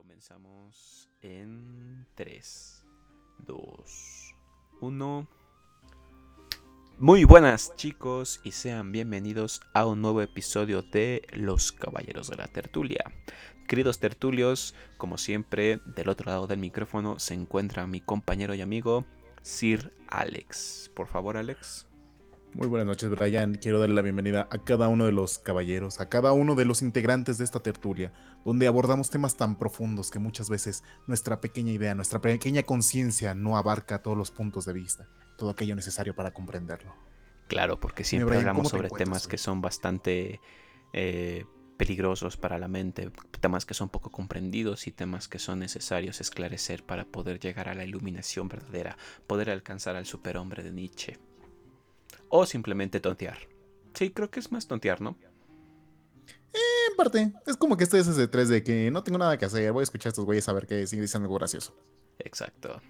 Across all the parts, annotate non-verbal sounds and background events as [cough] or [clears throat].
Comenzamos en 3, 2, 1. Muy buenas chicos y sean bienvenidos a un nuevo episodio de Los Caballeros de la Tertulia. Queridos tertulios, como siempre, del otro lado del micrófono se encuentra mi compañero y amigo Sir Alex. Por favor, Alex. Muy buenas noches, Brian. Quiero darle la bienvenida a cada uno de los caballeros, a cada uno de los integrantes de esta tertulia, donde abordamos temas tan profundos que muchas veces nuestra pequeña idea, nuestra pequeña conciencia no abarca todos los puntos de vista, todo aquello necesario para comprenderlo. Claro, porque siempre hablamos sobre temas que son bastante eh, peligrosos para la mente, temas que son poco comprendidos y temas que son necesarios esclarecer para poder llegar a la iluminación verdadera, poder alcanzar al superhombre de Nietzsche o simplemente tontear. Sí, creo que es más tontear, ¿no? Eh, en parte, es como que estoy ese 3 de que no tengo nada que hacer, voy a escuchar a estos güeyes a ver qué siguen dicen algo gracioso. Exacto.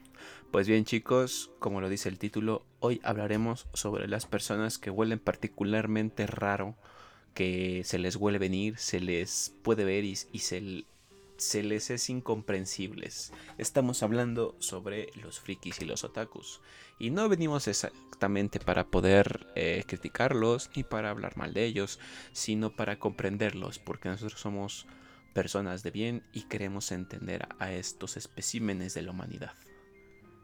Pues bien chicos, como lo dice el título, hoy hablaremos sobre las personas que huelen particularmente raro, que se les huele venir, se les puede ver y, y se, se les es incomprensibles. Estamos hablando sobre los frikis y los otakus. Y no venimos exactamente para poder eh, criticarlos ni para hablar mal de ellos, sino para comprenderlos, porque nosotros somos personas de bien y queremos entender a estos especímenes de la humanidad.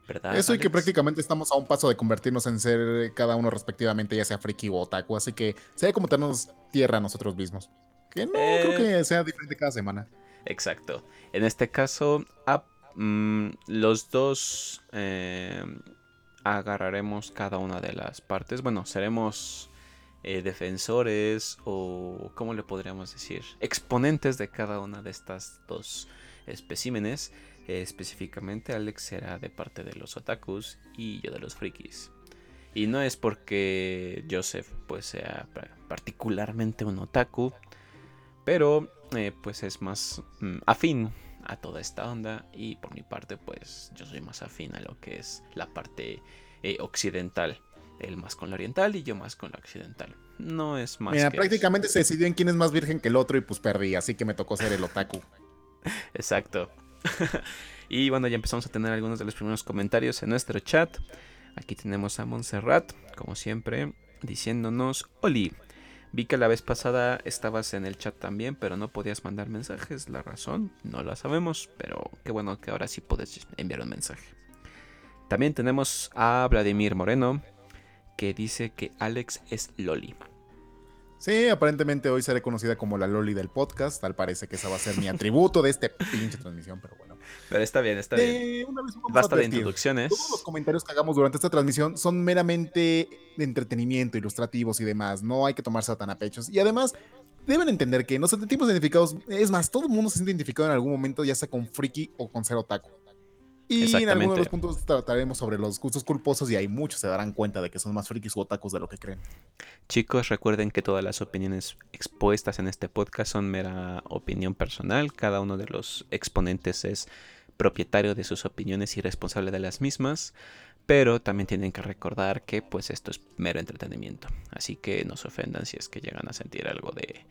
¿Verdad, Eso y que prácticamente estamos a un paso de convertirnos en ser cada uno respectivamente, ya sea friki o otaku, así que sea como tenernos tierra a nosotros mismos. Que no creo eh, que sea diferente cada semana. Exacto. En este caso, mm, los dos eh, agarraremos cada una de las partes. Bueno, seremos eh, defensores o, ¿cómo le podríamos decir? Exponentes de cada una de estas dos especímenes. Eh, específicamente, Alex será de parte de los otakus y yo de los frikis. Y no es porque Joseph pues sea particularmente un otaku, pero eh, pues es más mm, afín a toda esta onda y por mi parte pues yo soy más afín a lo que es la parte eh, occidental. Él más con la oriental y yo más con la occidental. No es más. Mira, prácticamente se decidió en quién es más virgen que el otro y pues perdí, así que me tocó ser el otaku. [laughs] Exacto. [laughs] y bueno, ya empezamos a tener algunos de los primeros comentarios en nuestro chat. Aquí tenemos a Montserrat, como siempre, diciéndonos, Oli, Vi que la vez pasada estabas en el chat también, pero no podías mandar mensajes. La razón no la sabemos, pero qué bueno que ahora sí puedes enviar un mensaje. También tenemos a Vladimir Moreno, que dice que Alex es Loli. Sí, aparentemente hoy seré conocida como la Loli del podcast. Tal parece que esa va a ser mi atributo de este pinche transmisión, pero bueno. Pero está bien, está bien. Basta de introducciones. Todos los comentarios que hagamos durante esta transmisión son meramente de entretenimiento, ilustrativos y demás. No hay que tomarse tan a pechos. Y además, deben entender que nos sentimos identificados. Es más, todo el mundo se siente identificado en algún momento, ya sea con friki o con ser otaku. Y en algunos de los puntos trataremos sobre los gustos culposos y hay muchos se darán cuenta de que son más frikis otakus de lo que creen. Chicos, recuerden que todas las opiniones expuestas en este podcast son mera opinión personal. Cada uno de los exponentes es propietario de sus opiniones y responsable de las mismas. Pero también tienen que recordar que pues esto es mero entretenimiento. Así que no se ofendan si es que llegan a sentir algo de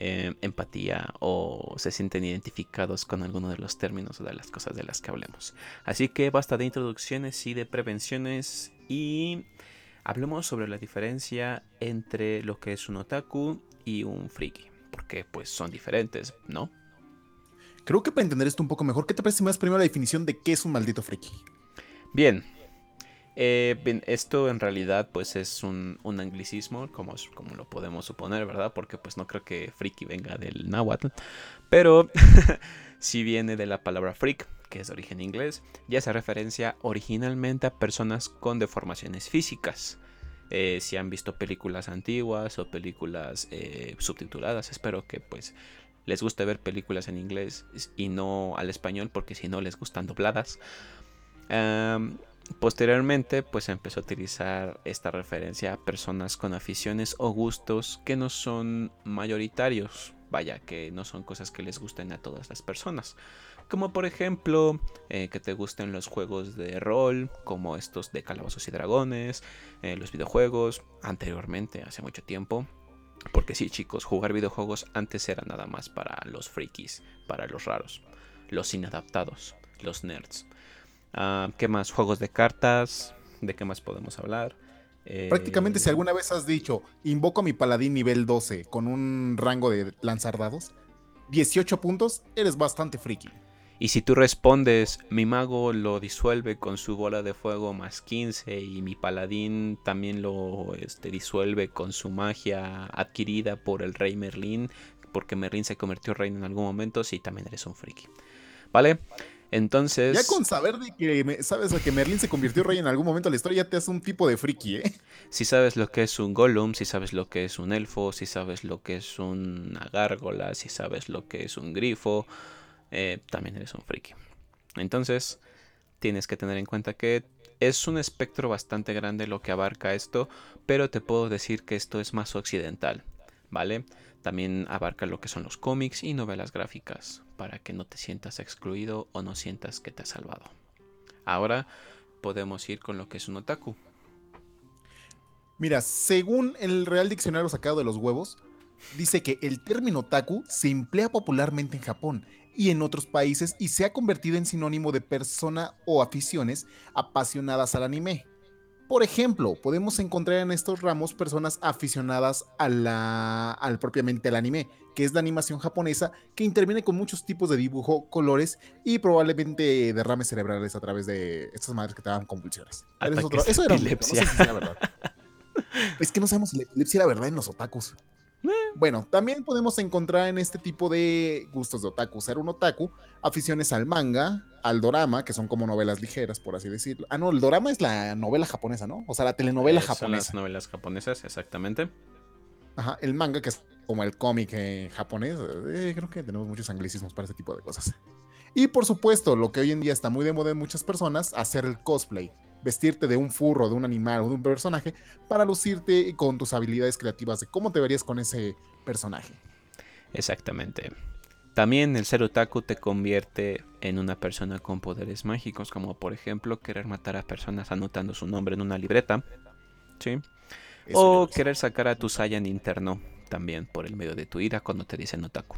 Em, empatía o se sienten identificados con alguno de los términos o de las cosas de las que hablemos. Así que basta de introducciones y de prevenciones y hablemos sobre la diferencia entre lo que es un otaku y un friki, porque pues son diferentes, ¿no? Creo que para entender esto un poco mejor, ¿qué te parece más primero la definición de qué es un maldito friki? Bien, eh, esto en realidad pues es un, anglicismo, como, como lo podemos suponer, ¿verdad? Porque pues no creo que friki venga del náhuatl, pero [laughs] si viene de la palabra freak, que es de origen inglés, ya hace referencia originalmente a personas con deformaciones físicas. Eh, si han visto películas antiguas o películas eh, subtituladas, espero que pues les guste ver películas en inglés y no al español, porque si no les gustan dobladas. Posteriormente, pues empezó a utilizar esta referencia a personas con aficiones o gustos que no son mayoritarios, vaya, que no son cosas que les gusten a todas las personas. Como por ejemplo, eh, que te gusten los juegos de rol, como estos de Calabozos y Dragones, eh, los videojuegos, anteriormente, hace mucho tiempo. Porque sí, chicos, jugar videojuegos antes era nada más para los frikis, para los raros. los inadaptados, los nerds. Ah, ¿Qué más? Juegos de cartas. ¿De qué más podemos hablar? Prácticamente, si Eh, alguna vez has dicho, invoco a mi paladín nivel 12 con un rango de lanzar dados, 18 puntos, eres bastante friki. Y si tú respondes, mi mago lo disuelve con su bola de fuego más 15 y mi paladín también lo este, disuelve con su magia adquirida por el rey Merlín, porque Merlín se convirtió en rey en algún momento, sí, también eres un friki. ¿Vale? Entonces... Ya con saber de que sabes a que Merlín se convirtió rey en algún momento de la historia, ya te hace un tipo de friki, ¿eh? Si sabes lo que es un golem, si sabes lo que es un elfo, si sabes lo que es una gárgola, si sabes lo que es un grifo, eh, también eres un friki. Entonces, tienes que tener en cuenta que es un espectro bastante grande lo que abarca esto, pero te puedo decir que esto es más occidental, ¿vale? También abarca lo que son los cómics y novelas gráficas, para que no te sientas excluido o no sientas que te has salvado. Ahora podemos ir con lo que es un otaku. Mira, según el Real Diccionario sacado de los huevos, dice que el término otaku se emplea popularmente en Japón y en otros países y se ha convertido en sinónimo de persona o aficiones apasionadas al anime. Por ejemplo, podemos encontrar en estos ramos personas aficionadas a la, al propiamente al anime, que es la animación japonesa que interviene con muchos tipos de dibujo, colores y probablemente derrames cerebrales a través de estas madres que te dan convulsiones. Eso otro- eso era no sé epilepsia. si sea verdad. Es que no sabemos si la epilepsia era verdad en los otakus. Eh. Bueno, también podemos encontrar en este tipo de gustos de otaku, ser un otaku, aficiones al manga, al dorama, que son como novelas ligeras, por así decirlo. Ah, no, el dorama es la novela japonesa, ¿no? O sea, la telenovela Eh, Son las japonesa. novelas japonesas, exactamente. Ajá, el manga, que es como el cómic eh, japonés. eh, creo que tenemos muchos anglicismos para este tipo de cosas. Y por supuesto, lo que hoy en día está muy de moda en muchas personas, hacer el cosplay. Vestirte de un furro, de un animal o de un personaje para lucirte con tus habilidades creativas de cómo te verías con ese personaje. Exactamente. También el ser otaku te convierte en una persona con poderes mágicos, como por ejemplo querer matar a personas anotando su nombre en una libreta. ¿Sí? O querer sacar a tu Saiyan interno también por el medio de tu ira cuando te dicen otaku.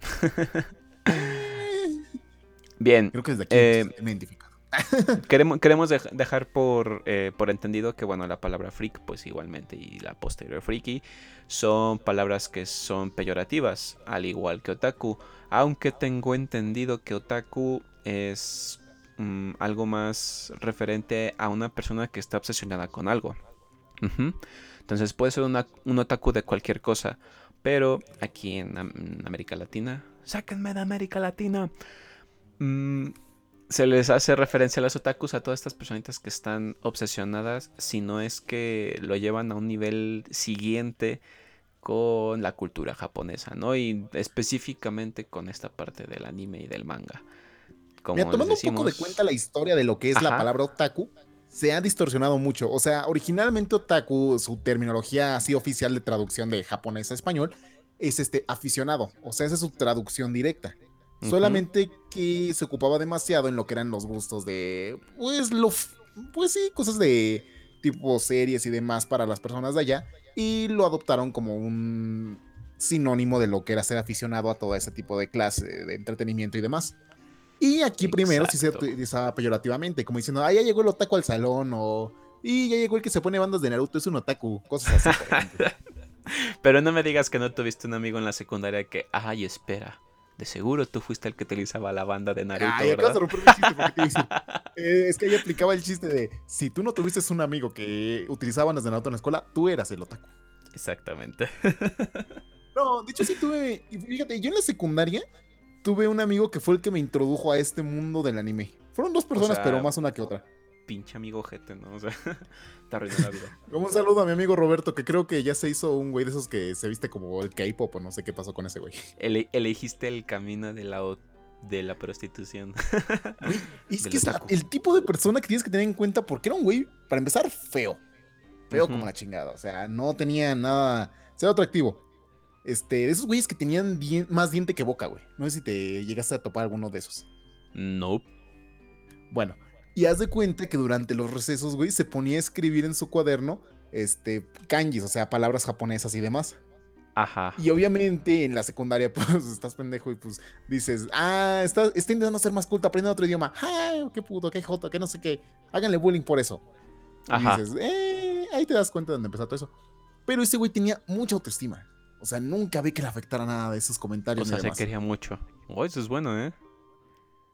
[laughs] Bien, Creo que desde aquí Eh, me. [laughs] queremos, queremos dej- dejar por, eh, por entendido que, bueno, la palabra freak, pues igualmente, y la posterior freaky, son palabras que son peyorativas, al igual que otaku. Aunque tengo entendido que otaku es mm, algo más referente a una persona que está obsesionada con algo. Entonces puede ser una- un otaku de cualquier cosa. Pero aquí en América Latina, sáquenme de América Latina. Mm, se les hace referencia a los otakus a todas estas personitas que están obsesionadas, si no es que lo llevan a un nivel siguiente con la cultura japonesa, ¿no? Y específicamente con esta parte del anime y del manga. Como Mira, tomando un poco de cuenta la historia de lo que es la palabra otaku, se ha distorsionado mucho. O sea, originalmente otaku, su terminología así oficial de traducción de japonés a español, es este aficionado. O sea, esa es su traducción directa. Solamente que se ocupaba demasiado en lo que eran los gustos de, pues, lo, pues sí, cosas de tipo series y demás para las personas de allá. Y lo adoptaron como un sinónimo de lo que era ser aficionado a todo ese tipo de clase de entretenimiento y demás. Y aquí primero sí se utilizaba peyorativamente, como diciendo, ah, ya llegó el otaku al salón, o y ya llegó el que se pone bandas de Naruto, es un otaku, cosas así. [laughs] Pero no me digas que no tuviste un amigo en la secundaria que, ay, espera, de seguro tú fuiste el que utilizaba la banda de Naruto, Ay, acabas de romper el chiste, porque te [laughs] eh, es que ahí aplicaba el chiste de, si tú no tuviste un amigo que utilizaba bandas de Naruto en la escuela, tú eras el otaku. Exactamente. No, de hecho sí tuve, fíjate, yo en la secundaria tuve un amigo que fue el que me introdujo a este mundo del anime. Fueron dos personas, sea, pero más una que otra. Pinche amigo jete, ¿no? O sea, [laughs] te arruinó la vida. Como [laughs] un saludo a mi amigo Roberto, que creo que ya se hizo un güey de esos que se viste como el K-pop o no sé qué pasó con ese güey. Ele- elegiste el camino de la, de la prostitución. [laughs] Y es que es la- el tipo de persona que tienes que tener en cuenta porque era un güey, para empezar, feo. Feo como la chingada. O sea, no tenía nada. Cero atractivo. Este, de esos güeyes que tenían dien- más diente que boca, güey. No sé si te llegaste a topar alguno de esos. Nope. Bueno, y haz de cuenta que durante los recesos, güey, se ponía a escribir en su cuaderno, este, kanjis, o sea, palabras japonesas y demás. Ajá. Y obviamente en la secundaria, [laughs] pues estás pendejo y pues dices, ah, está, está intentando ser más culto, aprende otro idioma. ¡Ah! ¡Qué puto, qué joto, qué no sé qué! Háganle bullying por eso. Y Ajá. dices, eh, ahí te das cuenta de dónde empezó todo eso. Pero ese güey tenía mucha autoestima. O sea, nunca vi que le afectara nada de esos O comentarios. sea, ni se quería mucho. Oh, eso es bueno, ¿eh?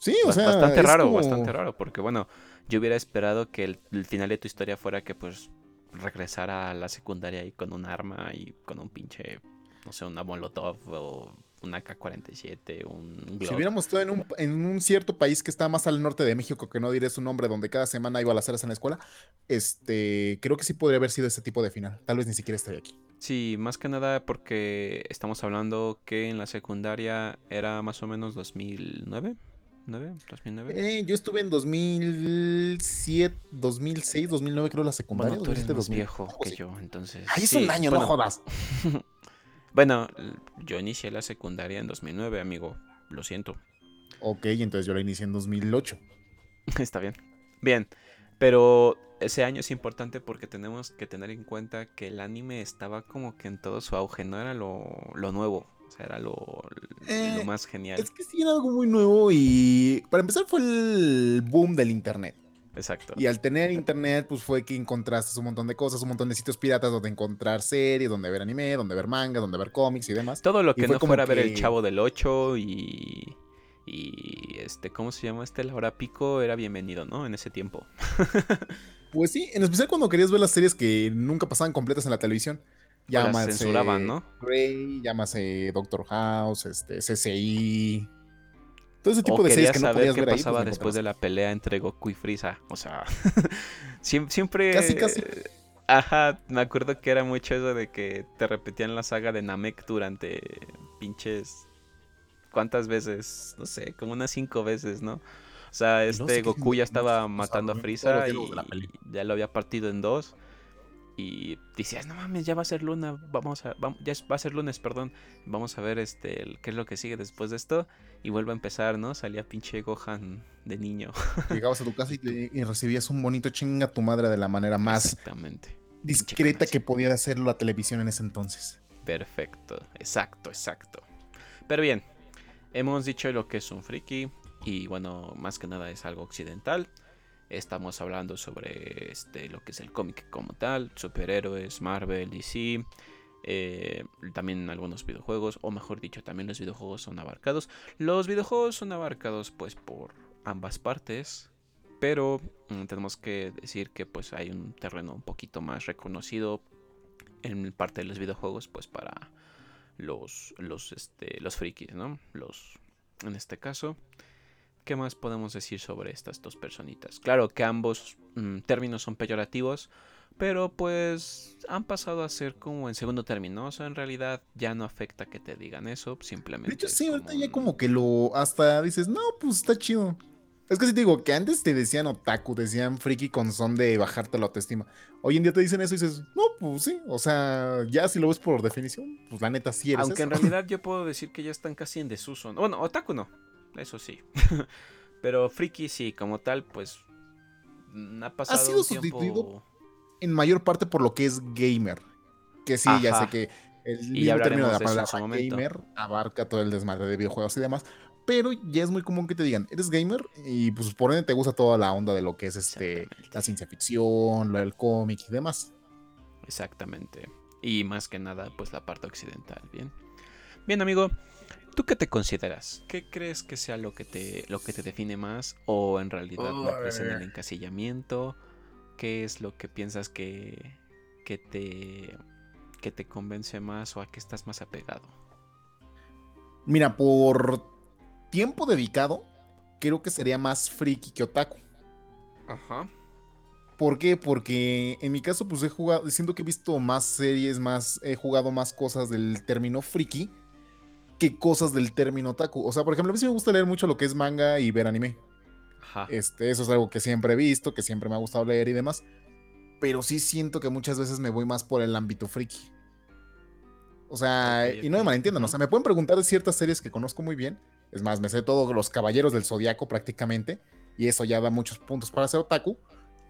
Sí, o sea. bastante raro, como- bastante raro, porque bueno, yo hubiera esperado que el, el final de tu historia fuera que pues regresara a la secundaria ahí con un arma y con un pinche, no sé, una Molotov o una K-47, un Si Glock. hubiéramos estado en un, en un cierto país que está más al norte de México, que no diré su nombre, donde cada semana iba a las horas en la escuela, este, creo que sí podría haber sido ese tipo de final. Tal vez ni siquiera estaría aquí. Sí, más que nada porque estamos hablando que en la secundaria era más o menos 2009, ¿9? 2009. Eh, yo estuve en 2007, 2006, 2009, creo, la secundaria. bueno, tú eres 2007, más 2000. viejo que yo, entonces. Ay, es sí, un año, bueno, no jodas. [laughs] Bueno, yo inicié la secundaria en 2009, amigo. Lo siento. Ok, entonces yo la inicié en 2008. [laughs] Está bien. Bien, pero ese año es importante porque tenemos que tener en cuenta que el anime estaba como que en todo su auge, no era lo, lo nuevo, o sea, era lo, lo Eh, más genial. Es que sí era algo muy nuevo y para empezar fue el boom del internet. Exacto. Y al tener internet, pues fue que encontraste un montón de cosas, un montón de sitios piratas donde encontrar series, donde ver anime, donde ver manga, donde ver cómics y demás. Todo lo que fue no como fuera ver el Chavo del 8 y... Y este, ¿cómo se llama este? La hora pico era bienvenido, ¿no? En ese tiempo. [laughs] Pues sí, en especial cuando querías ver las series que nunca pasaban completas en la televisión. Las Llámase censuraban, ¿no? Grey, llámase Doctor House, este, CCI. Todo ese tipo O de series que no saber podías qué ver ahí. pues, pasaba después de la pelea entre Goku y Frieza. O sea, [laughs] siem- siempre... Casi, casi. Ajá, me acuerdo que era mucho eso de que te repetían la saga de Namek durante pinches... ¿Cuántas veces? No sé, como unas cinco veces, ¿no? O sea, este Goku ya estaba matando a. Frieza y ya lo había partido en dos. Y decías, no mames, ya va a ser luna, vamos a, vam- ya va a ser lunes, perdón, vamos a ver este, el- qué es lo que sigue después de esto. Y vuelve a empezar, ¿no? Salía pinche Gohan de niño. [laughs] Llegabas a tu casa y, recibías un bonito chinga a tu madre de la manera más Exactamente. discreta que podía hacerlo la televisión en ese entonces. Perfecto, exacto, exacto. Pero bien, hemos dicho lo que es un friki y bueno, más que nada es algo occidental. Estamos hablando sobre este, lo que es el cómic como tal, superhéroes, Marvel, DC, eh, también algunos videojuegos, o mejor dicho, también los videojuegos son abarcados. Los videojuegos son abarcados pues por ambas partes, pero mm, tenemos que decir que pues hay un terreno un poquito más reconocido en parte de los videojuegos pues para los los este los frikis no los en este caso qué más podemos decir sobre estas dos personitas claro que ambos mm, términos son peyorativos pero pues han pasado a ser como en segundo término o sea en realidad ya no afecta que te digan eso simplemente De hecho, sí, ahorita ya como que lo hasta dices, no, pues está chido. Es que sí te digo que antes te decían otaku, decían friki con son de bajarte la autoestima. Hoy en día te dicen eso y dices, no, pues sí. O sea, ya si lo ves por definición, pues la neta sí eres Aunque en realidad yo puedo decir que ya están casi en desuso. ¿no? Bueno, otaku no, eso sí. [laughs] Pero friki sí, como tal, pues mm, ha pasado sido un tiempo... sustituido en mayor parte por lo que es gamer. Que sí, ya sé que el Y término de la de palabra gamer abarca todo el desmadre de videojuegos y demás. Pero ya es muy común que te digan, eres gamer y pues por ende te gusta toda la onda de lo que es este la ciencia ficción, lo del cómic y demás. Exactamente. Y más que nada, pues la parte occidental, ¿bien? Bien, amigo, ¿tú qué te consideras? ¿Qué crees que sea lo que te, lo que te define más? ¿O en realidad no crees en el encasillamiento? ¿Qué es lo que piensas que, que, te, que te convence más o a qué estás más apegado? Mira, por tiempo dedicado, creo que sería más friki que otaku. Ajá. ¿Por qué? Porque en mi caso, pues he jugado, siento que he visto más series, más, he jugado más cosas del término friki que cosas del término otaku. O sea, por ejemplo, a mí sí me gusta leer mucho lo que es manga y ver anime. Ajá. Este, eso es algo que siempre he visto, que siempre me ha gustado leer y demás. Pero sí siento que muchas veces me voy más por el ámbito friki. O sea, y no me malentiendan, o sea, me pueden preguntar de ciertas series que conozco muy bien. Es más, me sé todos los caballeros del zodiaco prácticamente. Y eso ya da muchos puntos para ser otaku.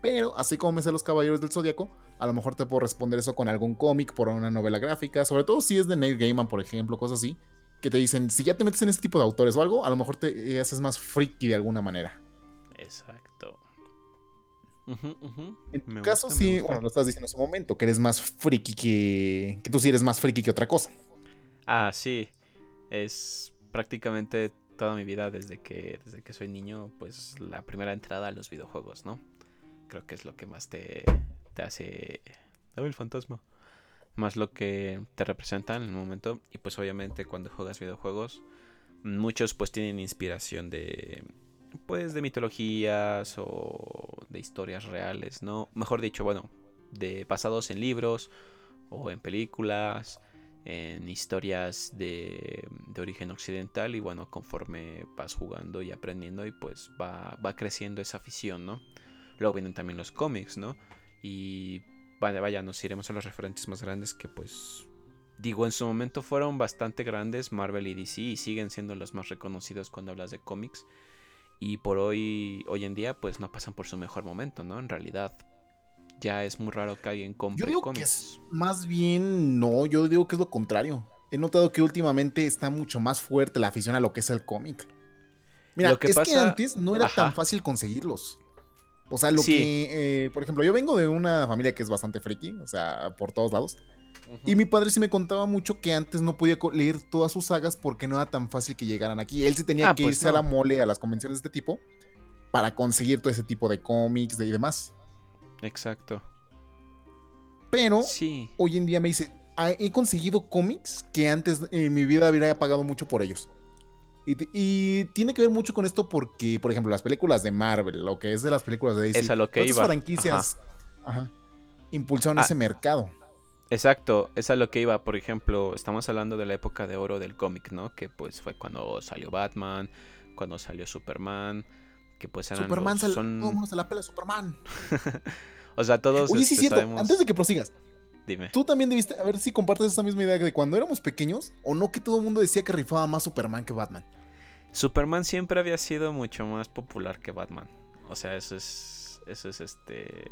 Pero así como me sé los Caballeros del Zodíaco, a lo mejor te puedo responder eso con algún cómic, por una novela gráfica, sobre todo si es de Neil Gaiman, por ejemplo, cosas así, que te dicen, si ya te metes en este tipo de autores o algo, a lo mejor te haces más freaky de alguna manera. Exacto. En tu caso, sí, bueno, lo estás diciendo en su momento, que eres más friki que. que tú sí eres más friki que otra cosa. Ah, sí. Es prácticamente toda mi vida desde que, desde que soy niño, pues la primera entrada a los videojuegos, ¿no? Creo que es lo que más te, te hace. Dame el fantasma. Más lo que te representa en el momento. Y pues obviamente cuando juegas videojuegos, muchos pues tienen inspiración de pues de mitologías o de historias reales, ¿no? Mejor dicho, bueno, de basados en libros o en películas, en historias de, de, origen occidental y bueno, conforme vas jugando y aprendiendo y pues va, va creciendo esa afición, ¿no? Luego vienen también los cómics, ¿no? Y vaya, vaya, nos iremos a los referentes más grandes que pues digo, en su momento fueron bastante grandes Marvel y DC y siguen siendo los más reconocidos cuando hablas de cómics y por hoy, hoy en día, pues no pasan por su mejor momento, ¿no? En realidad, ya es muy raro que alguien compre yo digo Que es más bien, no, yo digo que es lo contrario. He notado que últimamente está mucho más fuerte la afición a lo que es el cómic. Mira, lo que es que antes no era tan fácil conseguirlos. O sea, lo que, eh, por ejemplo, yo vengo de una familia que es bastante friki, o sea, por todos lados. Y mi padre sí me contaba mucho que antes no podía leer todas sus sagas porque no era tan fácil que llegaran aquí. Él sí tenía ah, que pues irse a la mole, a las convenciones de este tipo, para conseguir todo ese tipo de cómics y demás. Exacto. Pero hoy en día me dice, ah, he conseguido cómics que antes en mi vida habría pagado mucho por ellos. Y, tiene que ver mucho con esto porque, por ejemplo, las películas de Marvel, lo que es de las películas de DC, Esa lo que iba. franquicias impulsaron ah, ese mercado. Exacto, es a lo que iba. Por ejemplo, estamos hablando de la época de oro del cómic, ¿no? Que pues fue cuando salió Batman, cuando salió Superman, que pues eran Superman los, son... se la pela Superman. [laughs] o sea, todos Oye, sí, este, cierto. Antes de que prosigas. Dime. Tú también debiste, a ver si compartes esa misma idea de cuando éramos pequeños, o no que todo el mundo decía que rifaba más Superman que Batman. Superman siempre había sido mucho más popular que Batman. O sea, eso es. Eso es este.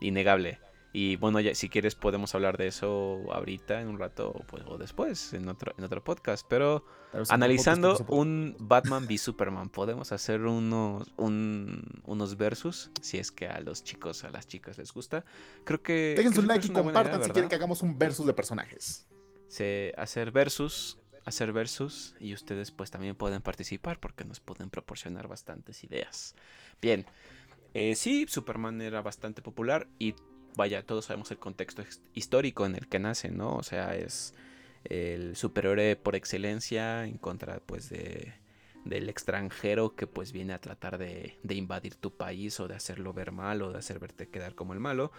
innegable. Y bueno, ya, si quieres podemos hablar de eso ahorita, en un rato pues, o después, en otro, en otro podcast. Pero analizando un Batman v Superman, podemos hacer unos, unos versus, si es que a los chicos, a las chicas les gusta. Creo que... Dejen su like y compartan si quieren que hagamos un versus de personajes. Sí, hacer versus, hacer versus, y ustedes pues también pueden participar porque nos pueden proporcionar bastantes ideas. Bien. Eh, sí, Superman era bastante popular y vaya, todos sabemos el contexto histórico en el que nace, ¿no? O sea, es el superhéroe por excelencia en contra, pues, de, del extranjero que, pues, viene a tratar de, de, invadir tu país o de hacerlo ver mal o de hacer verte quedar como el malo.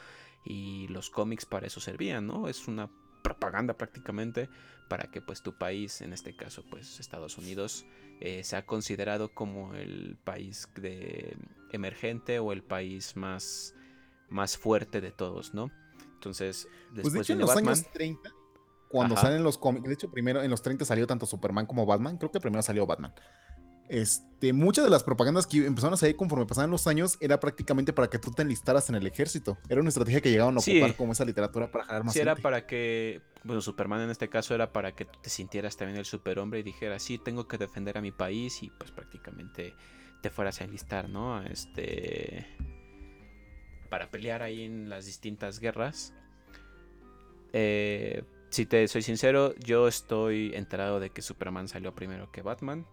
Y los cómics para eso servían, ¿no? Es una propaganda prácticamente para que, pues, tu país, en este caso, pues, Estados Unidos, eh, sea considerado como el país de emergente o el país más más fuerte de todos, ¿no? Entonces, después pues de hecho, en los años 30, cuando salen los cómics, de hecho, primero en los 30 salió tanto Superman como Batman, creo que primero salió Batman. Este, muchas de las propagandas que empezaron a salir conforme pasaban los años era prácticamente para que tú te enlistaras en el ejército. Era una estrategia que llegaban a ocupar como esa literatura para jalar más. Sí, era para que, bueno, Superman en este caso era para que te sintieras también el superhombre y dijeras, sí, tengo que defender a mi país y pues prácticamente te fueras a enlistar, ¿no? Este para pelear ahí en las distintas guerras. Eh, si te soy sincero, yo estoy enterado de que Superman salió primero que Batman.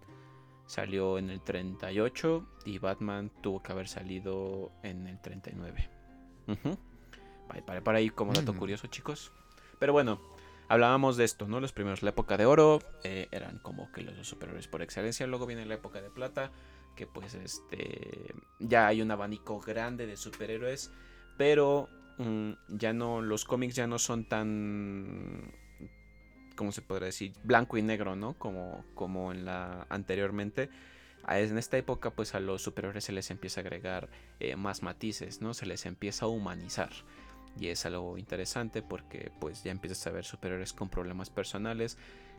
Salió en el 38 y Batman tuvo que haber salido en el 39. para, para ahí como dato mm. curioso, chicos. Pero bueno, hablábamos de esto, ¿no? Los primeros, la época de oro, eh, eran como que los superhéroes por excelencia. Luego viene la época de plata, que pues este ya hay un abanico grande de superhéroes, pero mm, ya no los cómics ya no son tan ¿cómo se podría decir? blanco y negro, ¿no? Como como en la anteriormente. En esta época pues a los superhéroes se les empieza a agregar eh, más matices, ¿no? Se les empieza a humanizar. Y es algo interesante porque pues ya empiezas a ver superhéroes con problemas personales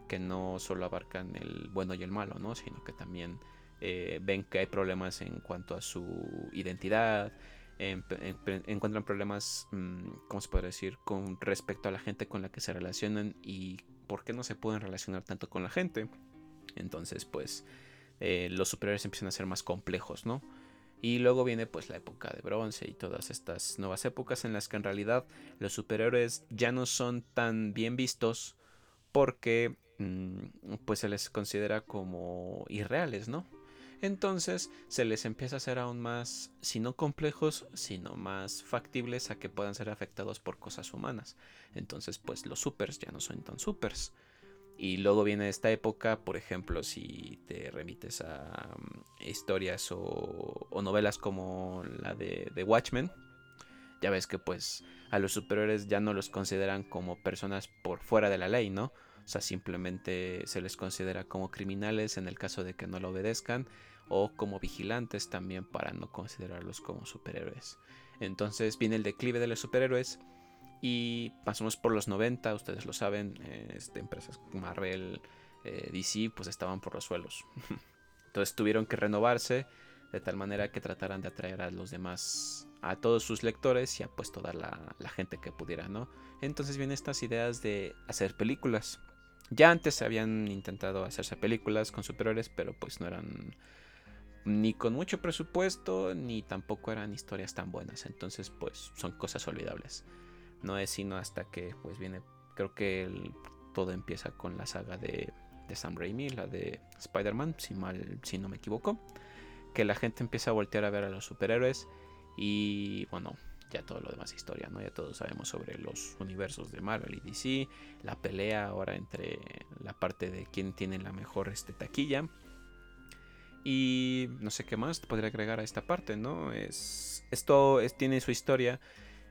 que no solo abarcan el bueno y el malo, ¿no? Sino que también eh, ven que hay problemas en cuanto a su identidad, encuentran problemas, mm, ¿cómo se puede decir?, con respecto a la gente con la que se relacionan y por qué no se pueden relacionar tanto con la gente. Entonces, pues, eh, los superhéroes empiezan a ser más complejos, ¿no? Y luego viene pues la época de bronce y todas estas nuevas épocas en las que en realidad los superhéroes ya no son tan bien vistos porque mm, pues se les considera como irreales, ¿no? Entonces se les empieza a hacer aún más, si no complejos, sino más factibles a que puedan ser afectados por cosas humanas. Entonces pues los supers ya no son tan supers. Y luego viene esta época, por ejemplo, si te remites a mm, historias o, novelas como la de, de Watchmen, ya ves que pues a los superiores ya no los consideran como personas por fuera de la ley, ¿no? O sea, simplemente se les considera como criminales en el caso de que no lo obedezcan o como vigilantes también para no considerarlos como superhéroes. Entonces viene el declive de los superhéroes y pasamos por los 90, ustedes lo saben, este, empresas Marvel, eh, DC, pues estaban por los suelos. [laughs] Entonces tuvieron que renovarse de tal manera que trataran de atraer a los demás, a todos sus lectores y a pues toda la, la gente que pudiera, ¿no? Entonces vienen estas ideas de hacer películas. Ya antes habían intentado hacerse películas con superhéroes, pero pues no eran ni con mucho presupuesto, ni tampoco eran historias tan buenas. Entonces, pues son cosas olvidables. No es sino hasta que pues viene, creo que todo empieza con la saga de, de Sam Raimi, la de Spider-Man, si mal, si no me equivoco. Que la gente empieza a voltear a ver a los superhéroes y bueno, ya todo lo demás historia, ¿no? Ya todos sabemos sobre los universos de Marvel y DC, la pelea ahora entre la parte de quién tiene la mejor este, taquilla. Y no sé qué más podría agregar a esta parte, ¿no? Es, esto es, tiene su historia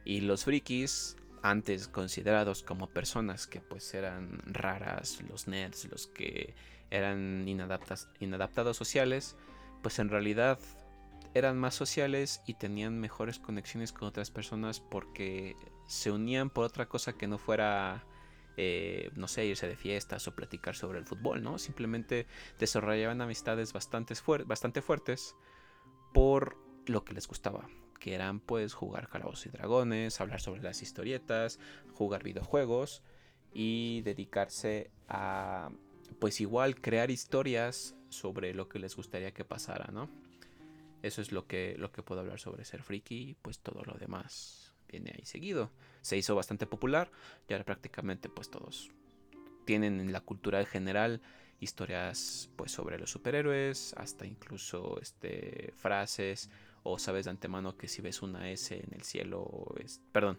y los frikis antes considerados como personas que pues eran raras, los nerds, los que eran inadaptados sociales, pues en realidad eran más sociales y tenían mejores conexiones con otras personas porque se unían por otra cosa que no fuera, eh, no sé, irse de fiestas o platicar sobre el fútbol, ¿no? Simplemente desarrollaban amistades bastante, bastante fuertes por lo que les gustaba que eran pues jugar Calabozos y Dragones, hablar sobre las historietas, jugar videojuegos y dedicarse a pues igual crear historias sobre lo que les gustaría que pasara, ¿no? Eso es lo que, lo que puedo hablar sobre ser friki y pues todo lo demás viene ahí seguido. Se hizo bastante popular y ahora prácticamente pues todos tienen en la cultura en general historias pues sobre los superhéroes, hasta incluso este frases o sabes de antemano que si ves una S en el cielo, es, perdón,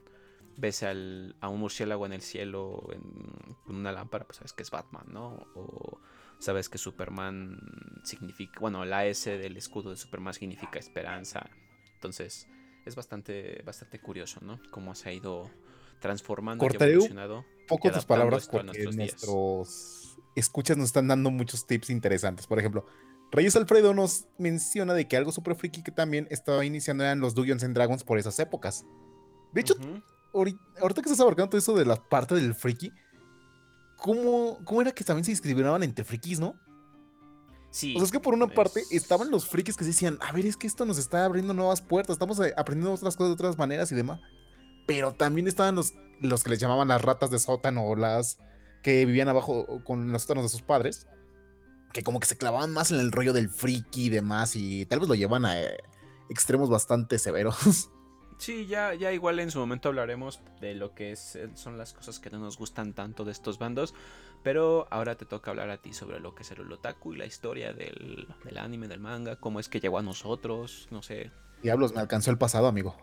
ves al, a un murciélago en el cielo en, una lámpara, pues sabes que es Batman, ¿no? O sabes que Superman significa, bueno, la S del escudo de Superman significa esperanza. Entonces, es bastante, bastante curioso, ¿no? Cómo se ha ido transformando y evolucionado. Poco tus palabras porque nuestros escuchas nos están dando muchos tips interesantes. Por ejemplo, Reyes Alfredo nos menciona de que algo super friki que también estaba iniciando eran los Dungeons and Dragons por esas épocas. De hecho, ahorita, que estás abarcando todo eso de la parte del friki, ¿cómo, ¿cómo era que también se discriminaban entre frikis, no? Sí. O sea, es que por una parte estaban los frikis que decían, a ver, es que esto nos está abriendo nuevas puertas, estamos eh, aprendiendo otras cosas de otras maneras y demás. Pero también estaban los, los que les llamaban las ratas de sótano o las que vivían abajo con los sótanos de sus padres que como que se clavaban más en el rollo del friki y demás y tal vez lo llevan a eh, extremos bastante severos. [laughs] Sí, ya, ya igual en su momento hablaremos de lo que es, eh, son las cosas que no nos gustan tanto de estos bandos, pero ahora te toca hablar a ti sobre lo que es el otaku y la historia del, del anime, del manga, cómo es que llegó a nosotros, no sé. Diablos, me alcanzó el pasado, amigo.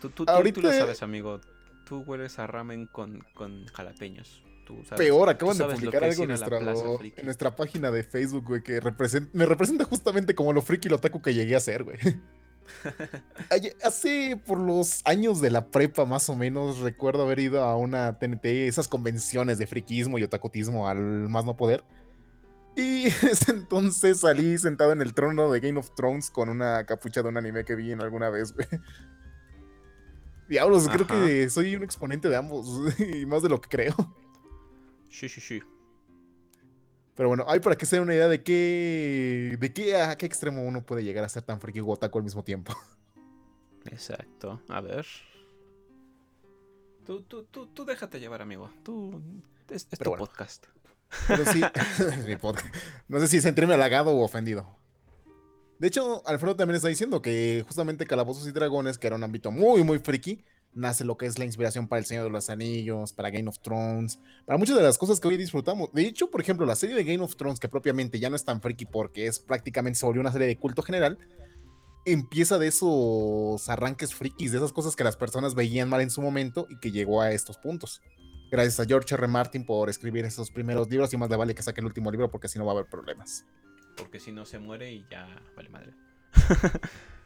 Tú, tú, tú, lo sabes, amigo. Tú hueles a ramen con, con jalapeños. Peor, acaban de publicar algo en nuestra, página de Facebook, güey, que me representa justamente como lo friki y lo otaku que llegué a ser, güey. [laughs] Hace por los años de la prepa, más o menos, recuerdo haber ido a una TNT, esas convenciones de friquismo y otakutismo al más no poder. Y [laughs] entonces salí sentado en el trono de Game of Thrones con una capucha de un anime que vi en alguna vez, güey. Diablos, creo que soy un exponente de ambos, [laughs] y más de lo que creo. Sí, sí, sí. Pero bueno, hay para que se den una idea de qué, de qué, a qué extremo uno puede llegar a ser tan friki o otaku al mismo tiempo. [laughs] Exacto. A ver. Tú, tú, tú, tú déjate llevar, amigo. Tú, es, es tu bueno. podcast. Pero sí, [laughs] [laughs] mi podcast. no sé si sentirme halagado o ofendido. De hecho, Alfredo también está diciendo que justamente Calabozos y Dragones, que era un ámbito muy, muy friki, nace lo que es la inspiración para El Señor de los Anillos, para Game of Thrones, para muchas de las cosas que hoy disfrutamos. De hecho, por ejemplo, la serie de Game of Thrones, que propiamente ya no es tan friki porque es prácticamente se volvió una serie de culto general, empieza de esos arranques frikis, de esas cosas que las personas veían mal en su momento y que llegó a estos puntos. Gracias a George R. Martin por escribir esos primeros libros y más le vale que saque el último libro porque si no va a haber problemas. Porque si no se muere y ya vale madre. [laughs]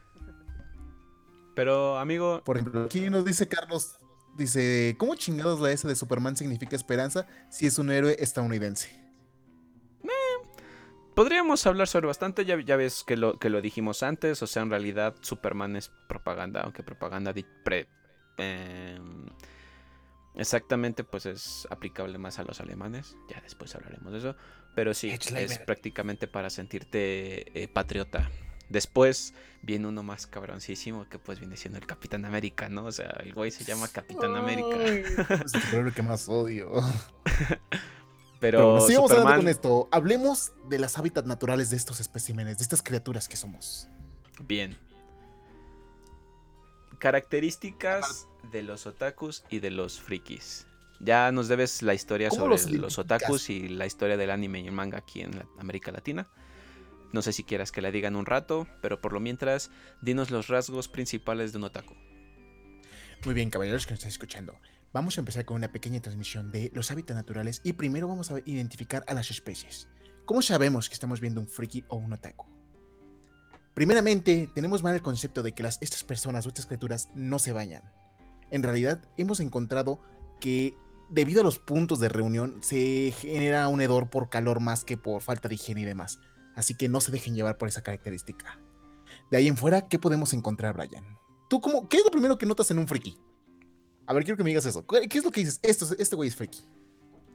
Pero, amigo, Por ejemplo, aquí nos dice Carlos, dice, ¿cómo chingados la S de Superman significa esperanza si es un héroe estadounidense? podríamos hablar sobre bastante. Ya, ya ves que lo, que lo dijimos antes. O sea, en realidad, Superman es propaganda. Aunque propaganda di- pre- em, exactamente, pues es aplicable más a los alemanes. Ya después hablaremos de eso. Pero sí, es prácticamente para sentirte eh, patriota. Después viene uno más cabroncísimo que pues viene siendo el Capitán América, ¿no? O sea, el güey se llama Capitán América. Es el superhéroe que más odio. [laughs] Pero, sigamos hablando Superman- con esto. Hablemos de las hábitats naturales de estos especímenes, de estas criaturas que somos. Bien. Características de los otakus y de los frikis. Ya nos debes la historia ¿Cómo sobre los otakus y la historia del anime y el manga aquí en la- América Latina. No sé si quieras que la digan un rato, pero por lo mientras, dinos los rasgos principales de un otaku. Muy bien, caballeros que nos están escuchando. Vamos a empezar con una pequeña transmisión de los hábitats naturales y primero vamos a identificar a las especies. ¿Cómo sabemos que estamos viendo un friki o un otaku? Primeramente, tenemos mal el concepto de que estas personas o estas criaturas no se bañan. En realidad, hemos encontrado que debido a los puntos de reunión se genera un hedor por calor más que por falta de higiene y demás. Así que no se dejen llevar por esa característica. De ahí en fuera, ¿qué podemos encontrar, Brian? ¿Tú cómo, qué es lo primero que notas en un friki? A ver, quiero que me digas eso. ¿Qué es lo que dices? Esto, es- este güey es friki.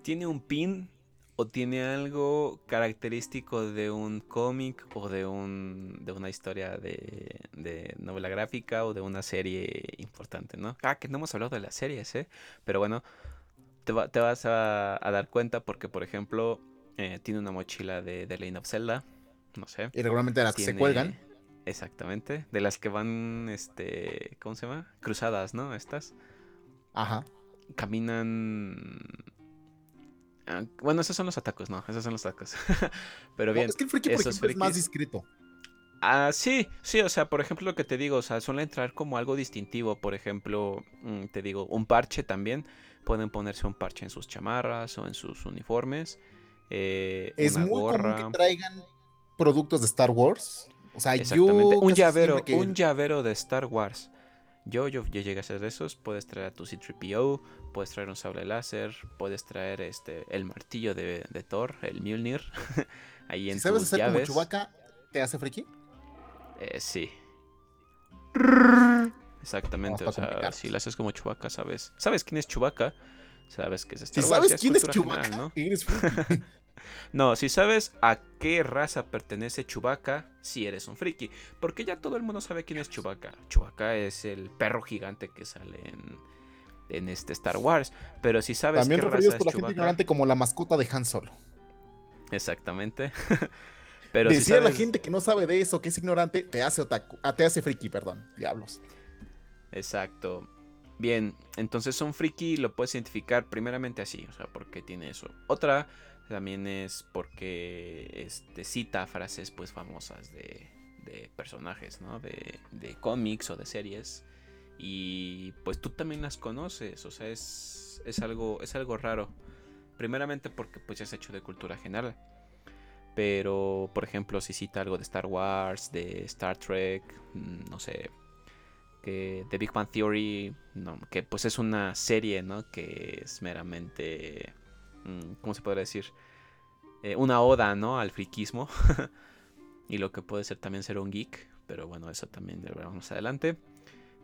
¿Tiene un pin o tiene algo característico de un cómic o de, un, de una historia de, de novela gráfica o de una serie importante, ¿no? Ah, que no hemos hablado de las series, ¿eh? Pero bueno, te, va- te vas a dar cuenta porque, por ejemplo, eh, tiene una mochila de The Legend of Zelda, no sé. Y regularmente las que se cuelgan. Exactamente, de las que van, este, ¿cómo se llama? Cruzadas, ¿no? Estas Ajá. caminan. Ah, Bueno, esos son los atacos, no, esos son los tacos. [laughs] Pero No, bien. es que el friki, por ejemplo, es más discreto. Ah, sí, sí, o sea, por ejemplo, lo que te digo, o sea, suele entrar como algo distintivo. Por ejemplo, mm, te digo, un parche también. Pueden ponerse un parche en sus chamarras o en sus uniformes. Eh, Es una muy gorra. común que traigan productos de Star Wars. O sea, Exactamente. yo. Un llavero, que- un llavero de Star Wars. Yo, yo, yo llegué a hacer de esos. Puedes traer a tu C3PO, puedes traer un sable láser, puedes traer este el martillo de, de Thor, el Mjolnir. [laughs] Ahí en Si sabes tus hacer como llaves. Chewbacca, ¿te hace friki? Eh, sí. Exactamente, o sea, si lo haces como Chewbacca, sabes. ¿Sabes quién es Chewbacca? Sabes que es Star Wars, sabes quién es Chewbacca, general, ¿no? [laughs] eres friki. No, si sabes a qué raza pertenece Chewbacca, sí eres un friki. Porque ya todo el mundo sabe quién es Chewbacca. Chewbacca es el perro gigante que sale en, en este Star Wars. Pero si sabes También qué referidos raza por es la gente ignorante como la mascota de Han Solo. Exactamente. [laughs] Pero si Decir a la gente que no sabe de eso, que es ignorante, te hace otaku. Ah, te hace friki, perdón. Diablos. Exacto. Bien, entonces un friki lo puedes identificar primeramente así, o sea, porque tiene eso. Otra también es porque este, cita frases pues famosas de, de personajes, ¿no? De, de cómics o de series. Y pues tú también las conoces, o sea, es, es, algo, es algo raro. Primeramente porque pues ya es hecho de cultura general. Pero, por ejemplo, si cita algo de Star Wars, de Star Trek, mm, no sé, que The Big Bang Theory, no, que pues es una serie, ¿no? Que es meramente, ¿cómo se podría decir? Eh, una oda, ¿no? Al friquismo. [laughs] y lo que puede ser también ser un geek, pero bueno, eso también lo veremos más adelante.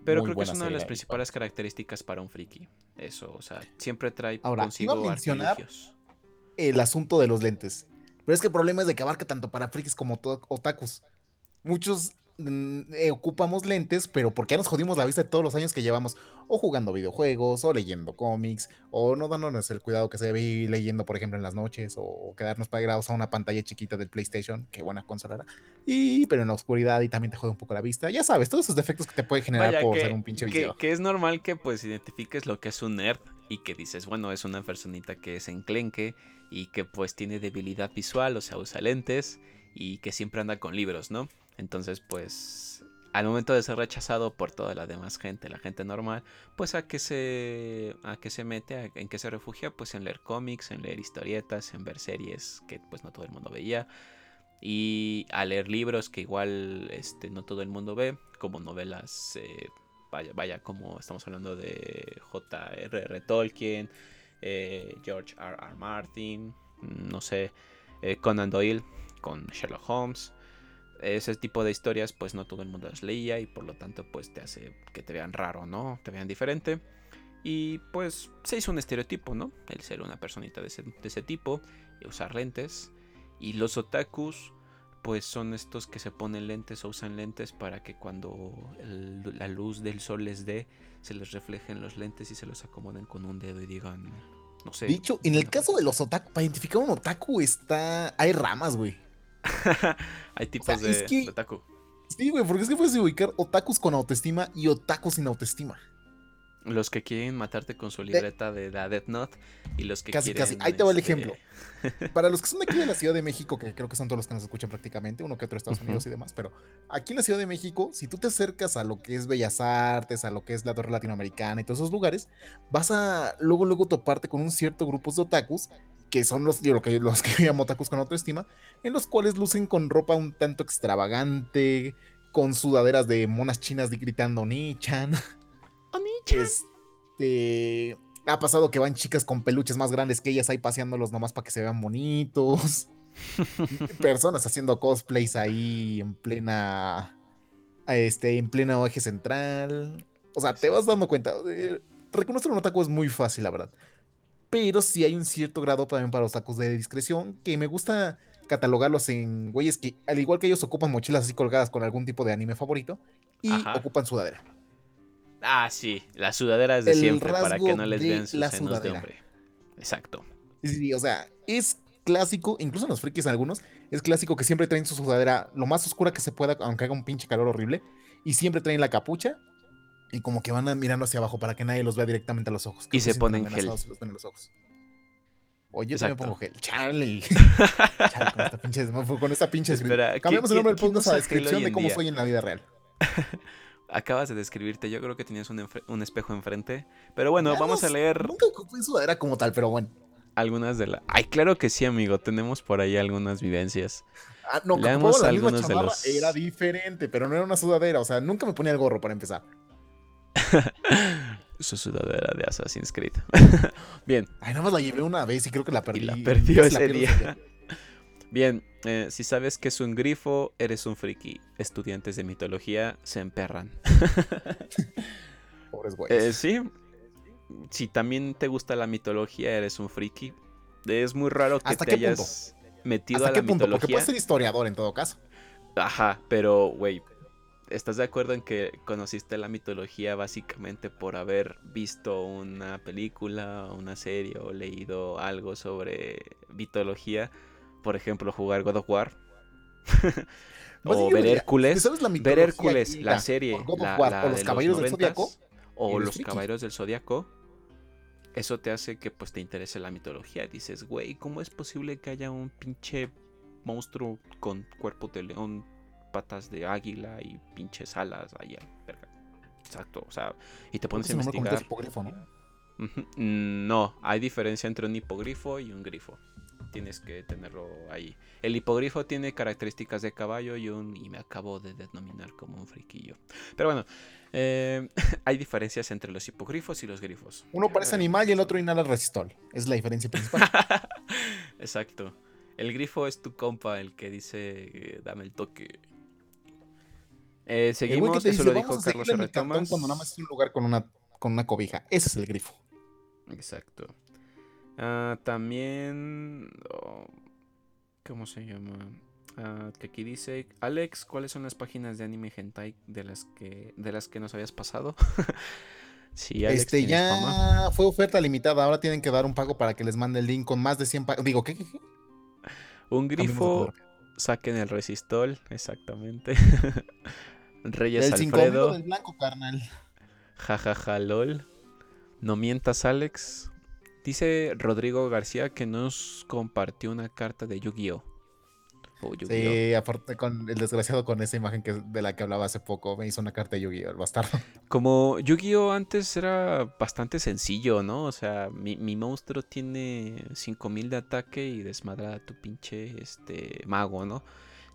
Pero Muy creo que es una de las ahí, principales características para un friki. Eso, o sea, siempre trae Ahora, consigo iba a mencionar- artilugios. El asunto de los lentes. Pero es que el problema es de que abarca tanto para frikis como otakus. Muchos Mm, eh, ocupamos lentes, pero porque ya nos jodimos la vista de todos los años que llevamos o jugando videojuegos o leyendo cómics o no dándonos el cuidado que se debe ir leyendo, por ejemplo, en las noches o, quedarnos pegados a una pantalla chiquita del PlayStation, que buena consola era. Y, pero en la oscuridad y también te jode un poco la vista. Ya sabes, todos esos defectos que te puede generar por ser un pinche video. Que, es normal que pues identifiques lo que es un nerd y que dices, bueno, es una personita que es enclenque y que pues tiene debilidad visual, o sea, usa lentes y que siempre anda con libros, ¿no? Entonces, pues, al momento de ser rechazado por toda la demás gente, la gente normal, pues a qué se, a qué se mete, en qué se refugia, pues en leer cómics, en leer historietas, en ver series que pues no todo el mundo veía y a leer libros que igual este, no todo el mundo ve, como novelas, eh, vaya, vaya, como estamos hablando de J.R.R. Tolkien, eh, George R. R. Martin, no sé, eh, Conan Doyle con Sherlock Holmes ese tipo de historias pues no todo el mundo las leía y por lo tanto pues te hace que te vean raro, ¿no? Te vean diferente. Y pues se hizo un estereotipo, ¿no? El ser una personita de ese, tipo y usar lentes. Y los otakus pues son estos que se ponen lentes o usan lentes para que cuando la luz del sol les dé, se les reflejen los lentes y se los acomoden con un dedo y digan, no sé. Dicho, en el caso de los otaku, para identificar un otaku está... Hay ramas, güey. [laughs] Hay tipos de, otaku. Sí, güey, porque es que puedes ubicar otakus con autoestima y otakus sin autoestima. Los que quieren matarte con su libreta de, la Death Note y los que casi, quieren... Casi, Ahí te va el este, ejemplo. [laughs] Para los que son de aquí de la Ciudad de México, que creo que son todos los que nos escuchan prácticamente, uno que otro Estados Unidos y demás, pero aquí en la Ciudad de México, si tú te acercas a lo que es Bellas Artes, a lo que es la Torre Latinoamericana y todos esos lugares, vas a luego, luego toparte con un cierto grupo de otakus que son los, lo que, los que [laughs] llamo otakus con autoestima, en los cuales lucen con ropa un tanto extravagante, con sudaderas de monas chinas gritando Nichan. Onichan. Este. Ha pasado que van chicas con peluches más grandes que ellas ahí paseándolos nomás para que se vean bonitos. [laughs] Personas haciendo cosplays ahí en plena. Este, en pleno eje central. O sea, te vas dando cuenta. Eh, reconocer un otaku es muy fácil, la verdad pero sí hay un cierto grado también para los tacos de discreción que me gusta catalogarlos en güeyes que, al igual que ellos, ocupan mochilas así colgadas con algún tipo de anime favorito y ocupan sudadera. Ah, sí, las sudaderas de siempre para que no les vean sus senos de hombre. Exacto. Sí, o sea, es clásico, incluso en los frikis algunos, es clásico que siempre traen su sudadera lo más oscura que se pueda, aunque haga un pinche calor horrible, y siempre traen la capucha y como que van mirando hacia abajo para que nadie los vea directamente a los ojos. y se ponen gel. Los los ojos. Oye, yo también pongo gel. Charlie. [laughs] con esta pinche, con esta pinche Espera, Cambiamos el nombre del podcast a descripción de cómo soy en la vida real. [laughs] Acabas de describirte, yo creo que tenías un, un espejo enfrente. Pero bueno, vamos a leer. Nunca ocupé sudadera como tal, pero bueno. Algunas de las. Ay, claro que sí, amigo. Tenemos por ahí algunas vivencias. Ah, no, Leamos algunos de los. Era diferente, pero no era una sudadera. O sea, nunca me ponía el gorro para empezar. [laughs] Su sudadera de Assassin's Creed. [laughs] Bien. Ay, nada más la llevé una vez y creo que la perdí. [laughs] la perdió ese día. Bien, eh, si sabes que es un grifo, eres un friki. Estudiantes de mitología se emperran. Pobres güeyes. Eh, sí. Si también te gusta la mitología, eres un friki. Es muy raro que te hayas metido a la mitología. Porque puedes ser historiador en todo caso. Ajá, pero, güey, ¿Estás de acuerdo en que conociste la mitología básicamente por haber visto una película, una serie o leído algo sobre mitología? Por ejemplo, jugar God of War. [laughs] o ver Hércules. ver Hércules, la, serie. o los Caballeros del Zodíaco. O los Caballeros del Zodíaco. Eso te hace que pues te interese la mitología. Dices, güey, ¿cómo es posible que haya un pinche monstruo con cuerpo de león patas de águila y pinches alas allá. Exacto, o sea, y te pones a investigar. Hipogrifo, ¿no? no, hay diferencia entre un hipogrifo y un grifo. Tienes que tenerlo ahí. El hipogrifo tiene características de caballo y un. y me acabo de denominar como un friquillo. Pero bueno, eh, [laughs] hay diferencias entre los hipogrifos y los grifos. Uno parece animal y el otro inhala resistol. Es la diferencia principal. [laughs] Exacto. El grifo es tu compa, el que dice eh, dame el toque. Eh, seguimos, eso lo dijo Carlos R. Cuando nada más es un lugar con una, con una cobija. Ese es el grifo. Exacto. Ah, también. Oh, ¿Cómo se llama? Ah, que aquí dice, Alex, ¿cuáles son las páginas de anime hentai de las que, de las que nos habías pasado? [laughs] sí, Alex, este ya fue oferta limitada, ahora tienen que dar un pago para que les mande el link con más de 100 Digo, ¿qué? qué, Un grifo, saquen el resistol, exactamente. [laughs] Reyes el Alfredo. del blanco, carnal. Jajaja, lol. No mientas, Alex. Dice Rodrigo García que nos compartió una carta de Yu-Gi-Oh! sí, aparte con el desgraciado con esa imagen que, de la que hablaba hace poco, me hizo una carta de Yu-Gi-Oh! el bastardo. [laughs] Como Yu-Gi-Oh! antes era bastante sencillo, ¿no? O sea, mi, monstruo tiene 5000 de ataque y desmadra a tu pinche este, mago, ¿no?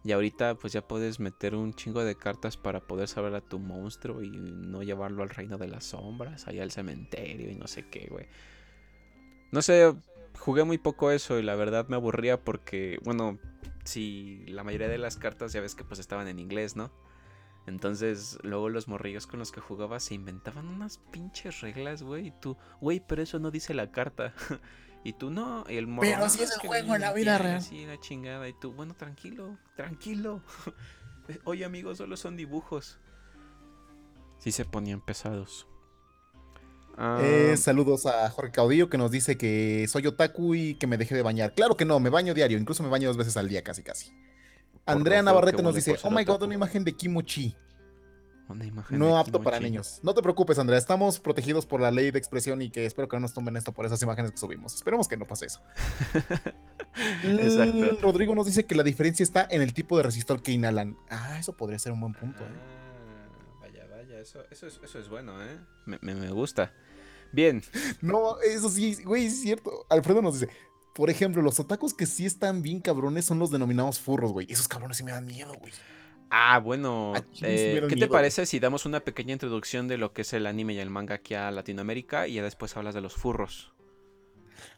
Y ahorita pues ya puedes meter un chingo de cartas para poder saber a tu monstruo y no llevarlo al reino de las sombras, allá al cementerio y no sé qué, güey. No sé, jugué muy poco eso y la verdad me aburría porque, bueno, si la mayoría de las cartas ya ves que pues estaban en inglés, ¿no? Entonces, luego los morrillos con los que jugaba se inventaban unas pinches reglas, güey. Y tú, güey, pero eso no dice la carta. [laughs] y tú, no. El morro, pero si es el juego en la vida real. Sí, la chingada. Y tú, bueno, tranquilo, tranquilo. [laughs] Oye, amigos, solo son dibujos. Sí se ponían pesados. Eh, ah. saludos a Jorge Caudillo que nos dice que soy otaku y que me dejé de bañar. Claro que no, me baño diario, incluso me baño dos veces al día, casi casi. Andrea Navarrete nos dice, oh my god, una imagen de Kimochi. Una imagen no apto para niños. No te preocupes, Andrea, estamos protegidos por la ley de expresión y que espero que no nos tomen esto por esas imágenes que subimos. Esperemos que no pase eso. [laughs] Exacto. Rodrigo nos dice que la diferencia está en el tipo de resistor que inhalan. Ah, eso podría ser un buen punto. ¿eh? Ah, vaya, vaya, eso, eso, es, eso es bueno, ¿eh? Me, me, me gusta. Bien. [laughs] No, eso sí, güey, es cierto. Alfredo nos dice, por ejemplo, los otakus que sí están bien cabrones son los denominados furros, güey. Esos cabrones sí me dan miedo, güey. Ah, bueno. Eh, ¿Qué te parece si damos una pequeña introducción de lo que es el anime y el manga aquí a Latinoamérica y ya después hablas de los furros?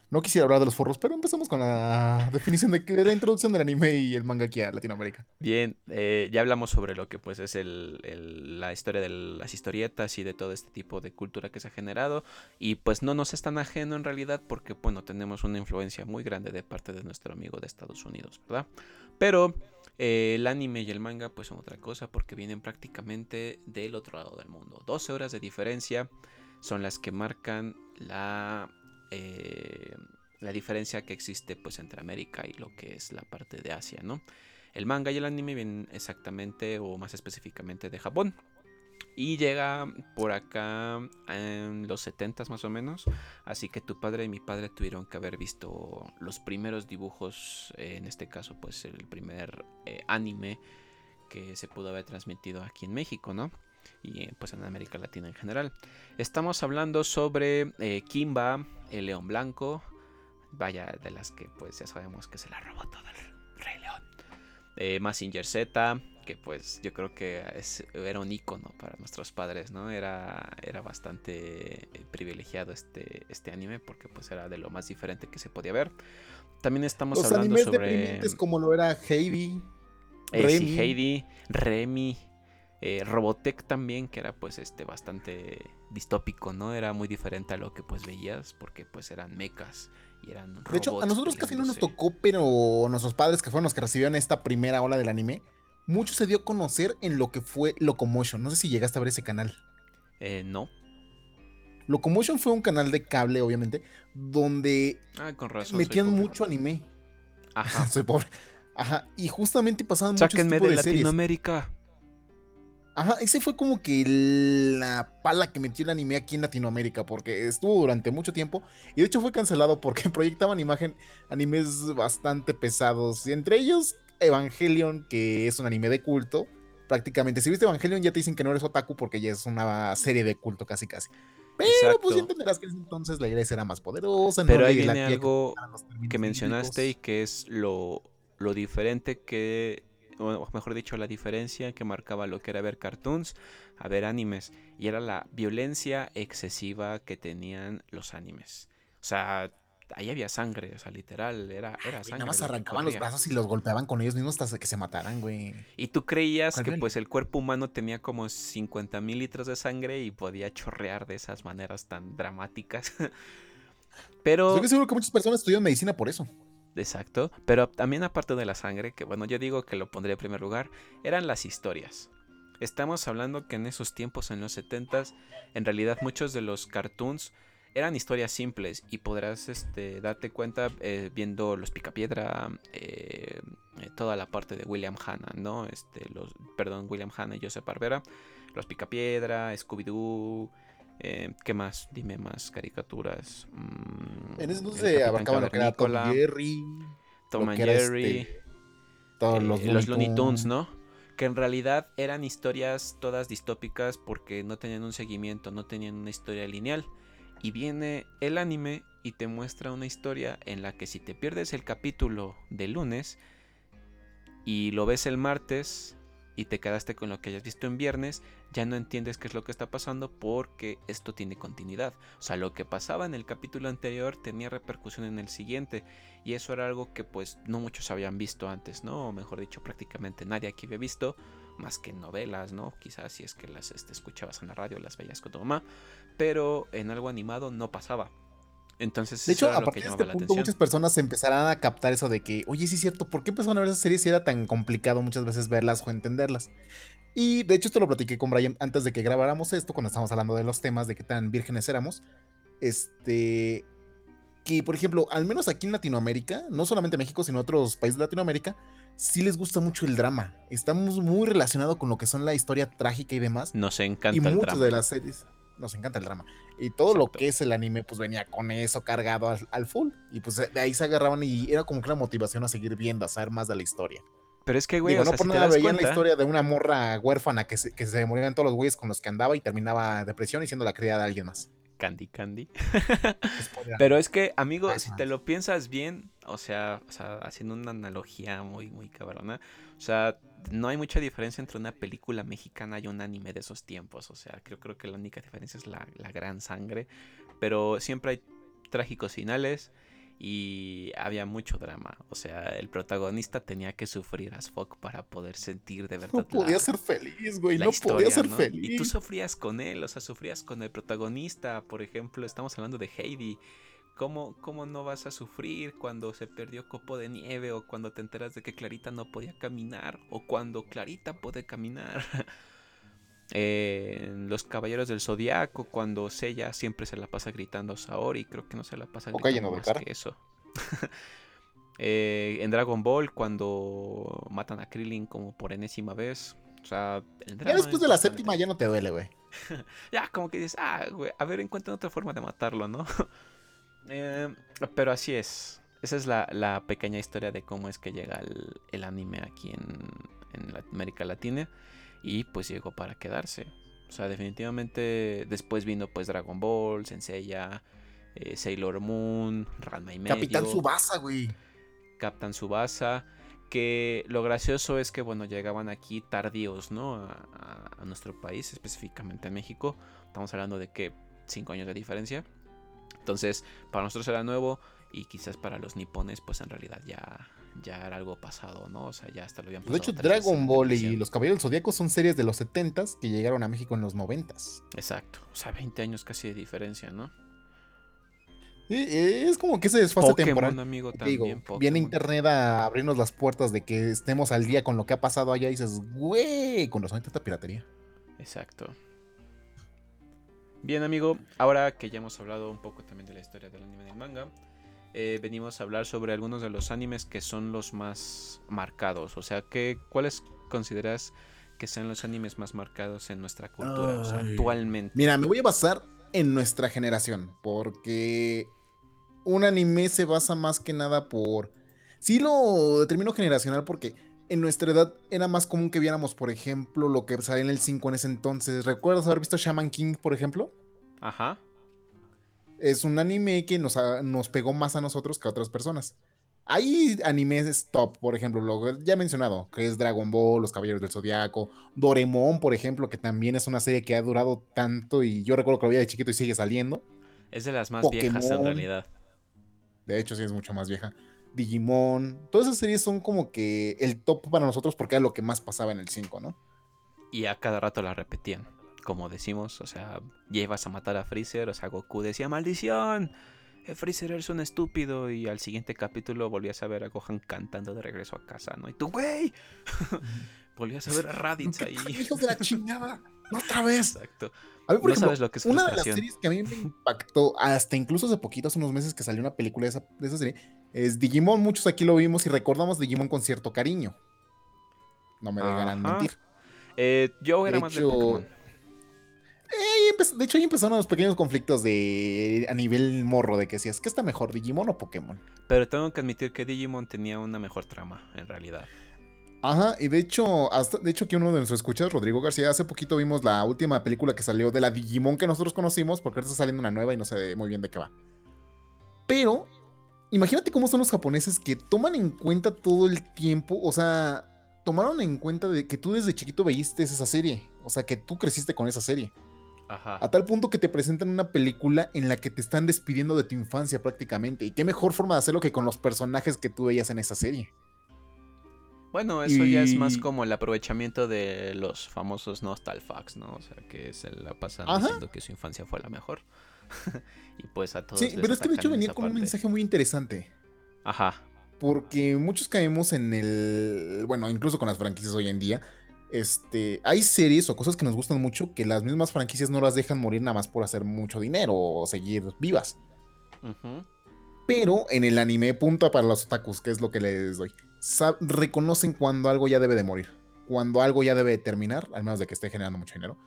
No quisiera hablar de los forros, pero empezamos con la definición de, la introducción del anime y el manga aquí a Latinoamérica. Bien, eh, ya hablamos sobre lo que pues es la historia de las historietas y de todo este tipo de cultura que se ha generado. Y pues no nos es tan ajeno en realidad porque bueno, tenemos una influencia muy grande de parte de nuestro amigo de Estados Unidos, ¿verdad? Pero eh, el anime y el manga pues son otra cosa porque vienen prácticamente del otro lado del mundo. 12 horas de diferencia son las que marcan la eh, la diferencia que existe pues entre América y lo que es la parte de Asia, ¿no? El manga y el anime vienen exactamente o más específicamente de Japón. Y llega por acá en los 70 más o menos. Así que tu padre y mi padre tuvieron que haber visto los primeros dibujos. en este caso, pues el primer eh, anime que se pudo haber transmitido aquí en México, ¿no? y pues en América Latina en general. Estamos hablando sobre eh, Kimba, el león blanco, vaya de las que pues ya sabemos que se la robó todo el Rey León. Eh, Massinger Z, que pues yo creo que era un icono para nuestros padres, ¿no? Era, era bastante eh, privilegiado este, este anime porque pues era de lo más diferente que se podía ver. También estamos Los hablando animes sobre... como lo era Heidi. Remy. Heidi, Remy, eh, Robotech también, que era pues este bastante distópico, ¿no? Era muy diferente a lo que pues veías, porque pues eran mechas y eran De hecho, a nosotros casi no nos tocó, pero nuestros padres que fueron los que recibieron esta primera ola del anime, mucho se dio a conocer en lo que fue Locomotion. No sé si llegaste a ver ese canal. Eh, no. Locomotion fue un canal de cable, obviamente, donde ah, con razón, metían mucho anime. Ajá. [laughs] soy pobre. Ajá. Y justamente pasaban muchos tipos de, de Latinoamérica. Ajá, ese fue como que la pala que metió el anime aquí en Latinoamérica, porque estuvo durante mucho tiempo y de hecho fue cancelado porque [laughs] proyectaban imagen animes bastante pesados, y entre ellos Evangelion, que es un anime de culto. Prácticamente, si viste Evangelion ya te dicen que no eres otaku porque ya es una serie de culto casi casi. Pero pues ya entenderás que entonces la iglesia era más poderosa. Pero ahí viene algo que, mencionaste y que es lo, lo diferente que o mejor dicho, la diferencia que marcaba lo que era ver cartoons a ver animes. Y era la violencia excesiva que tenían los animes. O sea, ahí había sangre, o sea, literal, era, era sangre. Nada más arrancaban los brazos y los golpeaban con ellos mismos hasta que se mataran, güey. Y tú creías que pues el cuerpo humano tenía como 50 mil litros de sangre y podía chorrear de esas maneras tan dramáticas. [laughs] Pero... Estoy seguro que muchas personas estudian medicina por eso. Exacto, pero también aparte de la sangre, que bueno, yo digo que lo pondría en primer lugar, eran las historias. Estamos hablando que en esos tiempos, en los 70s, en realidad muchos de los cartoons eran historias simples y podrás este, darte cuenta eh, viendo los Picapiedra, eh, eh, toda la parte de William Hanna, ¿no? Este, los, perdón, William Hanna y Joseph Barbera, los Picapiedra, Scooby-Doo, eh, ¿Qué más? Dime más caricaturas. Mm, en ese entonces abarcaban lo que era Tom Jerry. Tom and Jerry. Este, todos los, los Looney Tunes, ¿no? Que en realidad eran historias todas distópicas porque no tenían un seguimiento, no tenían una historia lineal. Y viene el anime y te muestra una historia en la que si te pierdes el capítulo de lunes y lo ves el martes, y te quedaste con lo que hayas visto en viernes, ya no entiendes qué es lo que está pasando porque esto tiene continuidad. O sea, lo que pasaba en el capítulo anterior tenía repercusión en el siguiente y eso era algo que pues no muchos habían visto antes, ¿no? O mejor dicho, prácticamente nadie aquí había visto más que novelas, ¿no? Quizás si es que las este, escuchabas en la radio, las veías con tu mamá, pero en algo animado no pasaba. Entonces, de hecho, a partir de este punto, muchas personas empezarán a captar eso de que, oye, sí es cierto, ¿por qué empezaron a ver esas series si era tan complicado muchas veces verlas o entenderlas? Y de hecho, esto lo platiqué con Brian antes de que grabáramos esto, cuando estábamos hablando de los temas, de qué tan vírgenes éramos. Este. Que, por ejemplo, al menos aquí en Latinoamérica, no solamente México, sino otros países de Latinoamérica, sí les gusta mucho el drama. Estamos muy relacionados con lo que son la historia trágica y demás. Nos encanta y muchas de las series nos encanta el drama. Y todo lo que es el anime, pues venía con eso cargado al, full. Y pues de ahí se agarraban y era como que una motivación a seguir viendo, a saber más de la historia. Pero es que, güey, no por nada veían la historia de una morra huérfana que se, que se morían todos los güeyes con los que andaba y terminaba depresión y siendo la criada de alguien más. Candy Candy. [laughs] Pero es que, amigo, si te lo piensas bien, o sea, o sea, haciendo una analogía muy, muy cabrona, o sea, no hay mucha diferencia entre una película mexicana y un anime de esos tiempos. O sea, creo, creo que la única diferencia es la, gran sangre. Pero siempre hay trágicos finales y había mucho drama. O sea, el protagonista tenía que sufrir as fuck para poder sentir de verdad. No podía ser feliz, güey. No podía ser feliz. Y tú sufrías con él, o sea, sufrías con el protagonista. Por ejemplo, estamos hablando de Heidi. ¿Cómo, ¿Cómo no vas a sufrir cuando se perdió Copo de Nieve o cuando te enteras de que Clarita no podía caminar o cuando Clarita puede caminar? [laughs] eh, los Caballeros del Zodiaco, cuando Sella siempre se la pasa gritando a Saori, creo que no se la pasa gritando más que eso. [laughs] eh, en Dragon Ball, cuando matan a Krillin como por enésima vez. O sea, ya después de la séptima ya no te duele, güey. [laughs] ya, como que dices, ah, güey, a ver, encuentren otra forma de matarlo, ¿no? [laughs] Eh, pero así es. Esa es la, pequeña historia de cómo es que llega el, anime aquí en, América Latina. Y pues llegó para quedarse. O sea, definitivamente después vino pues Dragon Ball, Senseiya, eh, Sailor Moon, Ranma y medio. Capitán Subasa, güey. Capitán Subasa. Que lo gracioso es que, bueno, llegaban aquí tardíos, ¿no? A, a nuestro país, específicamente en México. Estamos hablando de que 5 años de diferencia. Entonces, para nosotros era nuevo y quizás para los nipones, pues en realidad ya, ya era algo pasado, ¿no? O sea, ya hasta lo habían pasado. De hecho, Dragon Ball y Los Caballeros del Zodíaco son series de los 70s que llegaron a México en los 90s. Exacto. O sea, 20 años casi de diferencia, ¿no? es como que se desfase temporal. amigo, también, viene internet a abrirnos las puertas de que estemos al día con lo que ha pasado allá y dices, güey, con razón esta piratería. Exacto. Bien, amigo, ahora que ya hemos hablado un poco también de la historia del anime y del manga, eh, venimos a hablar sobre algunos de los animes que son los más marcados. O sea, ¿qué, ¿cuáles consideras que sean los animes más marcados en nuestra cultura actualmente? Mira, me voy a basar en nuestra generación, porque un anime se basa más que nada por... Sí lo determino generacional porque en nuestra edad era más común que viéramos, por ejemplo, lo que salía en el 5 en ese entonces. ¿Recuerdas haber visto Shaman King, por ejemplo? Ajá. Es un anime que nos, nos pegó más a nosotros que a otras personas. Hay animes top, por ejemplo, lo ya he mencionado, que es Dragon Ball, Los Caballeros del Zodiaco, Doremon, por ejemplo, que también es una serie que ha durado tanto y yo recuerdo que lo veía de chiquito y sigue saliendo. Es de las más viejas en realidad. De hecho, sí es mucho más vieja. Digimon, todas esas series son como que el top para nosotros porque era lo que más pasaba en el 5, ¿no? Y a cada rato la repetían, como decimos, o sea, llevas a matar a Freezer, o sea, Goku decía maldición. eh, Freezer eres un estúpido. Y al siguiente capítulo volvías a ver a Gohan cantando de regreso a casa, ¿no? Y tú, güey. [laughs] volvías a ver a Raditz ahí. Hijos de la chingada. Otra vez. Exacto. A mí, por No ejemplo, sabes lo que es una de las series que a mí me impactó, hasta incluso hace poquito, hace unos meses que salió una película de esa, de esa serie, es Digimon. Muchos aquí lo vimos y recordamos Digimon con cierto cariño. No me dejarán mentir. Eh, yo De era más de hecho, Pokémon. Empe- de hecho, ahí empezaron los pequeños conflictos de a nivel morro, de que decías, ¿qué está mejor, Digimon o Pokémon? Pero tengo que admitir que Digimon tenía una mejor trama, en realidad. Ajá, y de hecho, hasta, de hecho que uno de nuestros escuchas, Rodrigo García, hace poquito vimos la última película que salió de la Digimon que nosotros conocimos, porque ahorita está saliendo una nueva y no sé muy bien de qué va. Pero, imagínate cómo son los japoneses que toman en cuenta todo el tiempo, o sea, tomaron en cuenta de que tú desde chiquito veíste esa serie, o sea, que tú creciste con esa serie. Ajá. A tal punto que te presentan una película en la que te están despidiendo de tu infancia prácticamente. Y qué mejor forma de hacerlo que con los personajes que tú veías en esa serie. Bueno, eso ya es más como el aprovechamiento de los famosos Nostalfax, ¿no? O sea, que se la pasan Ajá. diciendo que su infancia fue la mejor. [laughs] y pues a todos Sí, les pero es que de hecho venía con un mensaje muy interesante. Ajá. Porque muchos caemos en el. Bueno, incluso con las franquicias hoy en día. Este, hay series o cosas que nos gustan mucho que las mismas franquicias no las dejan morir nada más por hacer mucho dinero o seguir vivas. Ujú. Pero en el anime, punta para los otakus, que es lo que les doy. sab- reconocen cuando algo ya debe de morir. Cuando algo ya debe de terminar, al menos de que esté generando mucho dinero.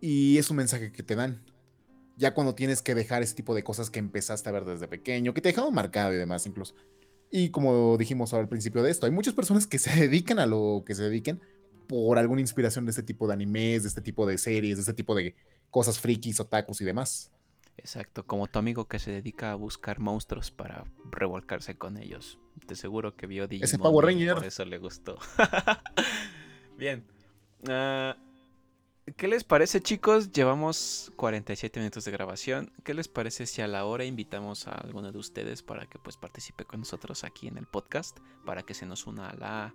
Y es un mensaje que te dan. Ya cuando tienes que dejar ese tipo de cosas que empezaste a ver desde pequeño, que te dejaron marcado y demás incluso. Y como dijimos al principio de esto, hay muchas personas que se [laughs] dedican a lo que se dediquen por alguna inspiración de este tipo de animes, de este tipo de series, de este tipo de cosas frikis, otakus y demás. Exacto, como tu amigo que se dedica a buscar monstruos para revolcarse con ellos. Te seguro que vio Digimon Power y Ranger. por eso le gustó. [laughs] Bien. Ah, ¿Qué les parece, chicos? Llevamos 47 minutos de grabación. ¿Qué les parece si a la hora invitamos a alguno de ustedes para que pues participe con nosotros aquí en el podcast? Para que se nos una a la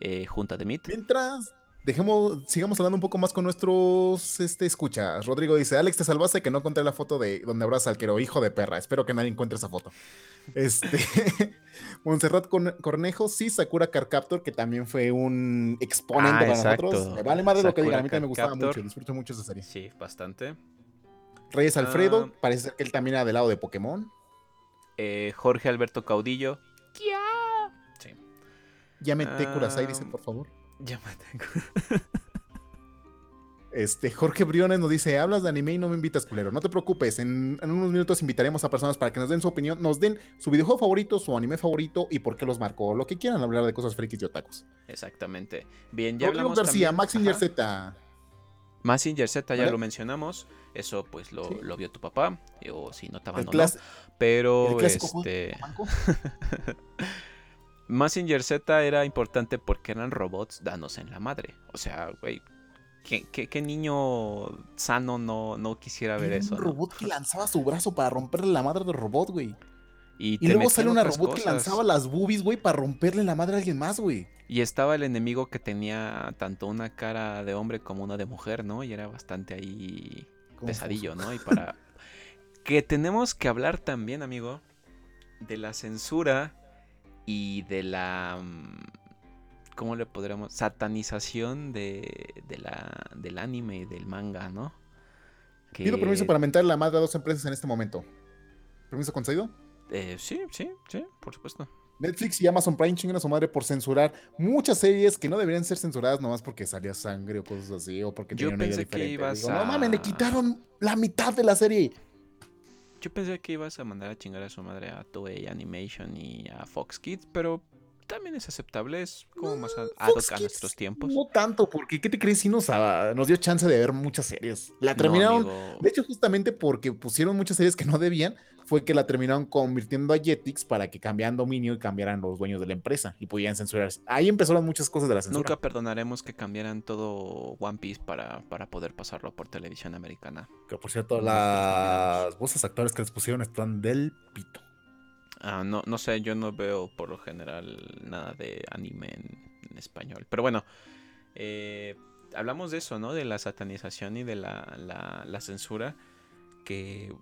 eh, junta de Meet. Mientras, dejemos, sigamos hablando un poco más con nuestros este, escuchas. Rodrigo dice, Alex, te salvaste que no encontré la foto de donde abraza al quero, hijo de perra. Espero que nadie encuentre esa foto. Este, [laughs] Montserrat Corne- Cornejo, sí, Sakura Carcaptor, que también fue un exponente Ah, para exacto. nosotros. Me vale madre lo que digan, a mí también me gustaba mucho, disfruto mucho esa serie. Sí, bastante. Reyes Alfredo, Ah. parece ser que él también era del lado de Pokémon. Eh, Jorge Alberto Caudillo. Sí. Llámete Kurasai, Ah. dice, por favor. Tengo. [laughs] Este, Jorge Briones nos dice, hablas de anime y no me invitas, culero. No te preocupes, en, en unos minutos invitaremos a personas para que nos den su opinión, nos den su videojuego favorito, su anime favorito y por qué los marcó. Lo que quieran hablar de cosas frikis y otakus. Exactamente. Bien, ya Rodrigo hablamos García, también- Maxinger. Z. Z ya lo mencionamos. Eso pues lo, Sí. lo vio tu papá. O si no te abandonó. Pero el este. [laughs] Mazinger Z era importante porque eran robots dándose en la madre. O sea, güey. ¿qué, qué, qué niño sano no, no quisiera ver eso? un no? robot que lanzaba su brazo para romperle la madre del robot, güey. Y, luego sale una robot que lanzaba las boobies, güey, para romperle la madre a alguien más, güey. Y estaba el enemigo que tenía tanto una cara de hombre como una de mujer, ¿no? Y era bastante ahí Confuso. pesadillo, ¿no? Y para... [laughs] que tenemos que hablar también, amigo, de la censura y de la... mm, ¿Cómo le podríamos? Satanización de, de la, del anime y del manga, ¿no? Que, Pido permiso para mentar la madre a dos empresas en este momento. ¿Permiso concedido? eh, sí, sí, sí, por supuesto. Netflix y Amazon Prime chingan a su madre por censurar muchas series que no deberían ser censuradas nomás porque salía sangre o cosas así o porque Yo tenían una idea pensé que ibas Digo, No a- mames, le quitaron la mitad de la serie. Yo pensé que ibas a mandar a chingar a su madre a Toei Animation y a Fox Kids, pero también es aceptable, es como más a- ad Fox hoc a Kids, nuestros tiempos. No tanto, porque ¿qué te crees? Sí nos, ah, nos dio chance de ver muchas series. La terminaron, de hecho, justamente porque pusieron muchas series que no debían, fue que la terminaron convirtiendo a Jetix para que cambiaran dominio y cambiaran los dueños de la empresa y pudieran censurar. Ahí empezaron muchas cosas de la censura. Nunca perdonaremos que cambiaran todo One Piece para, para poder pasarlo por televisión americana. Que por cierto, las voces actores que les pusieron están del pito. Ah, no, no sé, yo no veo por lo general nada de anime en, en español. Pero bueno, eh, hablamos de eso, ¿no? De la satanización y de la, la- la censura. Que,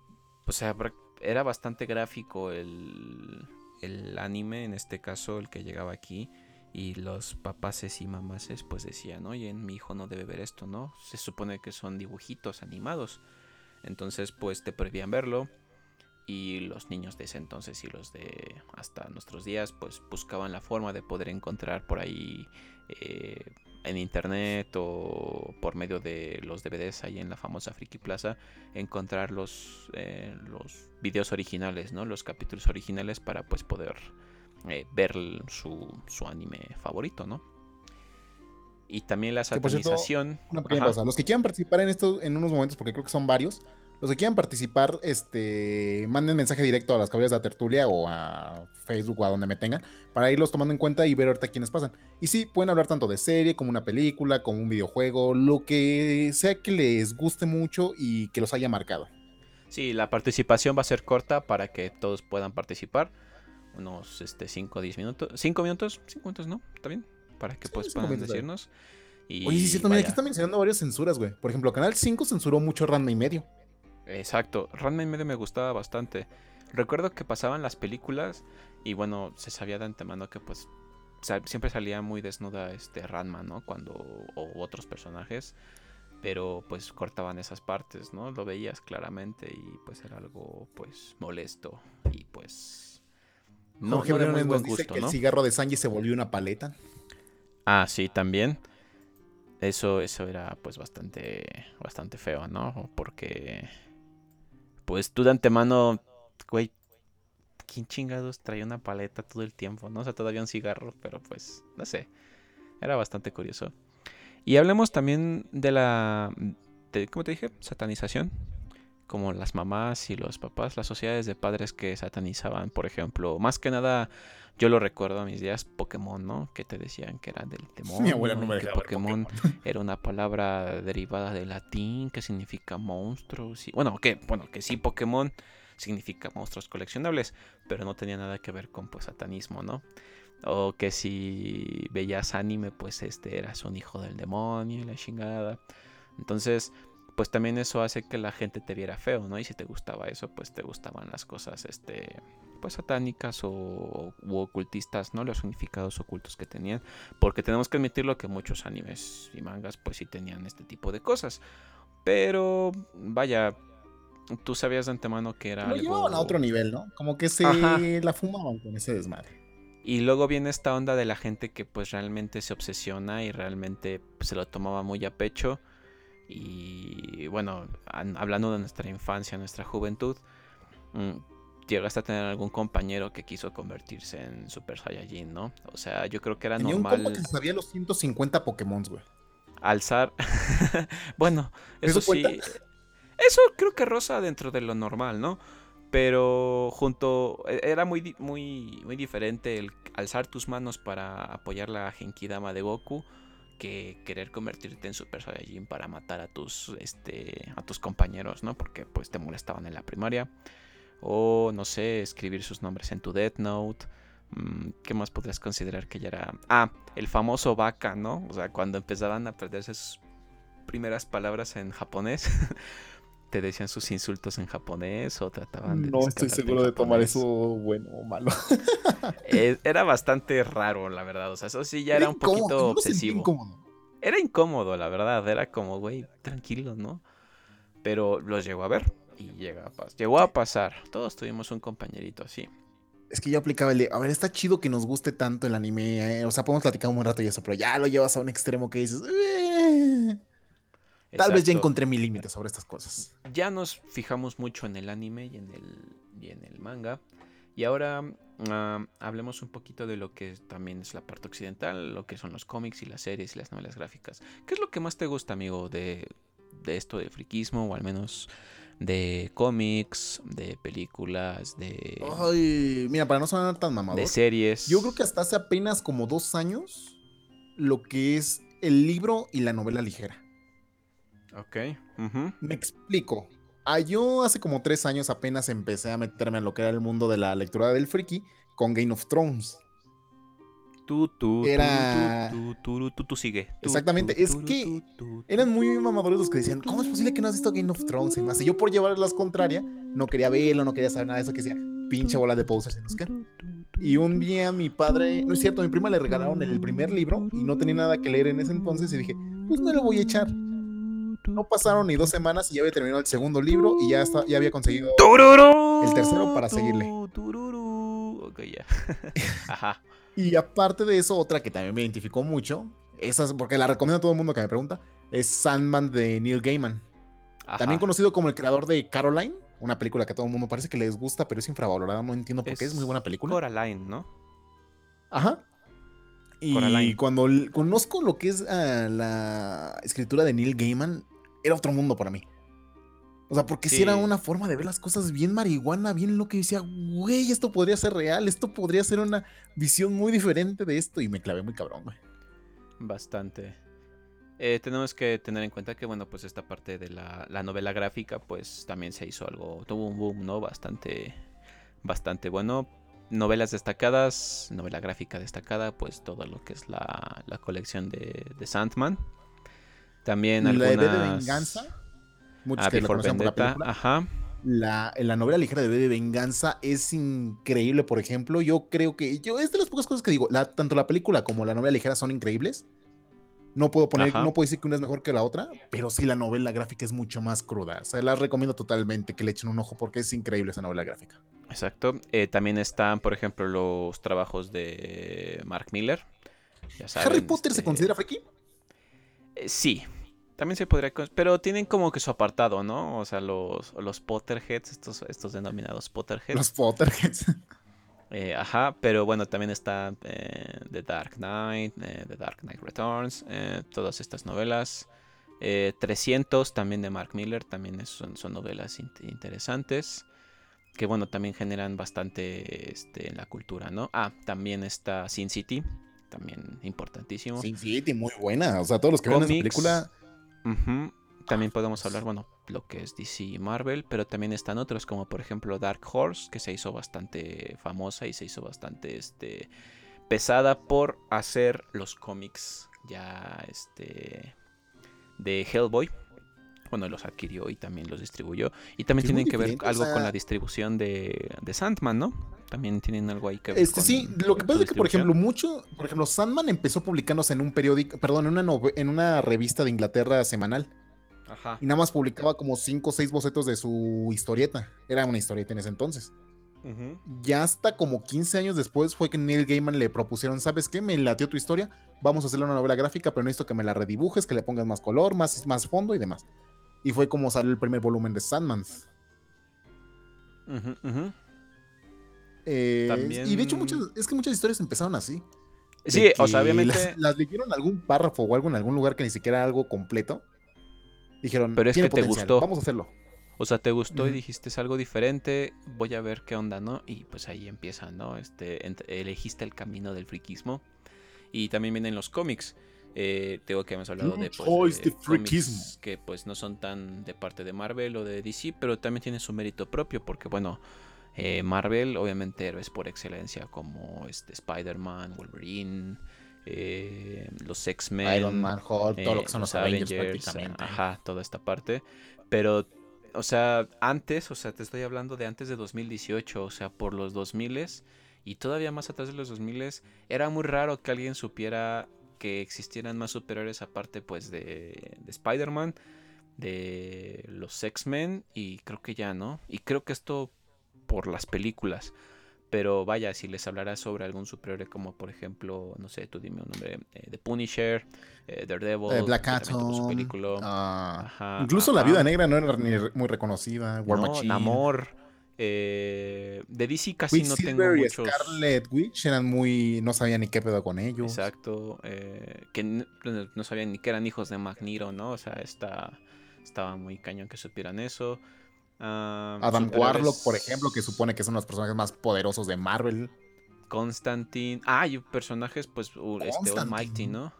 o sea, era bastante gráfico el, el anime, en este caso el que llegaba aquí. Y los papaces y mamaces pues decían, oye, mi hijo no debe ver esto, ¿no? Se supone que son dibujitos animados. Entonces pues te prohibían verlo y los niños de ese entonces y los de hasta nuestros días pues buscaban la forma de poder encontrar por ahí eh, en internet o por medio de los DVDs ahí en la famosa Friki Plaza encontrar los, eh, los videos originales, ¿no? Los capítulos originales para pues poder eh, ver su, su anime favorito, ¿no? Y también la satanización. Los que quieran participar en esto en unos momentos, porque creo que son varios, los que quieran participar, este, manden mensaje directo a las caballeras de la tertulia o a Facebook o a donde me tengan, para irlos tomando en cuenta y ver ahorita quiénes pasan. Y sí, pueden hablar tanto de serie como una película, como un videojuego, lo que sea que les guste mucho y que los haya marcado. Sí, la participación va a ser corta para que todos puedan participar. Unos este, 5 o 10 minutos. 5 minutos, 5 minutos, ¿no? ¿Está bien? Para que pues puedan decirnos. Y Oye, sí, sí, también aquí están mencionando varias censuras, güey. Por ejemplo, Canal 5 censuró mucho Ranma y medio. Exacto, Ranma y medio me gustaba bastante. Recuerdo que pasaban las películas y bueno, se sabía de antemano que pues siempre salía muy desnuda este Ranma, ¿no? Cuando o otros personajes, pero pues cortaban esas partes, ¿no? Lo veías claramente y pues era algo pues molesto y pues no, Jorge no muy buen dice que el cigarro de Sanji se volvió una paleta. Ah, sí, también. Eso, eso era pues bastante, bastante feo, ¿no? Porque pues tú de antemano, güey, ¿quién chingados traía una paleta todo el tiempo? ¿No? O sea, todavía un cigarro, pero pues, no sé. Era bastante curioso. Y hablemos también de la, ¿cómo te dije? Satanización. Como las mamás y los papás, las sociedades de padres que satanizaban, por ejemplo, más que nada yo lo recuerdo a mis días Pokémon, ¿no? Que te decían que era del demonio. Mi abuela no me que Pokémon, era una palabra derivada del latín que significa monstruos. Y, bueno, que, bueno, que sí, Pokémon significa monstruos coleccionables, pero no tenía nada que ver con pues satanismo, ¿no? O que si veías anime, pues este eras un hijo del demonio y la chingada. Entonces, pues también eso hace que la gente te viera feo, ¿no? Y si te gustaba eso, pues te gustaban las cosas, este, pues satánicas o ocultistas, ¿no? Los significados ocultos que tenían. Porque tenemos que admitirlo que muchos animes y mangas pues sí tenían este tipo de cosas. Pero vaya, tú sabías de antemano que era... Lo llevaban a otro nivel, ¿no? Como que se la fumaban con ese desmadre. Y luego viene esta onda de la gente que pues realmente se obsesiona y realmente se lo tomaba muy a pecho. Y bueno, hablando de nuestra infancia, nuestra juventud, mm, llegaste a tener algún compañero que quiso convertirse en Super Saiyajin, ¿no? O sea, yo creo que era Tenía normal. Un que sabía los 150 Pokémon, güey. Alzar. [laughs] bueno, eso, sí. Eso creo que rosa dentro de lo normal, ¿no? Pero junto. E, era muy, muy, muy diferente el alzar tus manos para apoyar la Genkidama de Goku que querer convertirte en Super Saiyajin para matar a tus, este, a tus compañeros, ¿no? Porque pues te molestaban en la primaria. O, no sé, escribir sus nombres en tu Death Note. Mm, ¿Qué más podrías considerar que ya era? Ah, el famoso vaca, ¿no? O sea, cuando empezaban a perderse sus primeras palabras en japonés, [laughs] te decían sus insultos en japonés o trataban de... No estoy seguro de tomar eso bueno o malo. [laughs] Eh, era bastante raro, la verdad. O sea, eso sí ya era, un poquito obsesivo. Incómodo. Era incómodo, la verdad. Era como, güey, tranquilo, ¿no? Pero los llegó a ver. Y llega a llegó a pasar. Todos tuvimos un compañerito así. Es que yo aplicaba el de, a ver, está chido que nos guste tanto el anime, eh, o sea, podemos platicar un rato y eso, pero ya lo llevas a un extremo que dices, eh". tal vez ya encontré mi límite sobre estas cosas. Ya nos fijamos mucho en el anime y en el, y en el manga. Y ahora ah, hablemos un poquito de lo que también es la parte occidental, lo que son los cómics y las series y las novelas gráficas. ¿Qué es lo que más te gusta, amigo, de, de esto del friquismo, o al menos de cómics, de películas, de. Ay, mira, para no sonar tan mamador. De series. Yo creo que hasta hace apenas como dos años lo que es el libro y la novela ligera. Ok. Me explico. Ah, yo hace como tres años apenas empecé a meterme en lo que era el mundo de la lectura del friki con Game of Thrones. Tú, tú, era... tú, tú, tú, tú, sigue. Exactamente, es que eran muy mamadores los que decían, ¿cómo es posible que no has visto Game of Thrones y más? Y yo por llevarles las contraria, no quería verlo, no quería saber nada de eso, que decía, pinche bola de posers en Oscar. Y un día mi padre, no es cierto, a mi prima le regalaron el primer libro y no tenía nada que leer en ese entonces y dije, pues me lo voy a echar. No pasaron ni dos semanas y ya había terminado el segundo libro y ya, está, ya había conseguido el tercero para seguirle. Ok, ya. [laughs] Ajá. Y aparte de eso, otra que también me identificó mucho, esas, porque la recomiendo a todo el mundo que me pregunta, es Sandman de Neil Gaiman. También conocido como el creador de Caroline, una película que a todo el mundo parece que les gusta, pero es infravalorada, no entiendo por qué, es muy buena película. Coraline, ¿no? Ajá. Y cuando conozco lo que es ah, la escritura de Neil Gaiman, era otro mundo para mí. O sea, porque si era una forma de ver las cosas bien marihuana, bien lo que decía, güey, esto podría ser real, esto podría ser una visión muy diferente de esto. Y me clavé muy cabrón, güey. Bastante. Eh, tenemos que tener en cuenta que, bueno, pues esta parte de la, la, novela gráfica, pues también se hizo algo, tuvo un boom, ¿no? Bastante, bastante bueno. Novelas destacadas, novela gráfica destacada, pues todo lo que es la, la colección de, de, Sandman. También algunas... ¿La de Venganza? Muchos ah, que por la Ajá. La, la, novela ligera de B de Venganza es increíble, por ejemplo. Yo creo que. Yo, es de las pocas cosas que digo. La, tanto la película como la novela ligera son increíbles. No puedo poner, no puedo decir que una es mejor que la otra, pero sí la novela gráfica es mucho más cruda. O sea, la recomiendo totalmente que le echen un ojo porque es increíble esa novela gráfica. Exacto. Eh, también están, por ejemplo, los trabajos de Mark Miller. ¿Harry Potter se este considera friki? Eh, sí, también se podría. Pero tienen como que su apartado, ¿no? O sea, los, los Potterheads, estos, estos denominados Potterheads. Los Potterheads. [laughs] Eh, ajá, pero bueno, también está eh, The Dark Knight, eh, The Dark Knight Returns, todas estas novelas. 300 también de Mark Miller, también son, son novelas interesantes. Que bueno, también generan bastante este, en la cultura, ¿no? Ah, también está Sin City, también importantísimo. Sin City, muy buena. O sea, todos los que ven esa película. También podemos hablar, bueno, lo que es DC y Marvel, pero también están otros como por ejemplo Dark Horse, que se hizo bastante famosa y se hizo bastante este, pesada por hacer los cómics ya este, de Hellboy. Bueno, los adquirió y también los distribuyó. Y también tienen que ver algo con la distribución de, de, Sandman, ¿no? También tienen algo ahí que ver. Este, sí, lo que pasa es que, por ejemplo, mucho, por ejemplo, Sandman empezó publicándose en un periódico, perdón, en una, en una revista de Inglaterra semanal. Y nada más publicaba como 5 o 6 bocetos de su historieta. Era una historieta en ese entonces. Ya hasta como 15 años después fue que Neil Gaiman le propusieron, ¿sabes qué? Me latió tu historia, vamos a hacerle una novela gráfica, pero necesito que me la redibujes, que le pongas más color, más, más fondo y demás. Y fue como salió el primer volumen de Sandman. Eh, y de hecho, muchas, es que muchas historias empezaron así. Sí, o sea, obviamente. Las, las leyeron algún párrafo o algo en algún lugar que ni siquiera era algo completo Dijeron, pero es que te gustó. Vamos a hacerlo. O sea, te gustó y dijiste es algo diferente, voy a ver qué onda, ¿no? Y pues ahí empieza, ¿no? Este, elegiste el camino del friquismo. Y también vienen los cómics. Eh, tengo que hemos hablado de, pues, de que pues no son tan de parte de Marvel o de DC, pero también tienen su mérito propio porque bueno, eh, Marvel obviamente héroes por excelencia como este Spider-Man, Wolverine, eh, los X-Men, Iron Man, Hulk, todo lo que son los, Avengers, Ajá, toda esta parte. Pero, o sea, antes, o sea, te estoy hablando de antes de 2018, o sea, por los 2000 y todavía más atrás de los 2000 era muy raro que alguien supiera que existieran más superiores aparte, pues, de, de Spider-Man, de los X-Men y creo que ya, ¿no? Y creo que esto por las películas. Pero vaya, si les hablará sobre algún superhéroe como por ejemplo, no sé, tú dime un nombre, eh, The Punisher, eh, Daredevil, eh, Black película. Ah, incluso La Viuda Negra no era ni muy reconocida, War no, Machine. Namor. De DC casi no tengo muchos. Scarlet Witch eran muy. No sabían ni qué pedo con ellos. Exacto. que no, sabían ni que eran hijos de Magneto, ¿no? O sea, está, estaba muy cañón que supieran eso. Ah, Adam Warlock, por ejemplo, que supone que son los personajes más poderosos de Marvel. Constantine. Ah, hay personajes, pues, este, Almighty, ¿no?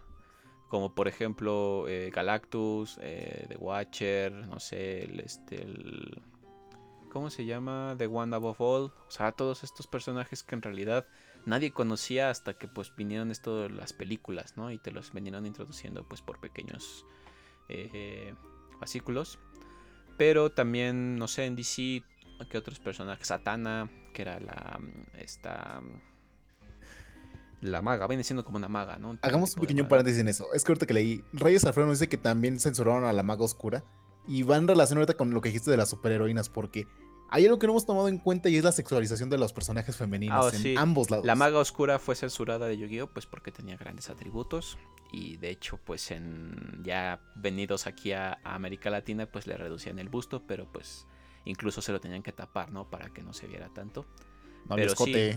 Como por ejemplo eh, Galactus, eh, The Watcher, no sé, el, este, ¿Cómo se llama? The One Above All. O sea, todos estos personajes que en realidad nadie conocía hasta que pues vinieron esto de las películas, ¿no? Y te los vinieron introduciendo pues por pequeños eh, fascículos. Pero también, no sé, en DC ¿Qué otros personajes? Satana, que era la. Esta. La maga, viene siendo como una maga, ¿no? Hagamos un pequeño paréntesis en eso. Es que ahorita que leí, Reyes Alfredo dice que también censuraron a la maga oscura. Y va en relación ahorita con lo que dijiste de las superheroínas, porque hay algo que no hemos tomado en cuenta y es la sexualización de los personajes femeninos ah, en ambos lados. La maga oscura fue censurada de Yu-Gi-Oh! pues porque tenía grandes atributos. Y de hecho, pues en ya venidos aquí a, América Latina, pues le reducían el busto, pero pues incluso se lo tenían que tapar, ¿no? Para que no se viera tanto. pero sí,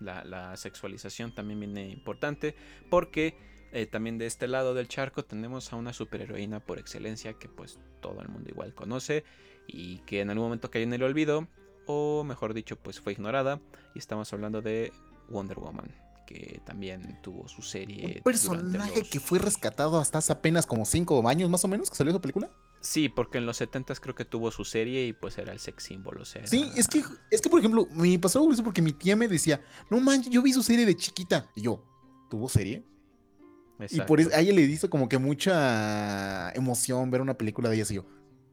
la, sexualización también viene importante porque eh, también de este lado del charco tenemos a una superheroína por excelencia que pues todo el mundo igual conoce y que en algún momento cayó en el olvido, o mejor dicho, pues fue ignorada. Y estamos hablando de Wonder Woman, que también tuvo su serie. Un personaje que fue rescatado hasta hace apenas como 5 años más o menos que salió esa película. Sí, porque en los 70 creo que tuvo su serie y pues era el sex símbolo. O sea, Sí, es que, es que por ejemplo, me pasó eso porque mi tía me decía, no manches, yo vi su serie de chiquita. Y yo, ¿tuvo serie? Y por eso a ella le hizo como que mucha emoción ver una película de ella. Y yo,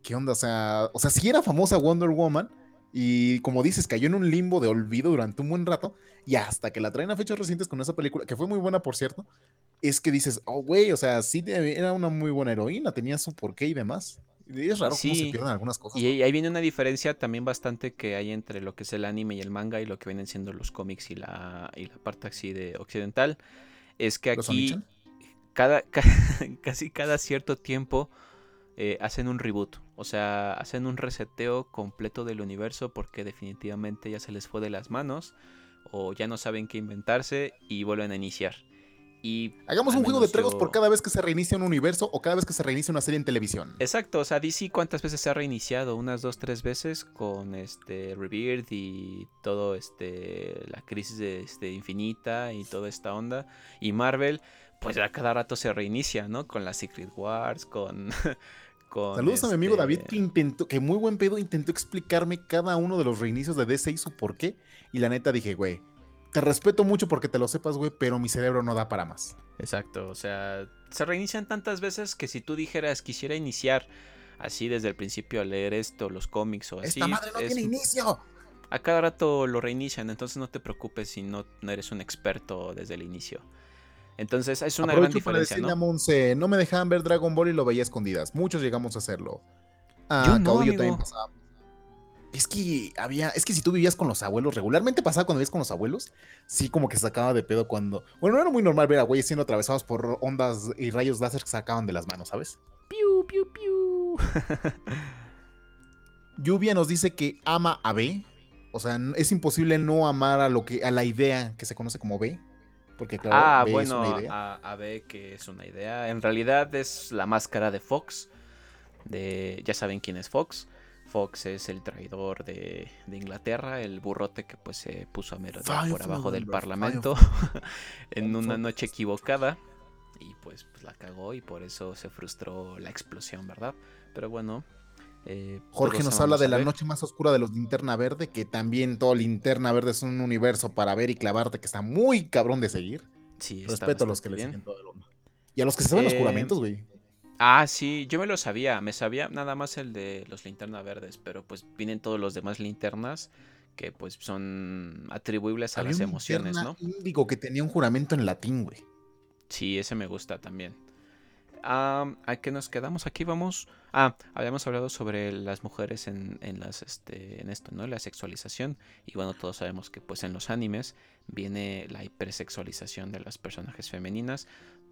¿qué onda? O sea, o sea, sí era famosa Wonder Woman y como dices, cayó en un limbo de olvido durante un buen rato y hasta que la traen a fechas recientes con esa película, que fue muy buena por cierto, es que dices, oh, güey, o sea, sí era una muy buena heroína, tenía su porqué y demás. Y es raro cómo se pierden algunas cosas. Y ahí viene una diferencia también bastante que hay entre lo que es el anime y el manga y lo que vienen siendo los cómics y la, y la parte así de occidental. Es que aquí cada, [laughs] casi cada cierto tiempo eh, hacen un reboot. O sea, hacen un reseteo completo del universo porque definitivamente ya se les fue de las manos o ya no saben qué inventarse y vuelven a iniciar. Y Hagamos un juego de tragos por cada vez que se reinicia un universo o cada vez que se reinicia una serie en televisión. Exacto, o sea, DC cuántas veces se ha reiniciado, unas dos, tres veces con este Rebirth y todo este la crisis de este, infinita y toda esta onda. Y Marvel, pues ya cada rato se reinicia, ¿no? Con la Secret Wars, con [laughs] Saludos a mi amigo David este que intentó, que muy buen pedo, intentó explicarme cada uno de los reinicios de DC y su por qué. Y la neta dije, güey, te respeto mucho porque te lo sepas, güey, pero mi cerebro no da para más. Exacto, o sea, se reinician tantas veces que si tú dijeras quisiera iniciar así desde el principio a leer esto, los cómics o así. ¡Esta madre no tiene inicio! A cada rato lo reinician, entonces no te preocupes si no, no eres un experto desde el inicio. Entonces es una gran diferencia, ¿no? no me dejaban ver Dragon Ball y lo veía escondidas. Muchos llegamos a hacerlo. Ah, yo también pasaba. Es que había, es que si tú vivías con los abuelos, regularmente pasaba cuando vivías con los abuelos, sí como que sacaba de pedo cuando, bueno, no era muy normal ver a güeyes siendo atravesados por ondas y rayos láser que sacaban de las manos, ¿sabes? Piu, piu, piu. [laughs] Lluvia nos dice que ama a B, o sea, es imposible no amar a lo que, a la idea que se conoce como B. Porque claro, ah, bueno, A, B que es una idea. En realidad es la máscara de Fox. De, ya saben quién es Fox. Fox es el traidor de, Inglaterra, el burrote que pues se puso a merodear por abajo del parlamento [laughs] en una noche equivocada. Y pues, pues la cagó y por eso se frustró la explosión, ¿verdad? Pero bueno, eh, Jorge nos habla de la noche más oscura de los Linterna Verde, que también todo Linterna Verde es un universo para ver y clavarte que está muy cabrón de seguir. Sí, Respeto a los que le siguen todo el mundo. Y a los que se saben los eh, juramentos, güey. Ah, sí, yo me lo sabía. Me sabía nada más el de los Linterna Verdes, pero pues vienen todos los demás linternas que pues son atribuibles a las emociones, ¿no? Digo que tenía un juramento en latín, güey. Sí, ese me gusta también. ¿A qué nos quedamos? Aquí vamos. Ah, habíamos hablado sobre las mujeres en, las, este, en esto, ¿no? La sexualización. Y bueno, todos sabemos que pues en los animes viene la hipersexualización de las personajes femeninas.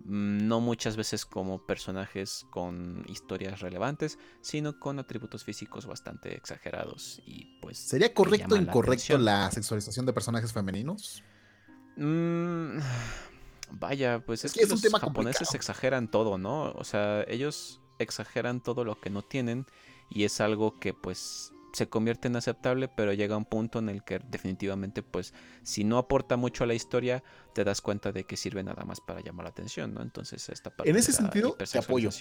Mm, no muchas veces como personajes con historias relevantes, sino con atributos físicos bastante exagerados. Y pues. ¿Sería correcto o incorrecto la, sexualización de personajes femeninos? Mmm Vaya, pues es, que, los japoneses exageran todo, ¿no? O sea, ellos exageran todo lo que no tienen y es algo que pues se convierte en aceptable, pero llega un punto en el que definitivamente pues si no aporta mucho a la historia, te das cuenta de que sirve nada más para llamar la atención, ¿no? Entonces esta parte En ese sentido te apoyo.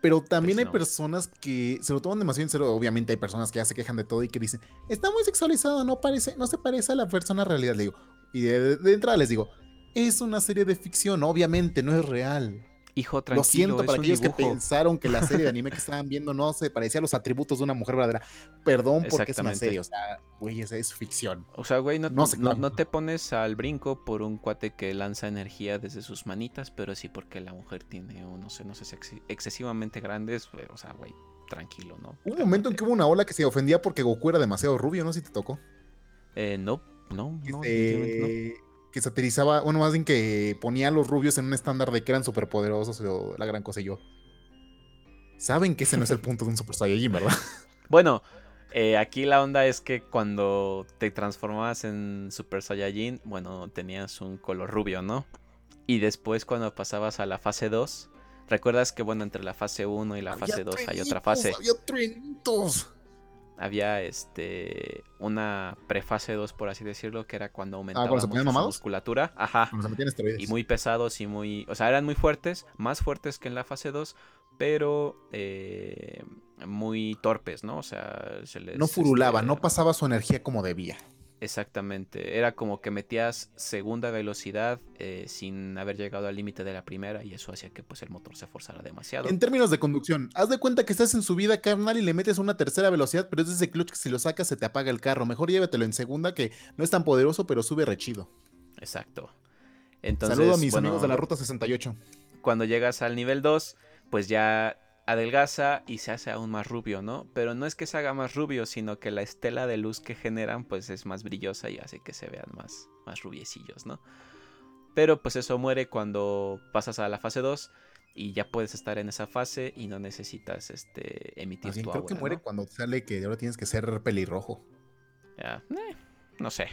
Pero también pues, hay personas que se lo toman demasiado en serio, obviamente hay personas que ya se quejan de todo y que dicen, "Está muy sexualizado, no parece, no se parece a la persona realidad", le digo. Y de entrada les digo, es una serie de ficción, obviamente, no es real. Hijo, tranquilo. Lo siento para aquellos que dibujo. pensaron que la serie de [laughs] anime que estaban viendo no se parecía a los atributos de una mujer verdadera. Perdón porque es una serie, o sea, güey, esa es ficción. O sea, güey, no, No sé, no- claro. no te pones al brinco por un cuate que lanza energía desde sus manitas, pero sí porque la mujer tiene unos senos exce- excesivamente grandes. O sea, güey, tranquilo, ¿no? Hubo un momento en que hubo una ola que se ofendía porque Goku era demasiado rubio, no si te tocó. Eh, no, no, Que, no, definitivamente que satirizaba, bueno, más bien que ponía a los rubios en un estándar de que eran superpoderosos o la gran cosa y yo. Saben que ese no es el [laughs] punto de un Super Saiyajin, ¿verdad? no. [laughs] Bueno, eh, aquí la onda es que cuando te transformabas en Super Saiyajin, bueno, tenías un color rubio, ¿no? Y después cuando pasabas a la fase 2, recuerdas que, bueno, entre la fase 1 y la Había fase 2 hay otra fase. Había truenitos. Había este una prefase 2 por así decirlo que era cuando aumentaba Ah, ¿cuando se musculatura. Ajá. Se y muy pesados y muy o sea eran muy fuertes más fuertes que en la fase 2 pero eh, muy torpes no o sea se les no furulaba, este, no pasaba su energía como debía. Exactamente era como que metías segunda velocidad eh, sin haber llegado al límite de la primera y eso hacía que pues el motor se forzara demasiado En términos de conducción, haz de cuenta que estás en subida carnal y le metes una tercera velocidad, pero es ese clutch que si lo sacas se te apaga el carro. Mejor llévatelo en segunda, que no es tan poderoso, pero sube rechido. exacto entonces Saludo a mis bueno, amigos de la ruta 68. cuando llegas al nivel 2, pues ya adelgaza y se hace aún más rubio, ¿no? Pero no es que se haga más rubio, sino que la estela de luz que generan pues es más brillosa y hace que se vean más, más rubiecillos, ¿no? Pero pues eso muere cuando pasas a la fase 2 y ya puedes estar en esa fase y no necesitas este emitir bien, tu creo que muere ¿no? cuando sale que ahora tienes que ser pelirrojo. Ya, eh, no sé.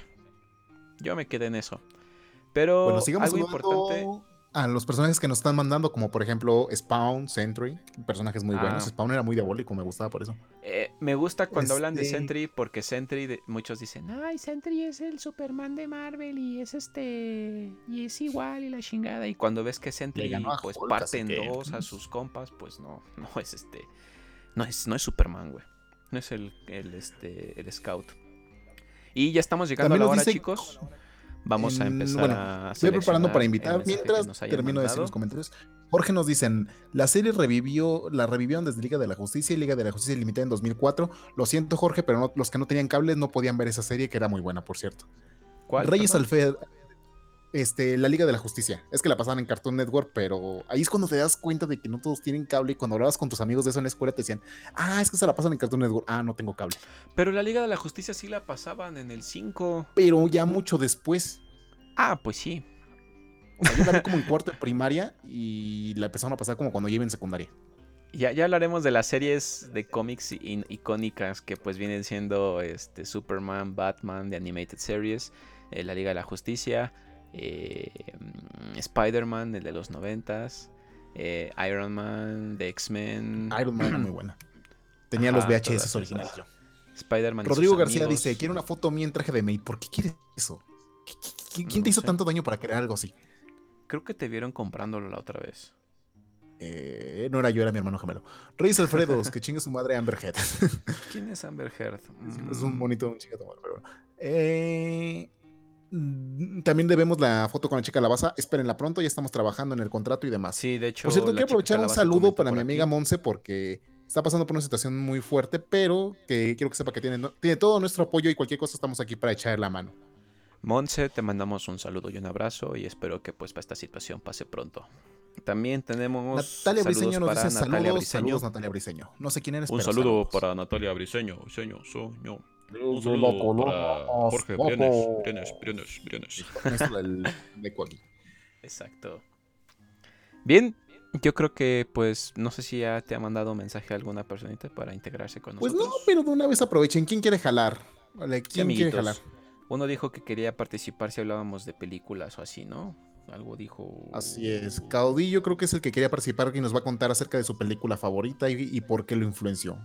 Yo me quedé en eso. Pero Bueno, sigamos algo importante a los personajes que nos están mandando, como por ejemplo Spawn, Sentry, personajes muy buenos. Ah. Spawn era muy diabólico, me gustaba por eso. Eh, me gusta cuando hablan de Este- Sentry porque Sentry, de- muchos dicen, ay, Sentry es el Superman de Marvel y es este, y es igual y la chingada. Y cuando ves que Sentry pues Hulk, parte en que, dos a pues. sus compas, pues no, no es este, no es, no es Superman, güey. No es el, el, este, el Scout. Y ya estamos llegando También a la hora, dice- chicos. Vamos a En- empezar bueno, a preparando para invitar. Mientras termino de decir los comentarios. Jorge nos dicen, la serie revivió, la revivieron desde Liga de la Justicia y Liga de la Justicia Limitada en 2004. Lo siento Jorge, pero no- los que no tenían cables no podían ver esa serie que era muy buena, por cierto. ¿Cuál? Reyes perdón? Este, la Liga de la Justicia. Es que la pasaban en Cartoon Network, pero ahí es cuando te das cuenta de que no todos tienen cable y cuando hablabas con tus amigos de eso en la escuela te decían, ah, es que se la pasan en Cartoon Network. Ah, no tengo cable. Pero la Liga de la Justicia sí la pasaban en el 5. Pero ya mucho después. Ah, pues sí. O sea, yo la vi como en cuarto de primaria y la empezaron a pasar como cuando lleve en secundaria. Ya, ya hablaremos de las series de cómics icónicas que pues vienen siendo este, Superman, Batman, de Animated Series, eh, la Liga de la Justicia, eh, Spider-Man, el de los noventas, eh, Iron Man, de X-Men, Iron Man era muy buena. [clears throat] Tenía los VHS originales. esas. Spider-Man. Rodrigo García amigos. dice, quiero una foto mía en traje de maid. ¿Por qué quieres eso? ¿Qui- qui- ¿Quién te hizo sé. tanto daño para crear algo así? Creo que te vieron comprándolo la otra vez. Eh, no era yo, era mi hermano gemelo. Reyes Alfredos, [laughs] que chingue su madre Amberhead. ¿Quién es Amber Heard? es un Mm, bonito, un pero bueno. Eh, también debemos la foto con la chica Calabaza. Espérenla pronto, ya estamos trabajando en el contrato y demás. Sí, de hecho. Por cierto, quiero aprovechar un saludo para mi amiga Monse porque está pasando por una situación muy fuerte, pero que quiero que sepa que tiene, tiene todo nuestro apoyo y cualquier cosa estamos aquí para echarle la mano. Monse, te mandamos un saludo y un abrazo y espero que pues esta situación pase pronto. También tenemos Natalia Briseño nos para dice Natalia saludos, Briseño. saludos Natalia Briseño. No sé quién eres, Un pero saludo saludos. para Natalia Briseño, señor, señor. Un saludo para Jorge. Briones, Briones, Briones. Exacto. Bien, yo creo que pues no sé si ya te ha mandado mensaje alguna personita para integrarse con Pues nosotros. no, pero de una vez aprovechen. ¿Quién quiere jalar? Vale, ¿Quién quiere jalar? Uno dijo que quería participar si hablábamos de películas o así, ¿no? Algo dijo. Así es. Caudillo creo que es el que quería participar y nos va a contar acerca de su película favorita y, y por qué lo influenció.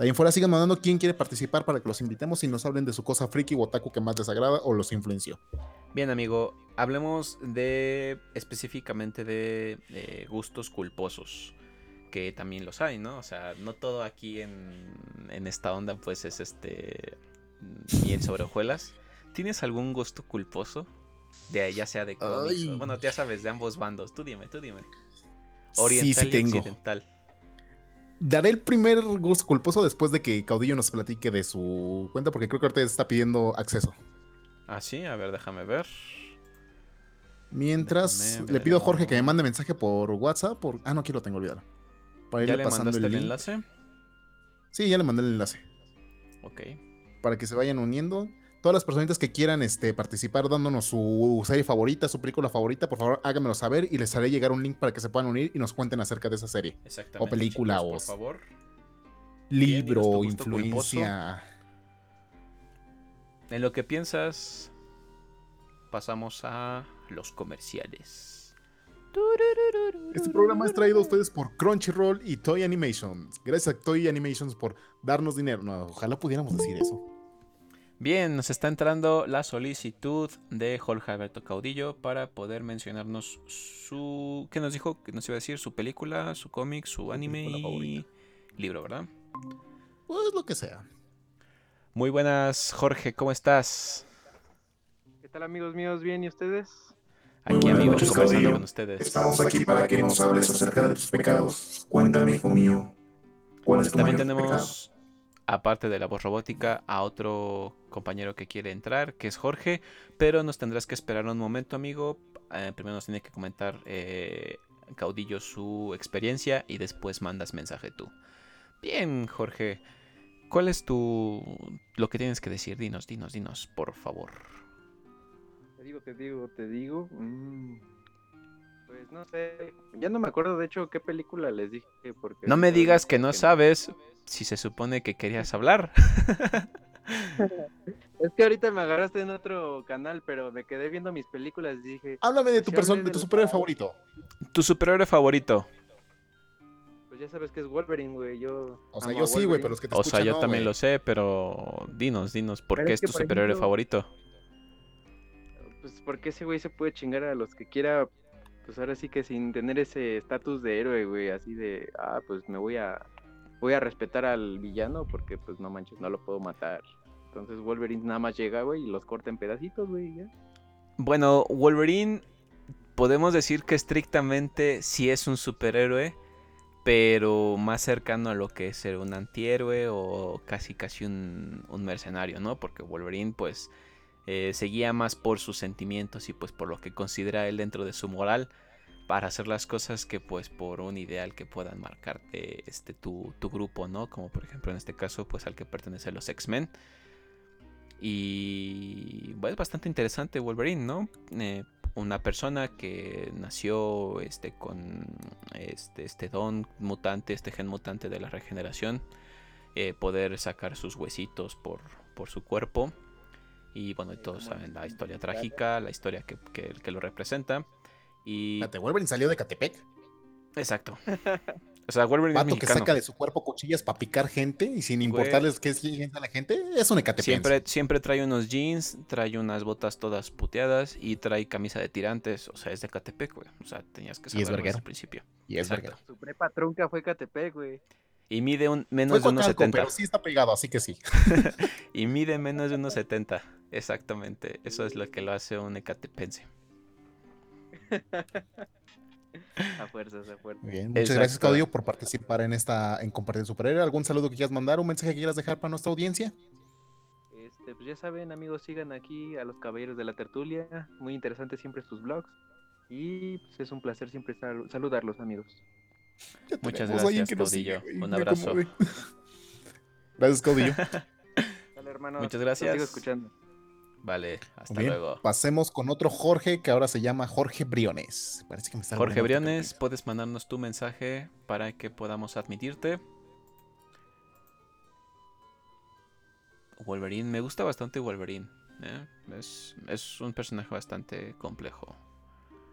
De ahí en fuera sigan mandando quién quiere participar para que los invitemos y nos hablen de su cosa friki o otaku que más les agrada o los influenció. Bien, amigo, hablemos de específicamente de gustos culposos, que también los hay, ¿no? O sea, no todo aquí en, en esta onda pues es este miel sobre hojuelas. ¿Tienes algún gusto culposo? De ya sea de cómics, o- bueno, ya sabes, de ambos bandos. Tú dime, tú dime. Oriental sí, sí y tengo. occidental. Daré el primer gusto culposo después de que Caudillo nos platique de su cuenta, porque creo que ahorita está pidiendo acceso. Ah, sí, a ver, déjame ver. Mientras Déjame le pido a Jorge que me mande mensaje por WhatsApp. Por... Ah, no, aquí lo tengo olvidado. Para ¿Ya irle le pasando mandaste el, link. enlace? Sí, ya le mandé el enlace. Ok. Para que se vayan uniendo. Todas las personitas que quieran este, participar dándonos su serie favorita, su película favorita, por favor háganmelo saber y les haré llegar un link para que se puedan unir y nos cuenten acerca de esa serie. Exactamente. O película, chicos, o- Por favor. Libro, gusto influencia. En lo que piensas, pasamos a los comerciales. Este programa es traído a ustedes por Crunchyroll y Toy Animations. Gracias a Toy Animations por darnos dinero. No, ojalá pudiéramos decir eso. Bien, nos está entrando la solicitud de Jorge Alberto Caudillo para poder mencionarnos su... ¿Qué nos dijo? ¿Qué nos iba a decir? Su película, su cómic, su anime y favorita. libro, ¿verdad? Pues lo que sea. Muy buenas, Jorge, ¿cómo estás? ¿Qué tal amigos míos? ¿Bien y ustedes? Aquí buenas amigos noches, conversando Caudillo. con ustedes. Estamos aquí para que nos hables acerca de tus pecados. Cuéntame, hijo mío. ¿Cuál es tu También mayor pecado? Aparte de la voz robótica, a otro compañero que quiere entrar, que es Jorge, pero nos tendrás que esperar un momento, amigo. Eh, primero nos tiene que comentar eh, Caudillo su experiencia y después mandas mensaje tú. Bien, Jorge. ¿Cuál es tu... lo que tienes que decir? Dinos, dinos, dinos, por favor. Te digo, te digo, te digo. mm, Pues no sé. Ya no me acuerdo de hecho qué película les dije. Porque No me digas que no sabes si se supone que querías hablar. [laughs] Es que ahorita me agarraste en otro canal, pero me quedé viendo mis películas y dije, Háblame de tu Sí, persona, de tu superhéroe favorito. Tu superhéroe favorito. pues ya sabes que es Wolverine, güey. Yo. O sea, yo sí, güey, pero es que te O sea, yo no, también lo sé, pero dinos, dinos, ¿por Pero qué es es que, tu superhéroe ejemplo- favorito? Pues porque ese güey se puede chingar a los que quiera. Pues ahora sí que sin tener ese estatus de héroe, güey. Así de, ah, pues me voy a. Voy a respetar al villano porque, pues no manches, no lo puedo matar. Entonces Wolverine nada más llega, güey, y los corta en pedacitos, güey, ya. Bueno, Wolverine podemos decir que estrictamente sí es un superhéroe, pero más cercano a lo que es ser un antihéroe o casi casi un mercenario, ¿no? Porque Wolverine pues eh, se guía más por sus sentimientos y pues por lo que considera él dentro de su moral para hacer las cosas que pues por un ideal que puedan marcarte este tu, tu grupo, ¿no? Como por ejemplo en este caso pues al que pertenecen los X-Men. Y es bastante interesante Wolverine, ¿no? Eh, una persona que nació este, con este, este don mutante, este gen mutante de la regeneración, eh, poder sacar sus huesitos por, por su cuerpo. Y bueno, y todos saben la historia trágica, la historia que, que- que lo representa. Y. Espérate, Wolverine salió de Catepec. Exacto. O sea, Wolverine es Vato que mexicano. saca de su cuerpo cuchillas para picar gente y sin importarles qué es es la gente, es un ecatepense. Siempre, siempre trae unos jeans, trae unas botas todas puteadas y trae camisa de tirantes. O sea, es de Catepec, güey. O sea, tenías que Y es saberlo desde verguero. el principio. Y es verga. Su prepa trunca fue Catepec, güey. Y mide un, menos de unos Coacalco, 70. pero sí está pegado, así que sí. [laughs] Y mide menos de unos 70. Exactamente. Eso es lo que lo hace un ecatepense. A fuerzas, a fuerzas. Muy bien, muchas gracias. Claudio, por participar en esta, en compartir superhéroe. ¿Algún saludo que quieras mandar? ¿Un mensaje que quieras dejar para nuestra audiencia? Este, pues ya saben, amigos, sigan aquí a los caballeros de la tertulia. Muy interesante siempre sus vlogs. Y pues es un placer siempre sal- saludarlos, amigos. Muchas gracias, Caudillo. sigue, Un abrazo. Gracias, Caudillo. Dale, hermanos. Muchas gracias. sigo escuchando. Vale, hasta bien, luego. Pasemos con otro Jorge que ahora se llama Jorge Briones. Parece que me está Jorge Briones, puedes mandarnos tu mensaje para que podamos admitirte. Wolverine, me gusta bastante Wolverine. ¿eh? Es, es un personaje bastante complejo.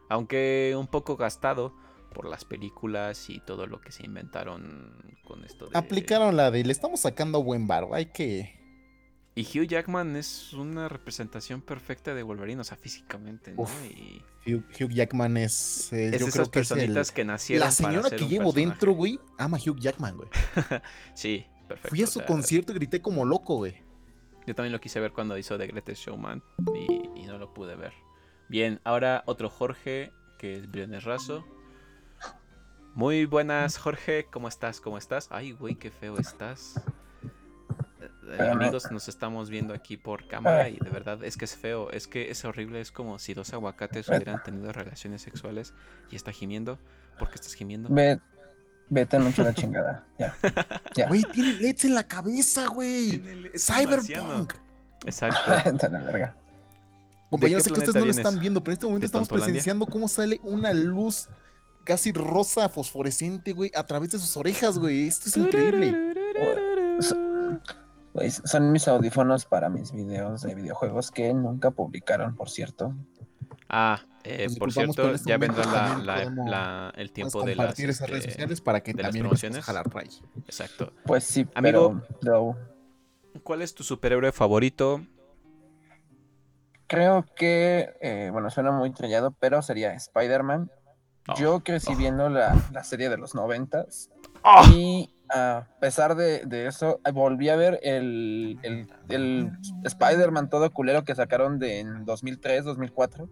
Aunque un poco gastado por las películas y todo lo que se inventaron con esto de... Aplicaron la de le estamos sacando buen bar. Hay que. Y Hugh Jackman es una representación perfecta de Wolverine, o sea, físicamente, ¿no? Uf, y Hugh, Hugh Jackman es. eh, es yo esas creo que es el- personitas que nacieron La señora para que llevo personaje. dentro, güey, ama a Hugh Jackman, güey. [laughs] Sí, perfecto. Fui a o su sea, concierto y grité como loco, güey. Yo también lo quise ver cuando hizo The Greatest Showman y, y no lo pude ver. Bien, ahora otro Jorge, que es Briones Razo. Muy buenas, Jorge. ¿Cómo estás? ¿Cómo estás? Ay, güey, qué feo estás. Eh, amigos, nos estamos viendo aquí por cámara y de verdad es que es feo. Es que es horrible. Es como si dos aguacates hubieran tenido relaciones sexuales y está gimiendo. ¿Por qué estás gimiendo? Ve, vete mucho la chingada. Ya. Ya. Güey, tiene LEDs en la cabeza, güey. Marciano. Cyberpunk. Exacto. [laughs] La verga. Compañeros, sé que ustedes no lo están viendo, pero en este momento ¿De estamos presenciando cómo sale una luz casi rosa fosforescente, güey, a través de sus orejas, güey. Esto es increíble. Güey, son mis audífonos para mis videos de videojuegos que nunca publicaron, por cierto. Ah, eh, por cierto, este ya vendrá la, también la- podemos- la- el tiempo de las, esas redes sociales para que de las también promociones. empieces a jalar ray. Exacto. Pues sí, Amigo. pero no. ¿Cuál es tu superhéroe favorito? creo que, eh, bueno, suena muy trillado, pero sería Spider-Man. Oh, Yo crecí oh. viendo la, la serie de los noventas ¡Ah! y a pesar de, de eso, volví a ver el, el, el Spider-Man todo culero que sacaron de en 2003, 2004,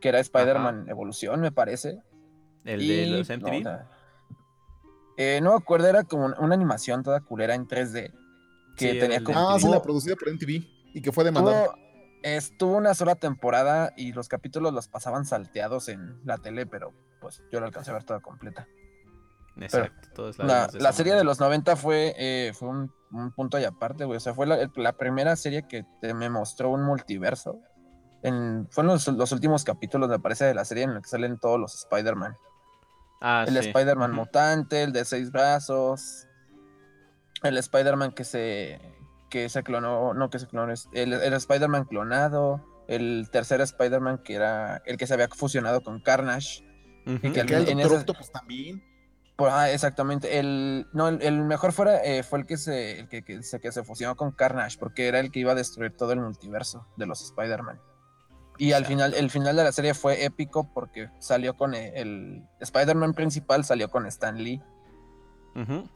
que era Spider-Man Evolución, me parece. El Y, de los no, MTV. o sea, eh, no me acuerdo, era como una, una animación toda culera en 3D. Que Sí, tenía el como. Ah, sí, la producida por MTV y que fue demandada. tuvo, estuvo una sola temporada y los capítulos los pasaban salteados en la tele, pero pues yo la alcancé a ver toda completa. Exacto. todos la La, de la serie de los 90 fue, eh, fue un, un punto y aparte, güey. O sea, fue la, la primera serie que te- me mostró un multiverso. En, fueron los, los últimos capítulos, me parece, de la serie en la que salen todos los Spider-Man. Ah, el sí. Spider-Man mutante, el de seis brazos, el Spider-Man que se, que se clonó, no que se clonó, es- el, el Spider-Man clonado, el tercer Spider-Man que era el que se había fusionado con Carnage. Ujú. que Que el- queda el en Doctor ese- Octopus también. Ah, exactamente. El, no, el, el mejor fuera, eh, fue el que se, el que, que se, que se fusionó con Carnage, porque era el que iba a destruir todo el multiverso de los Spider-Man. Y al final, el final de la serie fue épico porque salió con el, el Spider-Man principal, salió con Stan Lee. Ujú.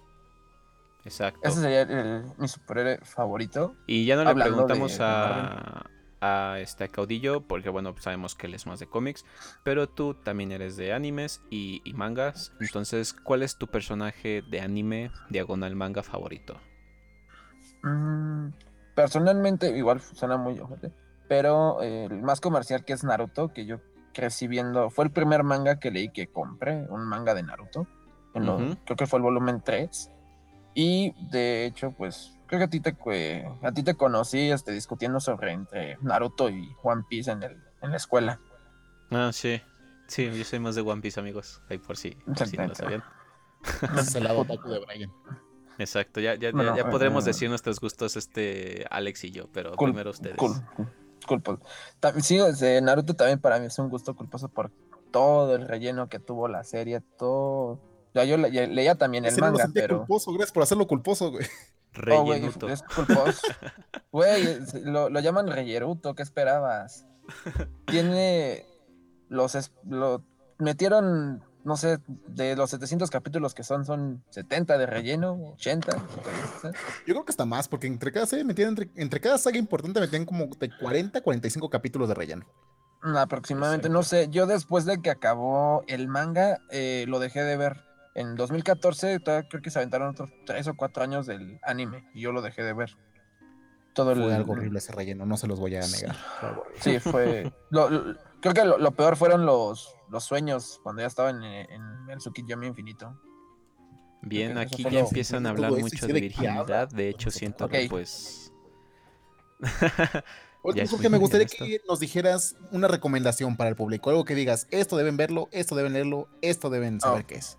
Exacto. Ese sería el- mi superhéroe favorito. Y ya no le hablando preguntamos de a, a este Caudillo, porque bueno, sabemos que él es más de cómics, pero tú también eres de animes y, y mangas. Entonces, ¿cuál es tu personaje de anime diagonal manga favorito? Mm, personalmente, igual suena muy ojete, pero eh, el más comercial que es Naruto, que yo crecí viendo, fue el primer manga que leí que compré, un manga de Naruto. en lo- Ujú. Creo que fue el volumen 3. Y de hecho, pues creo que a ti te, a ti te conocí este, discutiendo sobre entre Naruto y One Piece en, el, en la escuela. Ah, sí. Sí, yo soy más de One Piece, amigos. Ahí por si, por si no lo Exacto. sabían. Ese [laughs] es el lado otaku de Brian. Exacto, ya, ya, ya- ya podremos eh, decir nuestros gustos, este Alex y yo, pero Cool, primero ustedes. Cool, culposo. Tam- Sí, Naruto también para mí es un gusto culposo por todo el relleno que tuvo la serie, todo. Ya yo le- leía también el lo manga, pero. culposo, gracias por hacerlo culposo, güey. [laughs] Oh, güey, Rellenuto. es culposo. [laughs] Güey, lo, lo llaman relleruto, ¿qué esperabas? Tiene los es- lo metieron, no sé, de los 700 capítulos que son, son 70 de relleno, 80. ¿sabes? Yo creo que hasta más, porque entre cada serie metían, entre, entre cada saga importante metían como de 40 a 45 capítulos de relleno. Aproximadamente, no sé, yo después de que acabó el manga, eh, lo dejé de ver. En 2014 todavía creo que se aventaron otros 3 o 4 años del anime y yo lo dejé de ver. Todo el, Fue algo horrible ese relleno, no se los voy a negar. Sí, fue. [laughs] lo- lo- creo que lo, lo peor fueron los, los sueños cuando ya estaba en, en el Tsukiyami Infinito. Bien, Creo que aquí ya lo- empiezan a hablar mucho de virginidad. De hecho, siento que Ok. pues. [laughs] Oye, Ya es Jorge, me gustaría que nos dijeras una recomendación para el público, algo que digas, esto deben verlo, esto deben leerlo, esto deben saber Oh. qué es.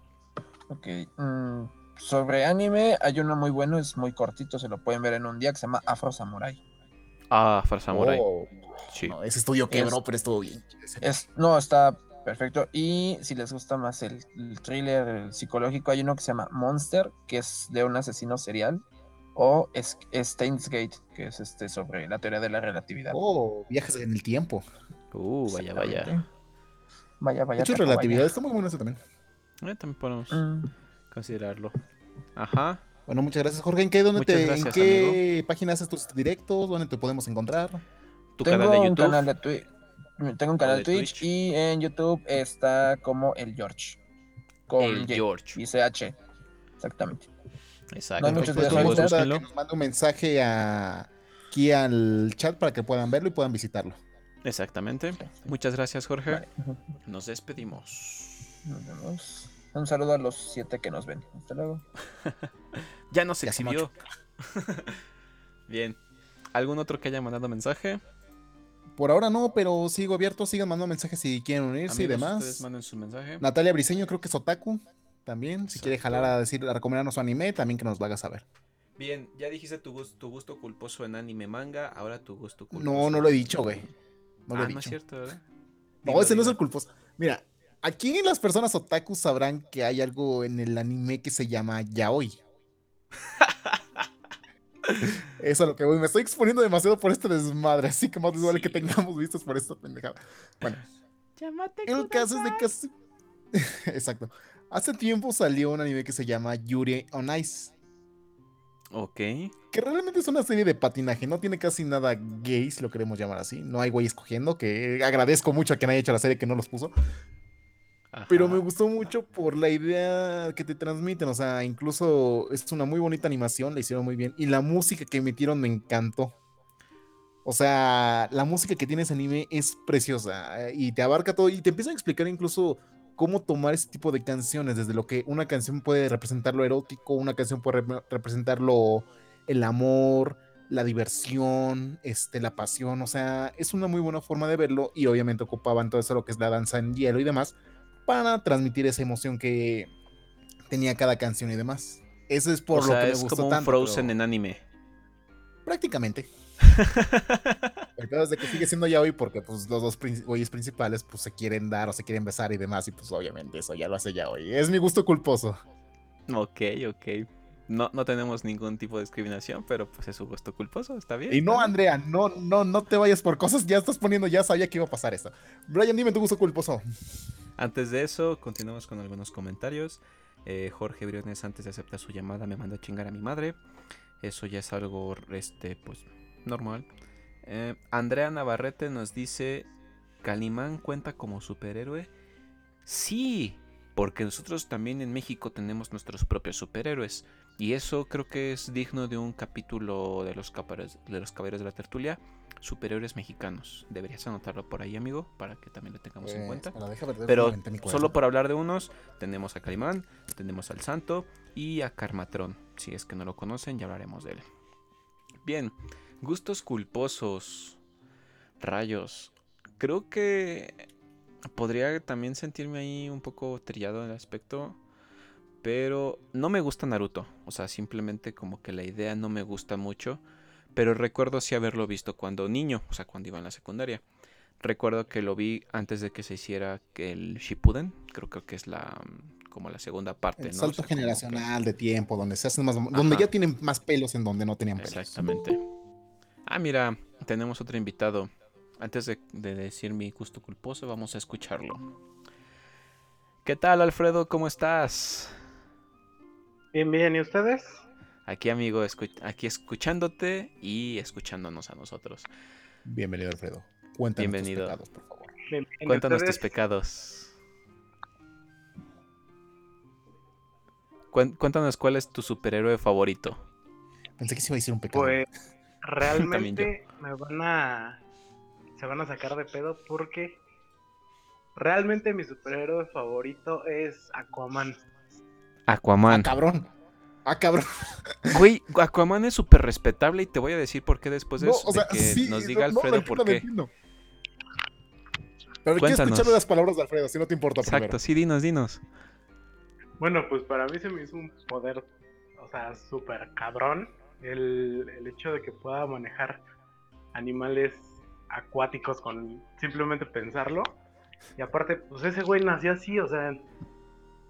Ok. mm, sobre anime, hay uno muy bueno, es muy cortito, se lo pueden ver en un día, que se llama Afro Samurai. Ah, Far Samurai. Oh, Sí. no, ese estudio quebró, Es- pero estuvo bien. Es, no, está perfecto. Y si les gusta más el, el thriller el psicológico, hay uno que se llama Monster, que es de un asesino serial. O es, Steins Gate, que es este sobre la teoría de la relatividad. Oh, viajes en el tiempo. Uh, vaya, vaya. Exactamente. Vaya, De vaya. hecho, relatividad vaya. está muy bueno ese también. Eh, también podemos Mm, considerarlo. Ajá. Bueno, muchas gracias, Jorge. ¿En qué, dónde te, gracias, en qué página haces tus directos? ¿Dónde te podemos encontrar? Tu tengo canal de un YouTube. canal de Twitch. Tengo un canal de de Twitch, Twitch. y en YouTube está como el George. con El Y George. y CH. Exactamente. Exacto. No hay muchos Pues, videos que nos mande un mensaje a- aquí al chat para que puedan verlo y puedan visitarlo. Exactamente. Muchas gracias, Jorge. Vale. Nos despedimos. Nos vemos. Un saludo a los siete que nos ven. Hasta luego. [laughs] Ya nos Ya exhibió. [laughs] Bien. ¿Algún otro que haya mandado mensaje? Por ahora no, pero sigo abierto. Sigan mandando mensajes si quieren unirse y demás. Ustedes manden su mensaje. Natalia Briseño creo que es otaku también. Si quiere jalar a decir, a recomendarnos su anime, también que nos lo haga saber. Bien, ya dijiste tu, gus- tu gusto culposo en anime manga, ahora tu gusto culposo. No, no lo he dicho, güey. No lo ah, he no es dicho. cierto, ¿verdad? No, Dilo, ese no es el culposo. Mira, aquí las personas otaku sabrán que hay algo en el anime que se llama yaoi. [laughs] Eso es a lo que voy. Me estoy exponiendo demasiado por este desmadre, así que más les vale que tengamos vistos por esta pendejada. Bueno, el caso es de que... hace- [laughs] Exacto. Hace tiempo salió un anime que se llama Yuri on Ice. Ok. Que realmente es una serie de patinaje, no tiene casi nada gay, si lo queremos llamar así. No hay güey escogiendo, que agradezco mucho a quien haya hecho la serie que no los puso. Pero me gustó mucho por la idea que te transmiten. O sea, incluso es una muy bonita animación, la hicieron muy bien. Y la música que emitieron me encantó. O sea, la música que tiene ese anime es preciosa eh, y te abarca todo y te empiezan a explicar incluso cómo tomar ese tipo de canciones, desde lo que una canción puede representar lo erótico, una canción puede rep- representar lo, el amor, la diversión, este, la pasión, o sea, es una muy buena forma de verlo y obviamente ocupaban todo eso lo que es la danza en hielo y demás para transmitir esa emoción que tenía cada canción y demás. Eso es por o lo sea, que me es gustó como un tanto, Frozen pero- en anime. Prácticamente. [laughs] El es de que sigue siendo ya hoy porque pues los dos güeyes principales pues se quieren dar o se quieren besar y demás y pues obviamente eso ya lo hace ya hoy. Es mi gusto culposo. Ok, ok. No, no tenemos ningún tipo de discriminación, pero pues es su gusto culposo, está bien. Y no. Andrea, no, no, no te vayas por cosas, ya estás poniendo, ya sabía que iba a pasar esto. Brian, dime tu gusto culposo. Antes de eso, continuamos con algunos comentarios. Eh, Jorge Briones, antes de aceptar su llamada, me mandó a chingar a mi madre. Eso ya es algo, este, pues, normal. Eh, Andrea Navarrete nos dice: ¿Calimán cuenta como superhéroe? Sí, porque nosotros también en México tenemos nuestros propios superhéroes. Y eso creo que es digno de un capítulo de los, caballeros, de los Caballeros de la Tertulia. Superhéroes mexicanos. Deberías anotarlo por ahí, amigo, para que también lo tengamos en Eh, cuenta. Pero solo por hablar de unos, tenemos a Calimán, tenemos al Santo y a Carmatrón. Si es que no lo conocen, ya hablaremos de él. Bien, gustos culposos. Rayos. Creo que podría también sentirme ahí un poco trillado en el aspecto. Pero no me gusta Naruto. O sea, simplemente como que la idea no me gusta mucho. Pero recuerdo sí haberlo visto cuando niño, o sea, cuando iba en la secundaria. Recuerdo que lo vi antes de que se hiciera el Shippuden. Creo, creo que es la como la segunda parte, El ¿no? O salto sea, como que- generacional de tiempo, donde se hacen más, donde ya tienen más pelos en donde no tenían pelos. Exactamente. Ah, mira, tenemos otro invitado. Antes de, de decir mi gusto culposo, vamos a escucharlo. ¿Qué tal, Alfredo? ¿Cómo estás? Bien, bien, ¿y ustedes? Aquí, amigo, escu- aquí escuchándote y escuchándonos a nosotros. Bienvenido, Alfredo. Cuéntanos Bienvenido. tus pecados, por favor. Bien, bien, ¿y Cuéntanos tus pecados. Cuéntanos cuál es tu superhéroe favorito. Pensé que se iba a decir un pecado. Pues [laughs] realmente me van a... Se van a sacar de pedo porque realmente mi superhéroe favorito es Aquaman. Ah, Aquaman. cabrón. Ah, cabrón. [laughs] Güey, Aquaman es súper respetable y te voy a decir por qué después de, No, eso, o de sea, que sí, nos diga no, no, Alfredo lo por qué. entiendo. Pero quiero Cuéntanos. escuchar las palabras de Alfredo, si no te importa Exacto, primero. sí, dinos, dinos. Bueno, pues para mí se me hizo un poder, o sea, súper cabrón. El, el hecho de que pueda manejar animales acuáticos con simplemente pensarlo. Y aparte, pues ese güey nació así, o sea,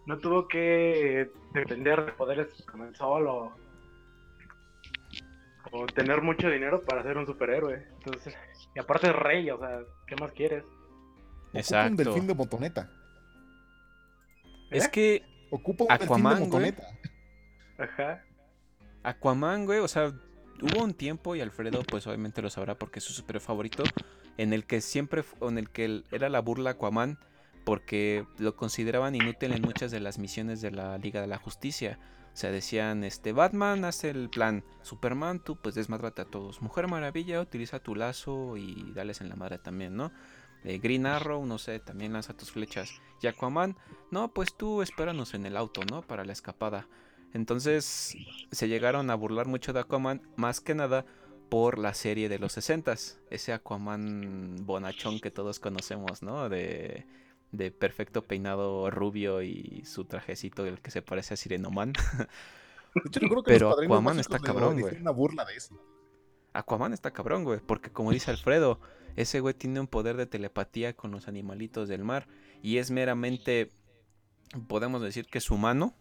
no tuvo que depender de poderes como el sol o, o tener mucho dinero para ser un superhéroe. Entonces, y aparte es rey, o sea, ¿qué más quieres? Ocupa un Exacto. delfín de motoneta. Es ¿Eh? que Ocupa un Aquaman, delfín de güey. motoneta. Ajá. Aquaman, güey, o sea, hubo un tiempo y Alfredo pues obviamente lo sabrá porque es su super favorito, en el que siempre, en el que era la burla Aquaman porque lo consideraban inútil en muchas de las misiones de la Liga de la Justicia. O sea, decían, este, Batman hace el plan, Superman, tú pues desmadrate a todos. Mujer Maravilla, utiliza tu lazo y dales en la madre también, ¿no? Eh, Green Arrow, no sé, también lanza tus flechas. Y Aquaman, no, pues tú espéranos en el auto, ¿no? Para la escapada. Entonces se llegaron a burlar mucho de Aquaman, más que nada por la serie de los 60 ese Aquaman bonachón que todos conocemos, ¿no? De, de perfecto peinado rubio y su trajecito el que se parece a Sirenoman. Yo creo que Pero Aquaman está cabrón, güey. una burla de eso. Aquaman está cabrón, güey, porque como dice Alfredo, ese güey tiene un poder de telepatía con los animalitos del mar y es meramente, podemos decir que es humano,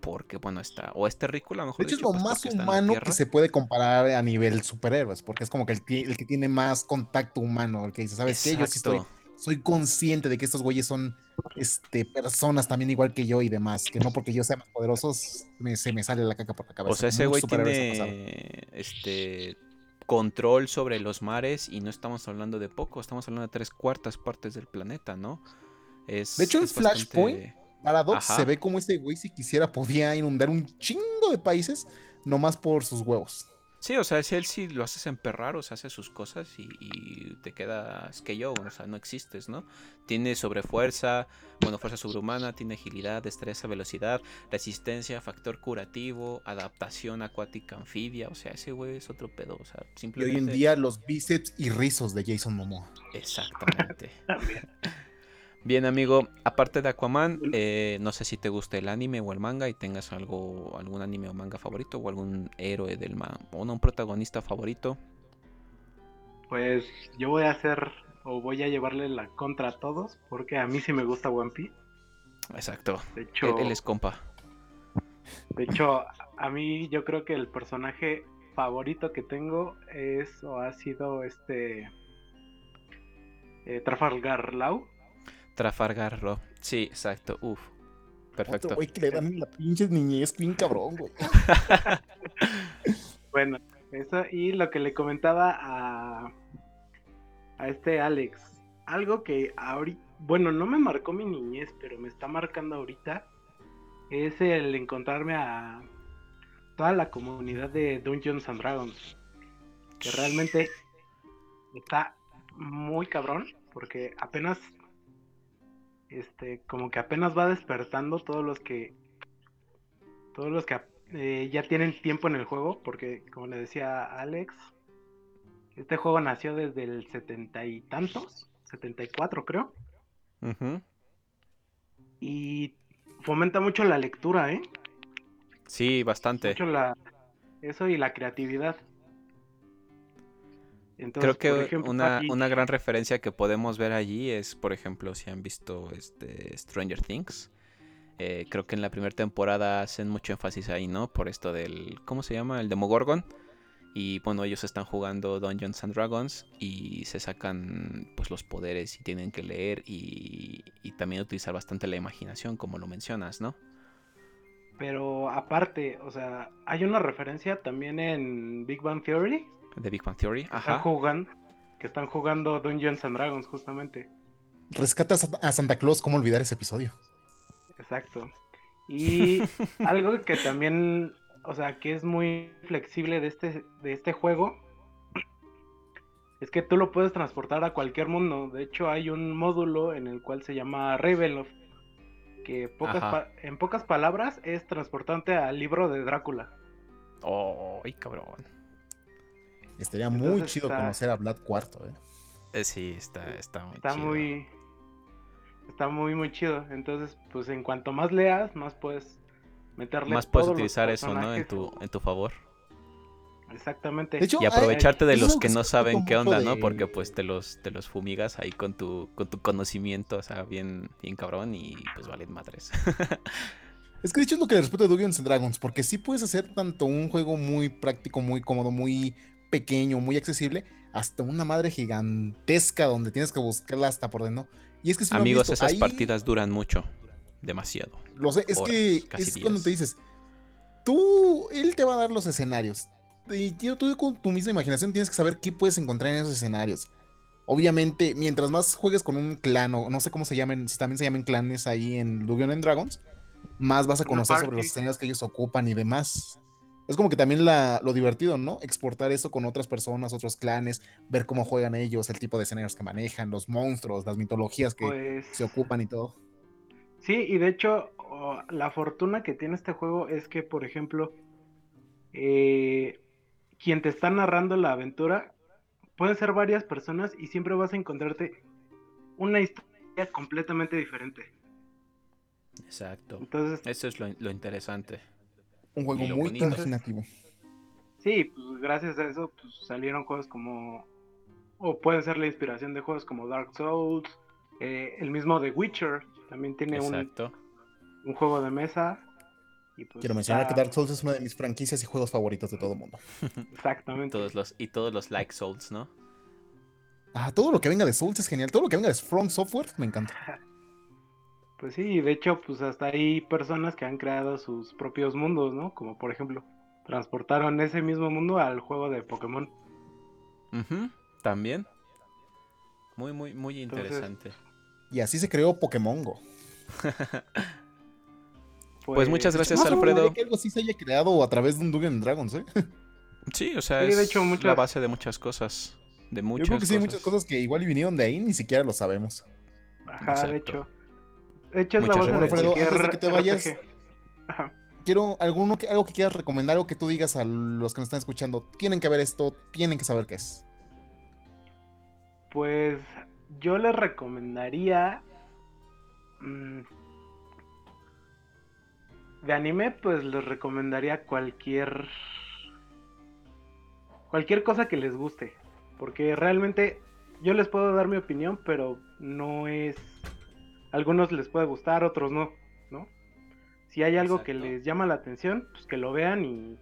porque bueno, está, o es terrícola, mejor De hecho, es lo pues, más humano que se puede comparar a nivel superhéroes, porque es como que el, que tiene más contacto humano, el que dice, ¿sabes qué? Yo sí estoy, Exacto. Soy consciente de que estos güeyes son este, personas también igual que yo y demás, que no porque yo sea más poderoso me- se me sale la caca por la cabeza. O sea, ese güey tiene este control sobre los mares y no estamos hablando de poco, estamos hablando de tres cuartas partes del planeta, ¿no? Es, De hecho, en es Flashpoint, Paradox Ajá. se ve como este güey si quisiera podía inundar un chingo de países nomás por sus huevos. Sí, o sea, si él sí lo haces emperrar, o sea, hace sus cosas y, y te quedas que yo, o sea, no existes, ¿no? Tiene sobrefuerza, bueno, fuerza sobrehumana, tiene agilidad, destreza, velocidad, resistencia, factor curativo, adaptación acuática anfibia, o sea, ese güey es otro pedo, o sea, Y simplemente... hoy en día los bíceps y rizos de Jason Momoa. Exactamente. [laughs] Bien, amigo, aparte de Aquaman, eh, no sé si te gusta el anime o el manga y tengas algo, algún anime o manga favorito o algún héroe del manga, o no, un protagonista favorito. Pues yo voy a hacer o voy a llevarle la contra a todos porque a mí sí me gusta One Piece. Exacto. De Él, hecho, él es compa. de hecho, a mí yo creo que el personaje favorito que tengo es o ha sido este eh, Trafalgar Law. Trafalgar Law. Sí, exacto. Uf. Perfecto. Otro güey que le dan la pinche niñez bien cabrón, güey. [laughs] Bueno, eso y lo que le comentaba a a este Alex, algo que ahorita, bueno, no me marcó mi niñez, pero me está marcando ahorita es el encontrarme a toda la comunidad de Dungeons and Dragons, que realmente está muy cabrón porque apenas este como que apenas va despertando todos los que todos los que eh, ya tienen tiempo en el juego, porque como le decía Alex, este juego nació desde el setenta y tantos, 74 creo, Ujú. y fomenta mucho la lectura, ¿eh? Sí, bastante. Mucho la eso y la creatividad. Entonces, Creo que ejemplo, una, aquí- una gran referencia que podemos ver allí es, por ejemplo, si han visto este Stranger Things. Eh, creo que en la primera temporada hacen mucho énfasis ahí, ¿no? Por esto del. ¿Cómo se llama? El Demogorgon. Y bueno, ellos están jugando Dungeons and Dragons y se sacan pues los poderes y tienen que leer y, y también utilizar bastante la imaginación, como lo mencionas, ¿no? Pero aparte, o sea, hay una referencia también en Big Bang Theory. De Big Bang Theory. que Están Ajá. jugando, que están jugando Dungeons and Dragons justamente. Rescata a Sa- a Santa Claus, ¿cómo olvidar ese episodio? Exacto. Y [laughs] algo que también, o sea, que es muy flexible de este, de este juego, es que tú lo puedes transportar a cualquier mundo. De hecho, hay un módulo en el cual se llama Ravenloft, que pocas Ajá. pa- en pocas palabras es transportante al libro de Drácula. Oh, ay, cabrón. Estaría muy chido está- conocer a Vlad Cuarto, ¿eh? Eh, sí, está, está muy Está chido. muy, está muy, muy chido. Entonces, pues en cuanto más leas, más puedes meterle Más puedes utilizar eso, ¿no? En tu, en tu favor. Exactamente. Hecho, Y hay- aprovecharte de los que no saben qué onda, ¿no? Porque pues te los, te los fumigas ahí con tu, con tu conocimiento, o sea, bien, bien cabrón y pues valen madres. [laughs] Es que es lo que le respeto de Dungeons and Dragons, porque sí puedes hacer tanto un juego muy práctico, muy cómodo, muy pequeño, muy accesible, hasta una madre gigantesca donde tienes que buscarla hasta por dentro. Y es que si Amigos, visto, esas ahí- partidas duran mucho. Demasiado. Lo sé, es horas, que es cuando te dices, tú, él te va a dar los escenarios. Y tío, tú con tu misma imaginación tienes que saber qué puedes encontrar en esos escenarios. Obviamente, mientras más juegues con un clan, o no sé cómo se llamen, si también se llaman clanes ahí en Dungeons and Dragons, más vas a conocer sobre los escenarios que ellos ocupan y demás. Es como que también la, lo divertido, ¿no? Exportar eso con otras personas, otros clanes, ver cómo juegan ellos, el tipo de escenarios que manejan, los monstruos, las mitologías que Pues se ocupan y todo. Sí, y de hecho, oh, la fortuna que tiene este juego es que, por ejemplo, eh, quien te está narrando la aventura puede ser varias personas y siempre vas a encontrarte una historia completamente diferente. Exacto. Entonces, Eso es lo, lo interesante. Un juego muy bonito. imaginativo. sí, pues gracias a eso pues, salieron juegos como, o pueden ser la inspiración de juegos como Dark Souls, eh, el mismo The Witcher también tiene un, Exacto. un juego de mesa. Y pues Quiero mencionar que Dark Souls es una de mis franquicias y juegos favoritos de todo el mundo. [laughs] [laughs] Exactamente. Todos los, y todos los like souls, ¿no? Ah, todo lo que venga de Souls es genial. Todo lo que venga de From Software me encanta. [laughs] Pues sí, de hecho, pues hasta hay personas que han creado sus propios mundos, ¿no? Como por ejemplo, transportaron ese mismo mundo al juego de Pokémon. Ujú, También. Muy, muy, muy Entonces, interesante. Y así se creó Pokémon Go. [laughs] Pues muchas gracias, Más o menos Alfredo. que algo así se haya creado a través de un Dungeons and Dragons, ¿eh? [laughs] Sí, o sea, Sí, es de hecho, la muchas- base de muchas cosas. De muchas Yo creo que sí hay cosas. muchas cosas que igual y vinieron de ahí, ni siquiera lo sabemos. Ajá, Exacto. de hecho. La Muchas base de gracias. Alfredo, antes de que te vayas. Ajá. Quiero alguno que, algo que quieras recomendar, algo que tú digas a los que nos están escuchando. Tienen que ver esto, tienen que saber qué es. Pues yo les recomendaría. mm, de anime, pues les recomendaría cualquier. Cualquier cosa que les guste. Porque realmente yo les puedo dar mi opinión, pero no es. Algunos les puede gustar, otros no, ¿no? Si hay algo que les llama la atención, pues que lo vean y.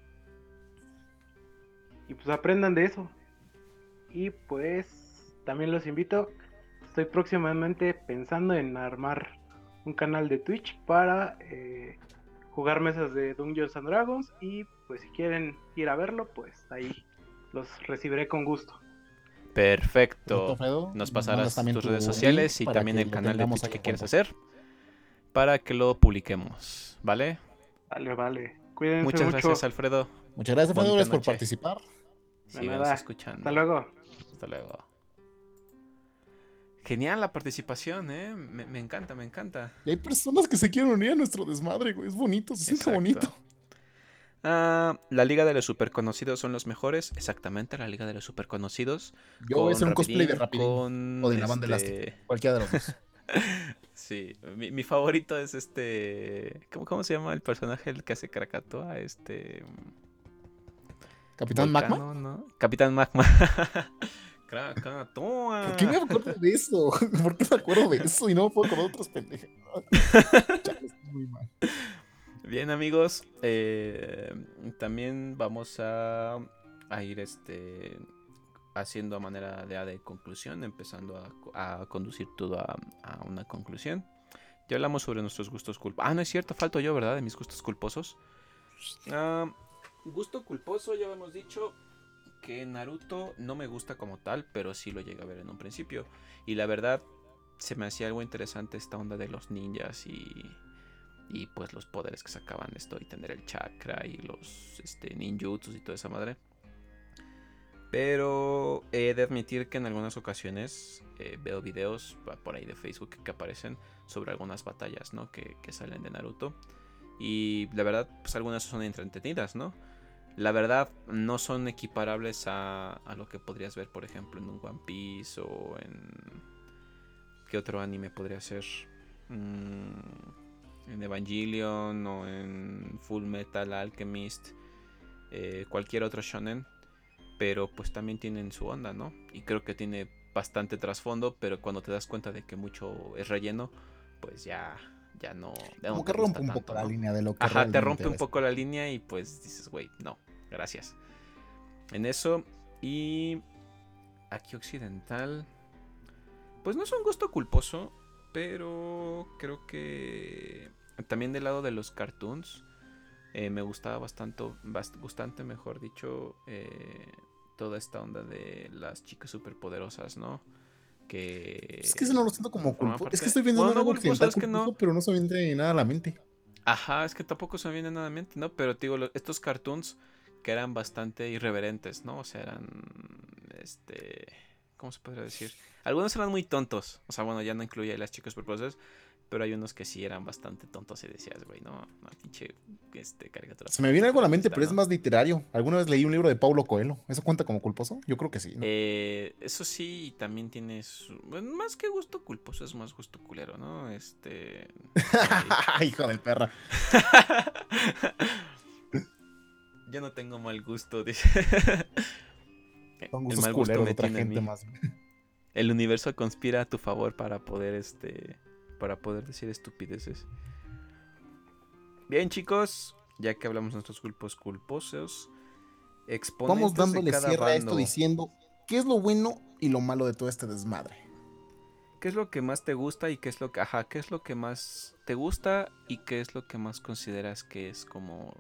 Y pues aprendan de eso. Y pues también los invito. Estoy próximamente pensando en armar un canal de Twitch para eh, jugar mesas de Dungeons and Dragons. Y pues si quieren ir a verlo, pues ahí los recibiré con gusto. Perfecto. Alfredo, Nos pasarás también tus tu redes sociales y también el canal de Twitch que cuenta. hacer para que lo publiquemos, ¿vale? Vale, vale. Cuídense Muchas mucho. gracias, Alfredo. Muchas gracias, Alfredo, por participar. Síganos nada. escuchando. Hasta luego. Hasta luego. Genial la participación, ¿eh? Me, me encanta, me encanta. Y hay personas que se quieren unir a nuestro desmadre, güey. Es bonito, se siente bonito. Ah, la Liga de los Superconocidos son los mejores. Exactamente, la Liga de los Superconocidos. Yo voy a hacer un cosplay de Rapidín, con, o de la banda este, Cualquiera de los dos. [laughs] Sí, mi, mi favorito es este. ¿cómo, ¿Cómo se llama el personaje el que hace Krakatoa? Este. Capitán Volcano, Magma. ¿no? Capitán Magma. [laughs] Krakatoa. ¿Por qué me acuerdo de eso? [laughs] ¿Por qué me acuerdo de eso y no me puedo acordar de otras pendejas? Chale, estoy muy mal. Bien amigos, eh, también vamos a, ir este haciendo a manera de, de conclusión, empezando a, conducir todo a, a una conclusión. Ya hablamos sobre nuestros gustos culposos. Ah, no es cierto, falto yo, ¿verdad? De mis gustos culposos. Ah, gusto culposo, ya hemos dicho que Naruto no me gusta como tal, pero sí lo llegué a ver en un principio. Y la verdad, se me hacía algo interesante esta onda de los ninjas y, y pues los poderes que sacaban esto y tener el chakra y los este, ninjutsus y toda esa madre. Pero he de admitir que en algunas ocasiones eh, veo videos por ahí de Facebook que aparecen sobre algunas batallas, ¿no? Que, que salen de Naruto. Y la verdad, pues algunas son entretenidas, ¿no? La verdad, no son equiparables a, a lo que podrías ver, por ejemplo, en un One Piece o en... ¿Qué otro anime podría ser? Mm, en Evangelion o en Full Metal Alchemist, eh, cualquier otro shonen, pero pues también tienen su onda, ¿no? Y creo que tiene bastante trasfondo, pero cuando te das cuenta de que mucho es relleno, pues ya, ya no. ya Como que rompe un tanto, poco la línea de lo que Ajá, te rompe un poco la línea y pues dices, güey, no, gracias. En eso, y aquí occidental, pues no es un gusto culposo, pero creo que también del lado de los cartoons, eh, me gustaba bastante, bast- bastante mejor dicho, eh, toda esta onda de las chicas superpoderosas, ¿no? que... Es que no lo siento como culpo. Es que estoy viendo Bueno, no algo culposo, occidental es que no. pero no se me viene nada a la mente. Ajá, es que tampoco se me viene nada a la mente, ¿no? Pero te digo, estos cartoons que eran bastante irreverentes, ¿no? O sea, eran, este, ¿cómo se podría decir? Algunos eran muy tontos, o sea, bueno, ya no incluye a las chicas superpoderosas, pero hay unos que sí eran bastante tontos y decías, güey, no, no, pinche, este, caricatura. Se me viene algo a la mente, pero es más literario. Alguna vez leí un libro de Paulo Coelho. ¿Eso cuenta como culposo? Yo creo que sí. ¿no? Eh, eso sí, y también tienes, bueno, más que gusto culposo, es más gusto culero, ¿no? Este... [laughs] Hijo de perra. [laughs] Yo no tengo mal gusto, dice. Son El gustos mal gusto me de otra tiene gente más. [laughs] El universo conspira a tu favor para poder, este, para poder decir estupideces. Bien, chicos, ya que hablamos de nuestros culpos culposos, Vamos dándole cierre a esto bando. diciendo qué es lo bueno y lo malo de todo este desmadre. ¿Qué es lo que más te gusta y qué es lo que, ajá, qué es lo que más te gusta y qué es lo que más consideras que es como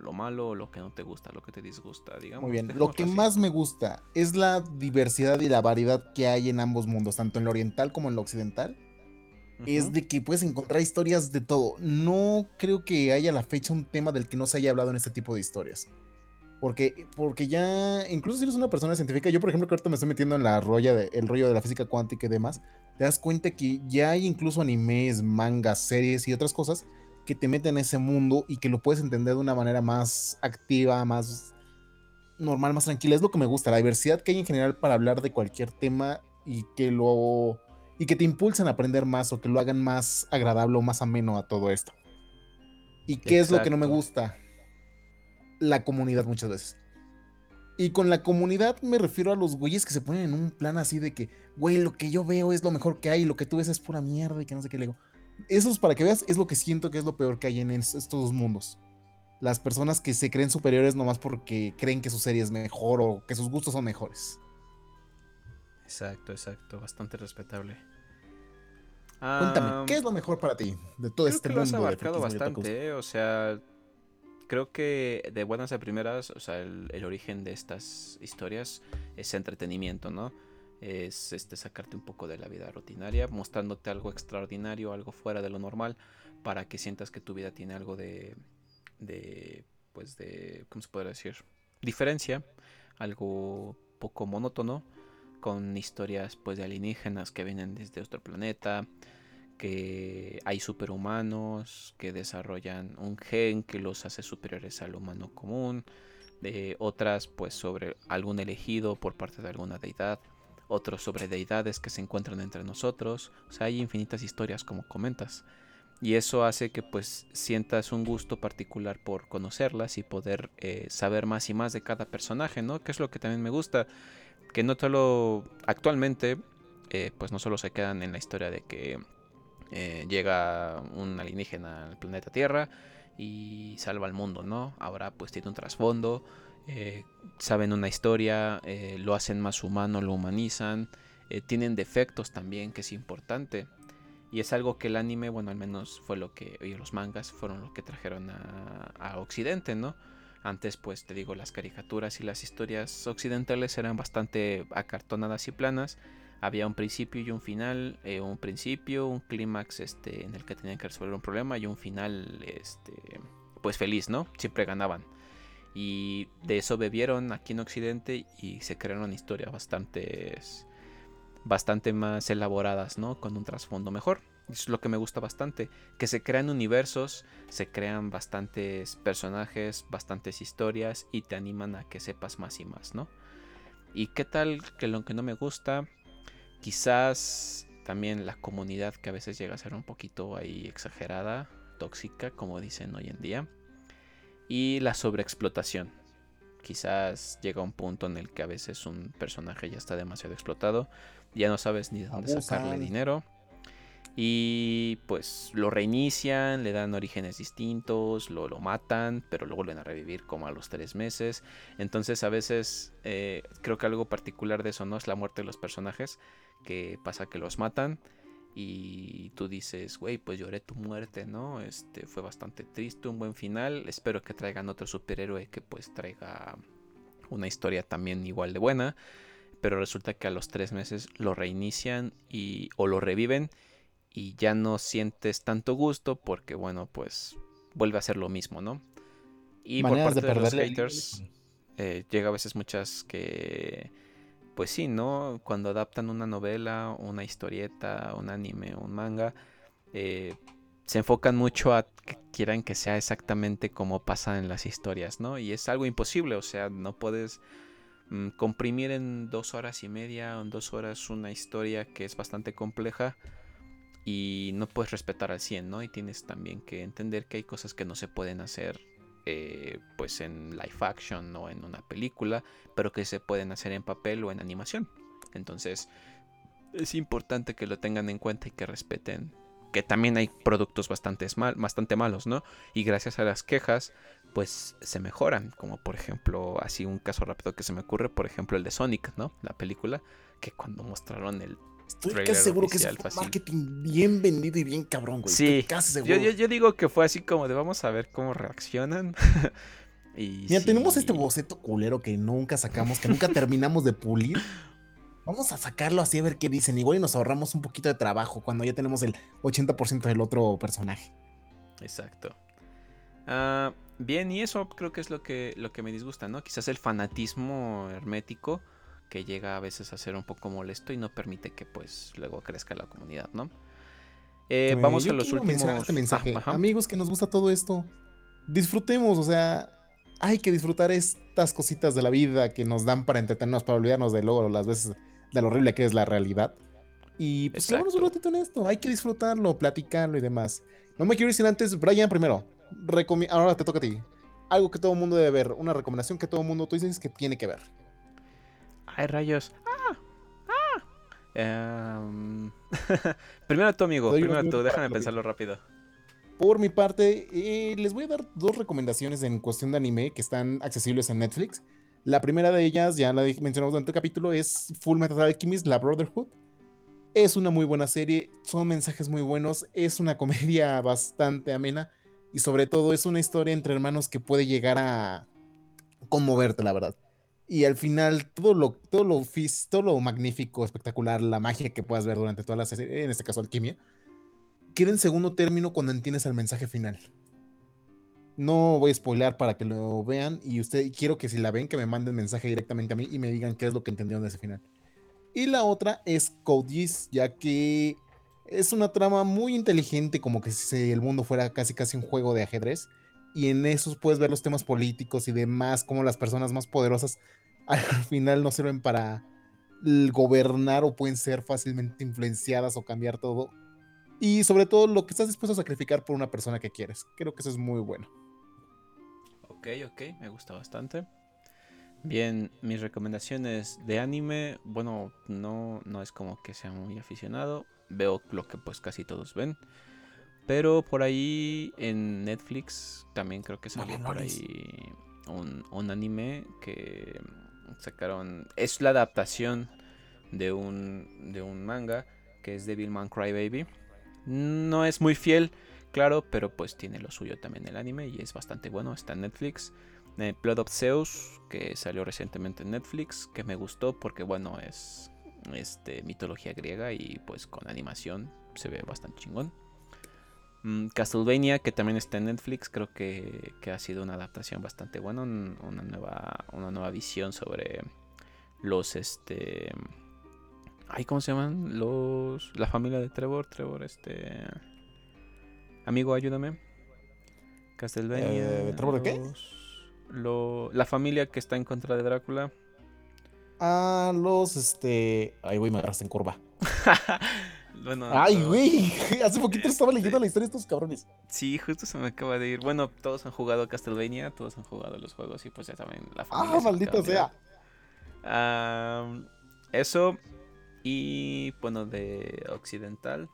lo malo lo que no te gusta, lo que te disgusta, digamos? Muy bien. [laughs] Lo que así. más me gusta es la diversidad y la variedad que hay en ambos mundos, tanto en lo oriental como en lo occidental. Es de que puedes encontrar historias de todo. No creo que haya a la fecha un tema del que no se haya hablado en este tipo de historias. Porque, porque ya, incluso si eres una persona científica, yo por ejemplo que ahorita me estoy metiendo en la rolla de, el rollo de la física cuántica y demás, te das cuenta que ya hay incluso animes, mangas, series y otras cosas que te meten en ese mundo y que lo puedes entender de una manera más activa, más normal, más tranquila. Es lo que me gusta, la diversidad que hay en general para hablar de cualquier tema y que lo y que te impulsen a aprender más o que lo hagan más agradable o más ameno a todo esto. ¿Y qué es lo que no me gusta? La comunidad muchas veces. Y con la comunidad me refiero a los güeyes que se ponen en un plan así de que, güey, lo que yo veo es lo mejor que hay, lo que tú ves es pura mierda y que no sé qué le digo. Esos, para que veas, es lo que siento que es lo peor que hay en es- estos dos mundos. Las personas que se creen superiores nomás porque creen que su serie es mejor o que sus gustos son mejores. Exacto, exacto, bastante respetable. Cuéntame, ¿qué es lo mejor para ti de todo creo este que lo has mundo? abarcado y otakus? bastante, ¿eh? o sea, creo que de buenas a primeras, o sea, el, el origen de estas historias es entretenimiento, ¿no? Es este sacarte un poco de la vida rutinaria, mostrándote algo extraordinario, algo fuera de lo normal, para que sientas que tu vida tiene algo de, de pues de, ¿cómo se puede decir? Diferencia, algo poco monótono, con historias pues de alienígenas que vienen desde otro planeta, que hay superhumanos que desarrollan un gen que los hace superiores al humano común, de otras pues sobre algún elegido por parte de alguna deidad, otros sobre deidades que se encuentran entre nosotros, o sea, hay infinitas historias como comentas. Y eso hace que pues sientas un gusto particular por conocerlas y poder eh, saber más y más de cada personaje, ¿no? Que es lo que también me gusta. Que no solo actualmente, eh, pues no solo se quedan en la historia de que eh, llega un alienígena al planeta Tierra y salva al mundo, ¿no? Ahora pues tiene un trasfondo, eh, saben una historia, eh, lo hacen más humano, lo humanizan, eh, tienen defectos también, que es importante. Y es algo que el anime, bueno, al menos fue lo que, y los mangas fueron lo que trajeron a, Occidente, ¿no? Antes, pues te digo, las caricaturas y las historias occidentales eran bastante acartonadas y planas. Había un principio y un final, eh, un principio, un clímax este, en el que tenían que resolver un problema y un final, este, pues feliz, ¿no? Siempre ganaban. Y de eso bebieron aquí en Occidente y se crearon historias bastante, bastante más elaboradas, ¿no? Con un trasfondo mejor. Eso es lo que me gusta bastante. Que se crean universos, se crean bastantes personajes, bastantes historias y te animan a que sepas más y más, ¿no? Y qué tal que lo que no me gusta, quizás también la comunidad que a veces llega a ser un poquito ahí exagerada, tóxica, como dicen hoy en día. Y la sobreexplotación. Quizás llega un punto en el que a veces un personaje ya está demasiado explotado, ya no sabes ni de dónde sacarle dinero. Y pues lo reinician, le dan orígenes distintos, lo, lo matan, pero lo vuelven a revivir como a los tres meses. Entonces a veces eh, creo que algo particular de eso no es la muerte de los personajes, que pasa que los matan y tú dices, güey, pues lloré tu muerte, ¿no? Este fue bastante triste, un buen final. Espero que traigan otro superhéroe que pues traiga una historia también igual de buena. pero resulta que a los tres meses lo reinician y o lo reviven y ya no sientes tanto gusto porque bueno pues vuelve a ser lo mismo, ¿no? Y Maneras por de parte de, los perderle el haters eh, llega a veces muchas que pues sí, ¿no? Cuando adaptan una novela, una historieta, un anime, un manga, eh, se enfocan mucho a que quieran que sea exactamente como pasa en las historias, ¿no? Y es algo imposible, o sea, no puedes mm, comprimir en dos horas y media o en dos horas una historia que es bastante compleja y no puedes respetar al 100, ¿no? Y tienes también que entender que hay cosas que no se pueden hacer eh, pues en live action o en una película, pero que se pueden hacer en papel o en animación. Entonces es importante que lo tengan en cuenta y que respeten que también hay productos bastante, mal, bastante malos, ¿no? Y gracias a las quejas, pues se mejoran. Como por ejemplo, así un caso rápido que se me ocurre, por ejemplo, el de Sonic, ¿no? La película, que cuando mostraron el Estoy casi seguro que fácil. marketing bien vendido y bien cabrón, güey. Sí, casi seguro. yo, yo, yo digo que fue así como de vamos a ver cómo reaccionan. [laughs] y Mira, tenemos este boceto culero que nunca sacamos, que nunca terminamos de pulir. Vamos a sacarlo así a ver qué dicen. Igual y nos ahorramos un poquito de trabajo cuando ya tenemos el 80% del otro personaje. Exacto. Ah, bien, y eso creo que es lo que, lo que me disgusta, ¿no? Quizás el fanatismo hermético que llega a veces a ser un poco molesto y no permite que pues luego crezca la comunidad, ¿no? Eh, Eh, vamos a los últimos... Este mensaje. Ah. Amigos que nos gusta todo esto, disfrutemos, o sea, hay que disfrutar estas cositas de la vida que nos dan para entretenernos, para olvidarnos de luego las veces de lo horrible que es la realidad. Y pues quedémonos un ratito en esto, hay que disfrutarlo, platicarlo y demás. No me quiero decir antes, Brian, primero, recomi- ahora te toca a ti. Algo que todo el mundo debe ver, una recomendación que todo el mundo tú dices que tiene que ver. Ay, rayos. ¡Ah! ¡Ah! Em, [laughs] primero tú, amigo. Doy Primero tú. Déjame pensarlo rápido. Por mi parte, eh, les voy a dar dos recomendaciones en cuestión de anime que están accesibles en Netflix. La primera de ellas, ya la mencionamos durante el capítulo, es Full Metal Alchemist, la Brotherhood. Es una muy buena serie, son mensajes muy buenos, es una comedia [laughs] bastante amena y sobre todo es una historia entre hermanos que puede llegar a conmoverte, la verdad. Y al final, todo lo, todo lo, todo lo magnífico, espectacular, la magia que puedas ver durante toda la serie, en este caso alquimia, queda en segundo término cuando entiendes el mensaje final. No voy a spoilear para que lo vean y usted quiero que si la ven que me manden mensaje directamente a mí y me digan qué es lo que entendieron de ese final. Y la otra es Code ya que es una trama muy inteligente, como que si el mundo fuera casi casi un juego de ajedrez. Y en esos puedes ver los temas políticos y demás, como las personas más poderosas [laughs] al final no sirven para gobernar o pueden ser fácilmente influenciadas o cambiar todo. Y sobre todo lo que estás dispuesto a sacrificar por una persona que quieres. Creo que eso es muy bueno. Ok, ok, me gusta bastante. Bien, mis recomendaciones de anime, bueno, no, no es como que sea muy aficionado, veo lo que pues casi todos ven, pero por ahí en Netflix también creo que salió por ahí un, un anime que sacaron, es la adaptación de un, de un manga que es Devilman Crybaby. No es muy fiel, claro, pero pues tiene lo suyo también el anime y es bastante bueno, está en Netflix. Eh, Blood of Zeus, que salió recientemente en Netflix, que me gustó porque bueno, es este mitología griega y pues con animación se ve bastante chingón. Mm, Castlevania, que también está en Netflix, creo que, que ha sido una adaptación bastante buena, un- una nueva, una nueva visión sobre los este ay, ¿cómo se llaman? Los la familia de Trevor, Trevor este amigo, ayúdame. Castlevania. Eh, ¿Trevor de qué? lo- la familia que está en contra de Drácula. Ah, los, este... Ay, güey, me agarraste en curva. [laughs] bueno, Ay, güey. [laughs] Hace poquito estaba leyendo la historia de estos cabrones. Sí, justo se me acaba de ir. Bueno, todos han jugado Castlevania, todos han jugado los juegos y pues ya saben la familia. Ah, maldita acaba de sea. Ah, eso. Y bueno, de occidental.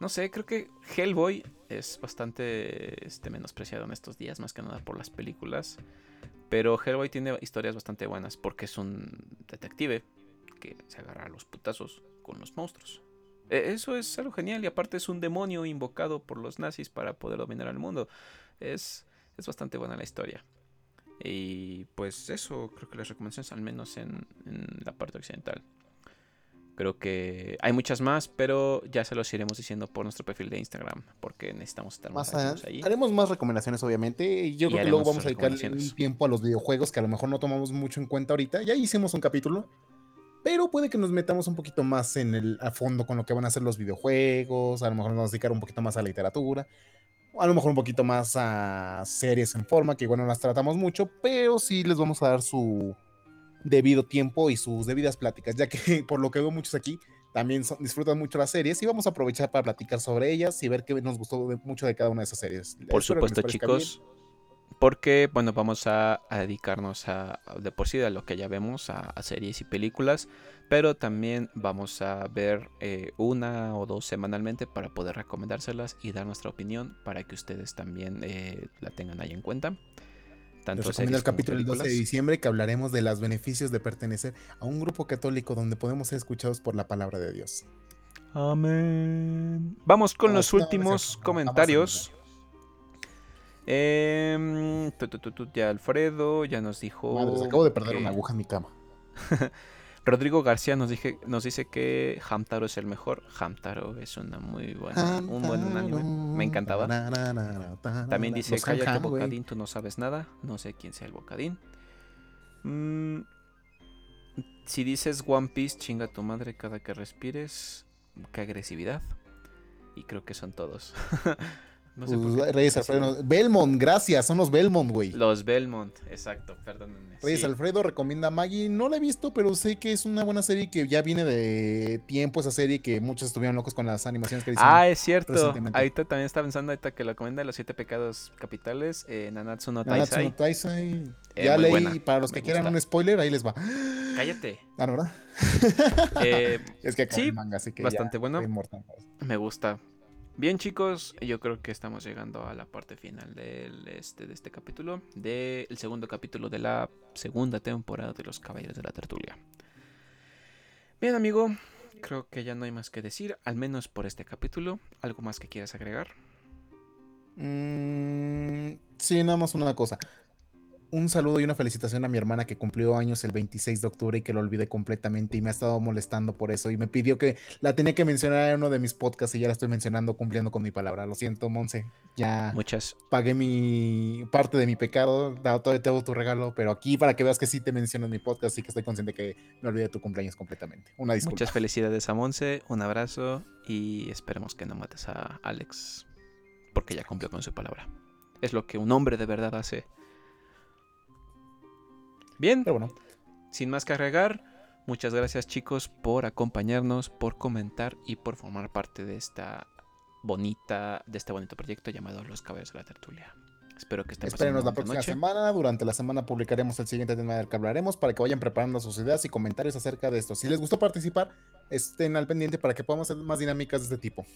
No sé, creo que Hellboy es bastante este, menospreciado en estos días, más que nada por las películas. Pero Hellboy tiene historias bastante buenas porque es un detective que se agarra a los putazos con los monstruos. E- Eso es algo genial y aparte es un demonio invocado por los nazis para poder dominar al mundo. Es, es bastante buena la historia. Y pues eso, creo que las recomendaciones, al menos en, en la parte occidental. Creo que hay muchas más, pero ya se los iremos diciendo por nuestro perfil de Instagram, porque necesitamos estar más, ahí. haremos más recomendaciones, obviamente. Y yo Y creo que luego vamos a dedicarle un tiempo a los videojuegos que a lo mejor no tomamos mucho en cuenta ahorita. Ya hicimos un capítulo, pero puede que nos metamos un poquito más en el a fondo con lo que van a ser los videojuegos. A lo mejor nos vamos a dedicar un poquito más a la literatura. A lo mejor un poquito más a series en forma, que igual no las tratamos mucho, pero sí les vamos a dar su debido tiempo y sus debidas pláticas, ya que [laughs] por lo que veo muchos aquí también son- disfrutan mucho las series y vamos a aprovechar para platicar sobre ellas y ver qué nos gustó de- mucho de cada una de esas series. Por Espero supuesto, bien. Porque, bueno, vamos a, a dedicarnos a, de por sí a lo que ya vemos, a, a series y películas. Pero también vamos a ver eh, una o dos semanalmente para poder recomendárselas y dar nuestra opinión para que ustedes también eh, la tengan ahí en cuenta. Tanto Les recomiendo el capítulo del 12 de diciembre que hablaremos de los beneficios de pertenecer a un grupo católico donde podemos ser escuchados por la palabra de Dios. Amén. Vamos con los no, no es últimos comentarios. Em, tu, tu, tu, tu, ya Alfredo ya nos dijo. Madres, acabo de perder que- una aguja en mi cama. [laughs] Rodrigo García nos, dije, nos dice que Hamtaro es el mejor. Hamtaro es una muy buena, un buen anime. Me encantaba. También dice, Los cállate. Bocadín, tú no sabes nada. No sé quién sea el Bocadín. Mm, si dices One Piece, chinga tu madre cada que respires. Qué agresividad. Y creo que son todos. [laughs] no sé por Pues, qué. Reyes Alfredo. Belmont, gracias, son los Belmont, güey. Los Belmont, exacto, perdónenme. Reyes sí. Alfredo recomienda a Maggie. No la he visto, pero sé que es una buena serie que ya viene de tiempo esa serie que muchos estuvieron locos con las animaciones que hicieron. Ah, es cierto. Ahorita también estaba pensando ahorita que lo comenta los siete pecados capitales. Eh, Nanatsu no Nanatsu Taisai. no Taisai. Eh, ya leí, buena, para los me que quieran gusta. un spoiler, ahí les va. Cállate. Ah, ¿no, ¿verdad? Eh, [laughs] Es que acá Sí, manga, así que bastante bueno. me gusta. Bien, chicos, yo creo que estamos llegando a la parte final del, este, de este capítulo. Del segundo capítulo de la segunda temporada de Los Caballeros de la Tertulia. Bien, amigo. Creo que ya no hay más que decir, al menos por este capítulo. ¿Algo más que quieras agregar? Mm, sí, nada más una cosa. Un saludo y una felicitación a mi hermana que cumplió años el 26 de octubre y que lo olvidé completamente y me ha estado molestando por eso y me pidió que la tenía que mencionar en uno de mis podcasts y ya la estoy mencionando cumpliendo con mi palabra. Lo siento, Monse. Ya Muchas, pagué mi parte de mi pecado, dado todo te hago tu regalo, pero aquí para que veas que sí te menciono en mi podcast y que estoy consciente que me olvidé de tu cumpleaños completamente. Una disculpa. muchas felicidades a Monse, un abrazo y esperemos que no mates a Alex porque ya cumplió con su palabra. Es lo que un hombre de verdad hace. Bien, Pero bueno, sin más que agregar, muchas gracias chicos por acompañarnos, por comentar y por formar parte de esta bonita, de este bonito proyecto llamado Los Caballeros de la Tertulia. Espero que estén Espérenos la próxima noche. semana. Durante la semana publicaremos el siguiente tema del que hablaremos para que vayan preparando sus ideas y comentarios acerca de esto. Si les gustó participar, estén al pendiente para que podamos hacer más dinámicas de este tipo.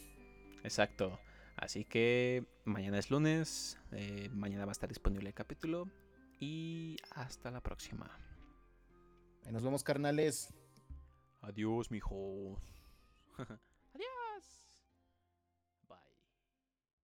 Exacto. Así que mañana es lunes, eh, mañana va a estar disponible el capítulo y hasta la próxima. Ahí nos vemos, carnales. Adiós, mijo. [laughs]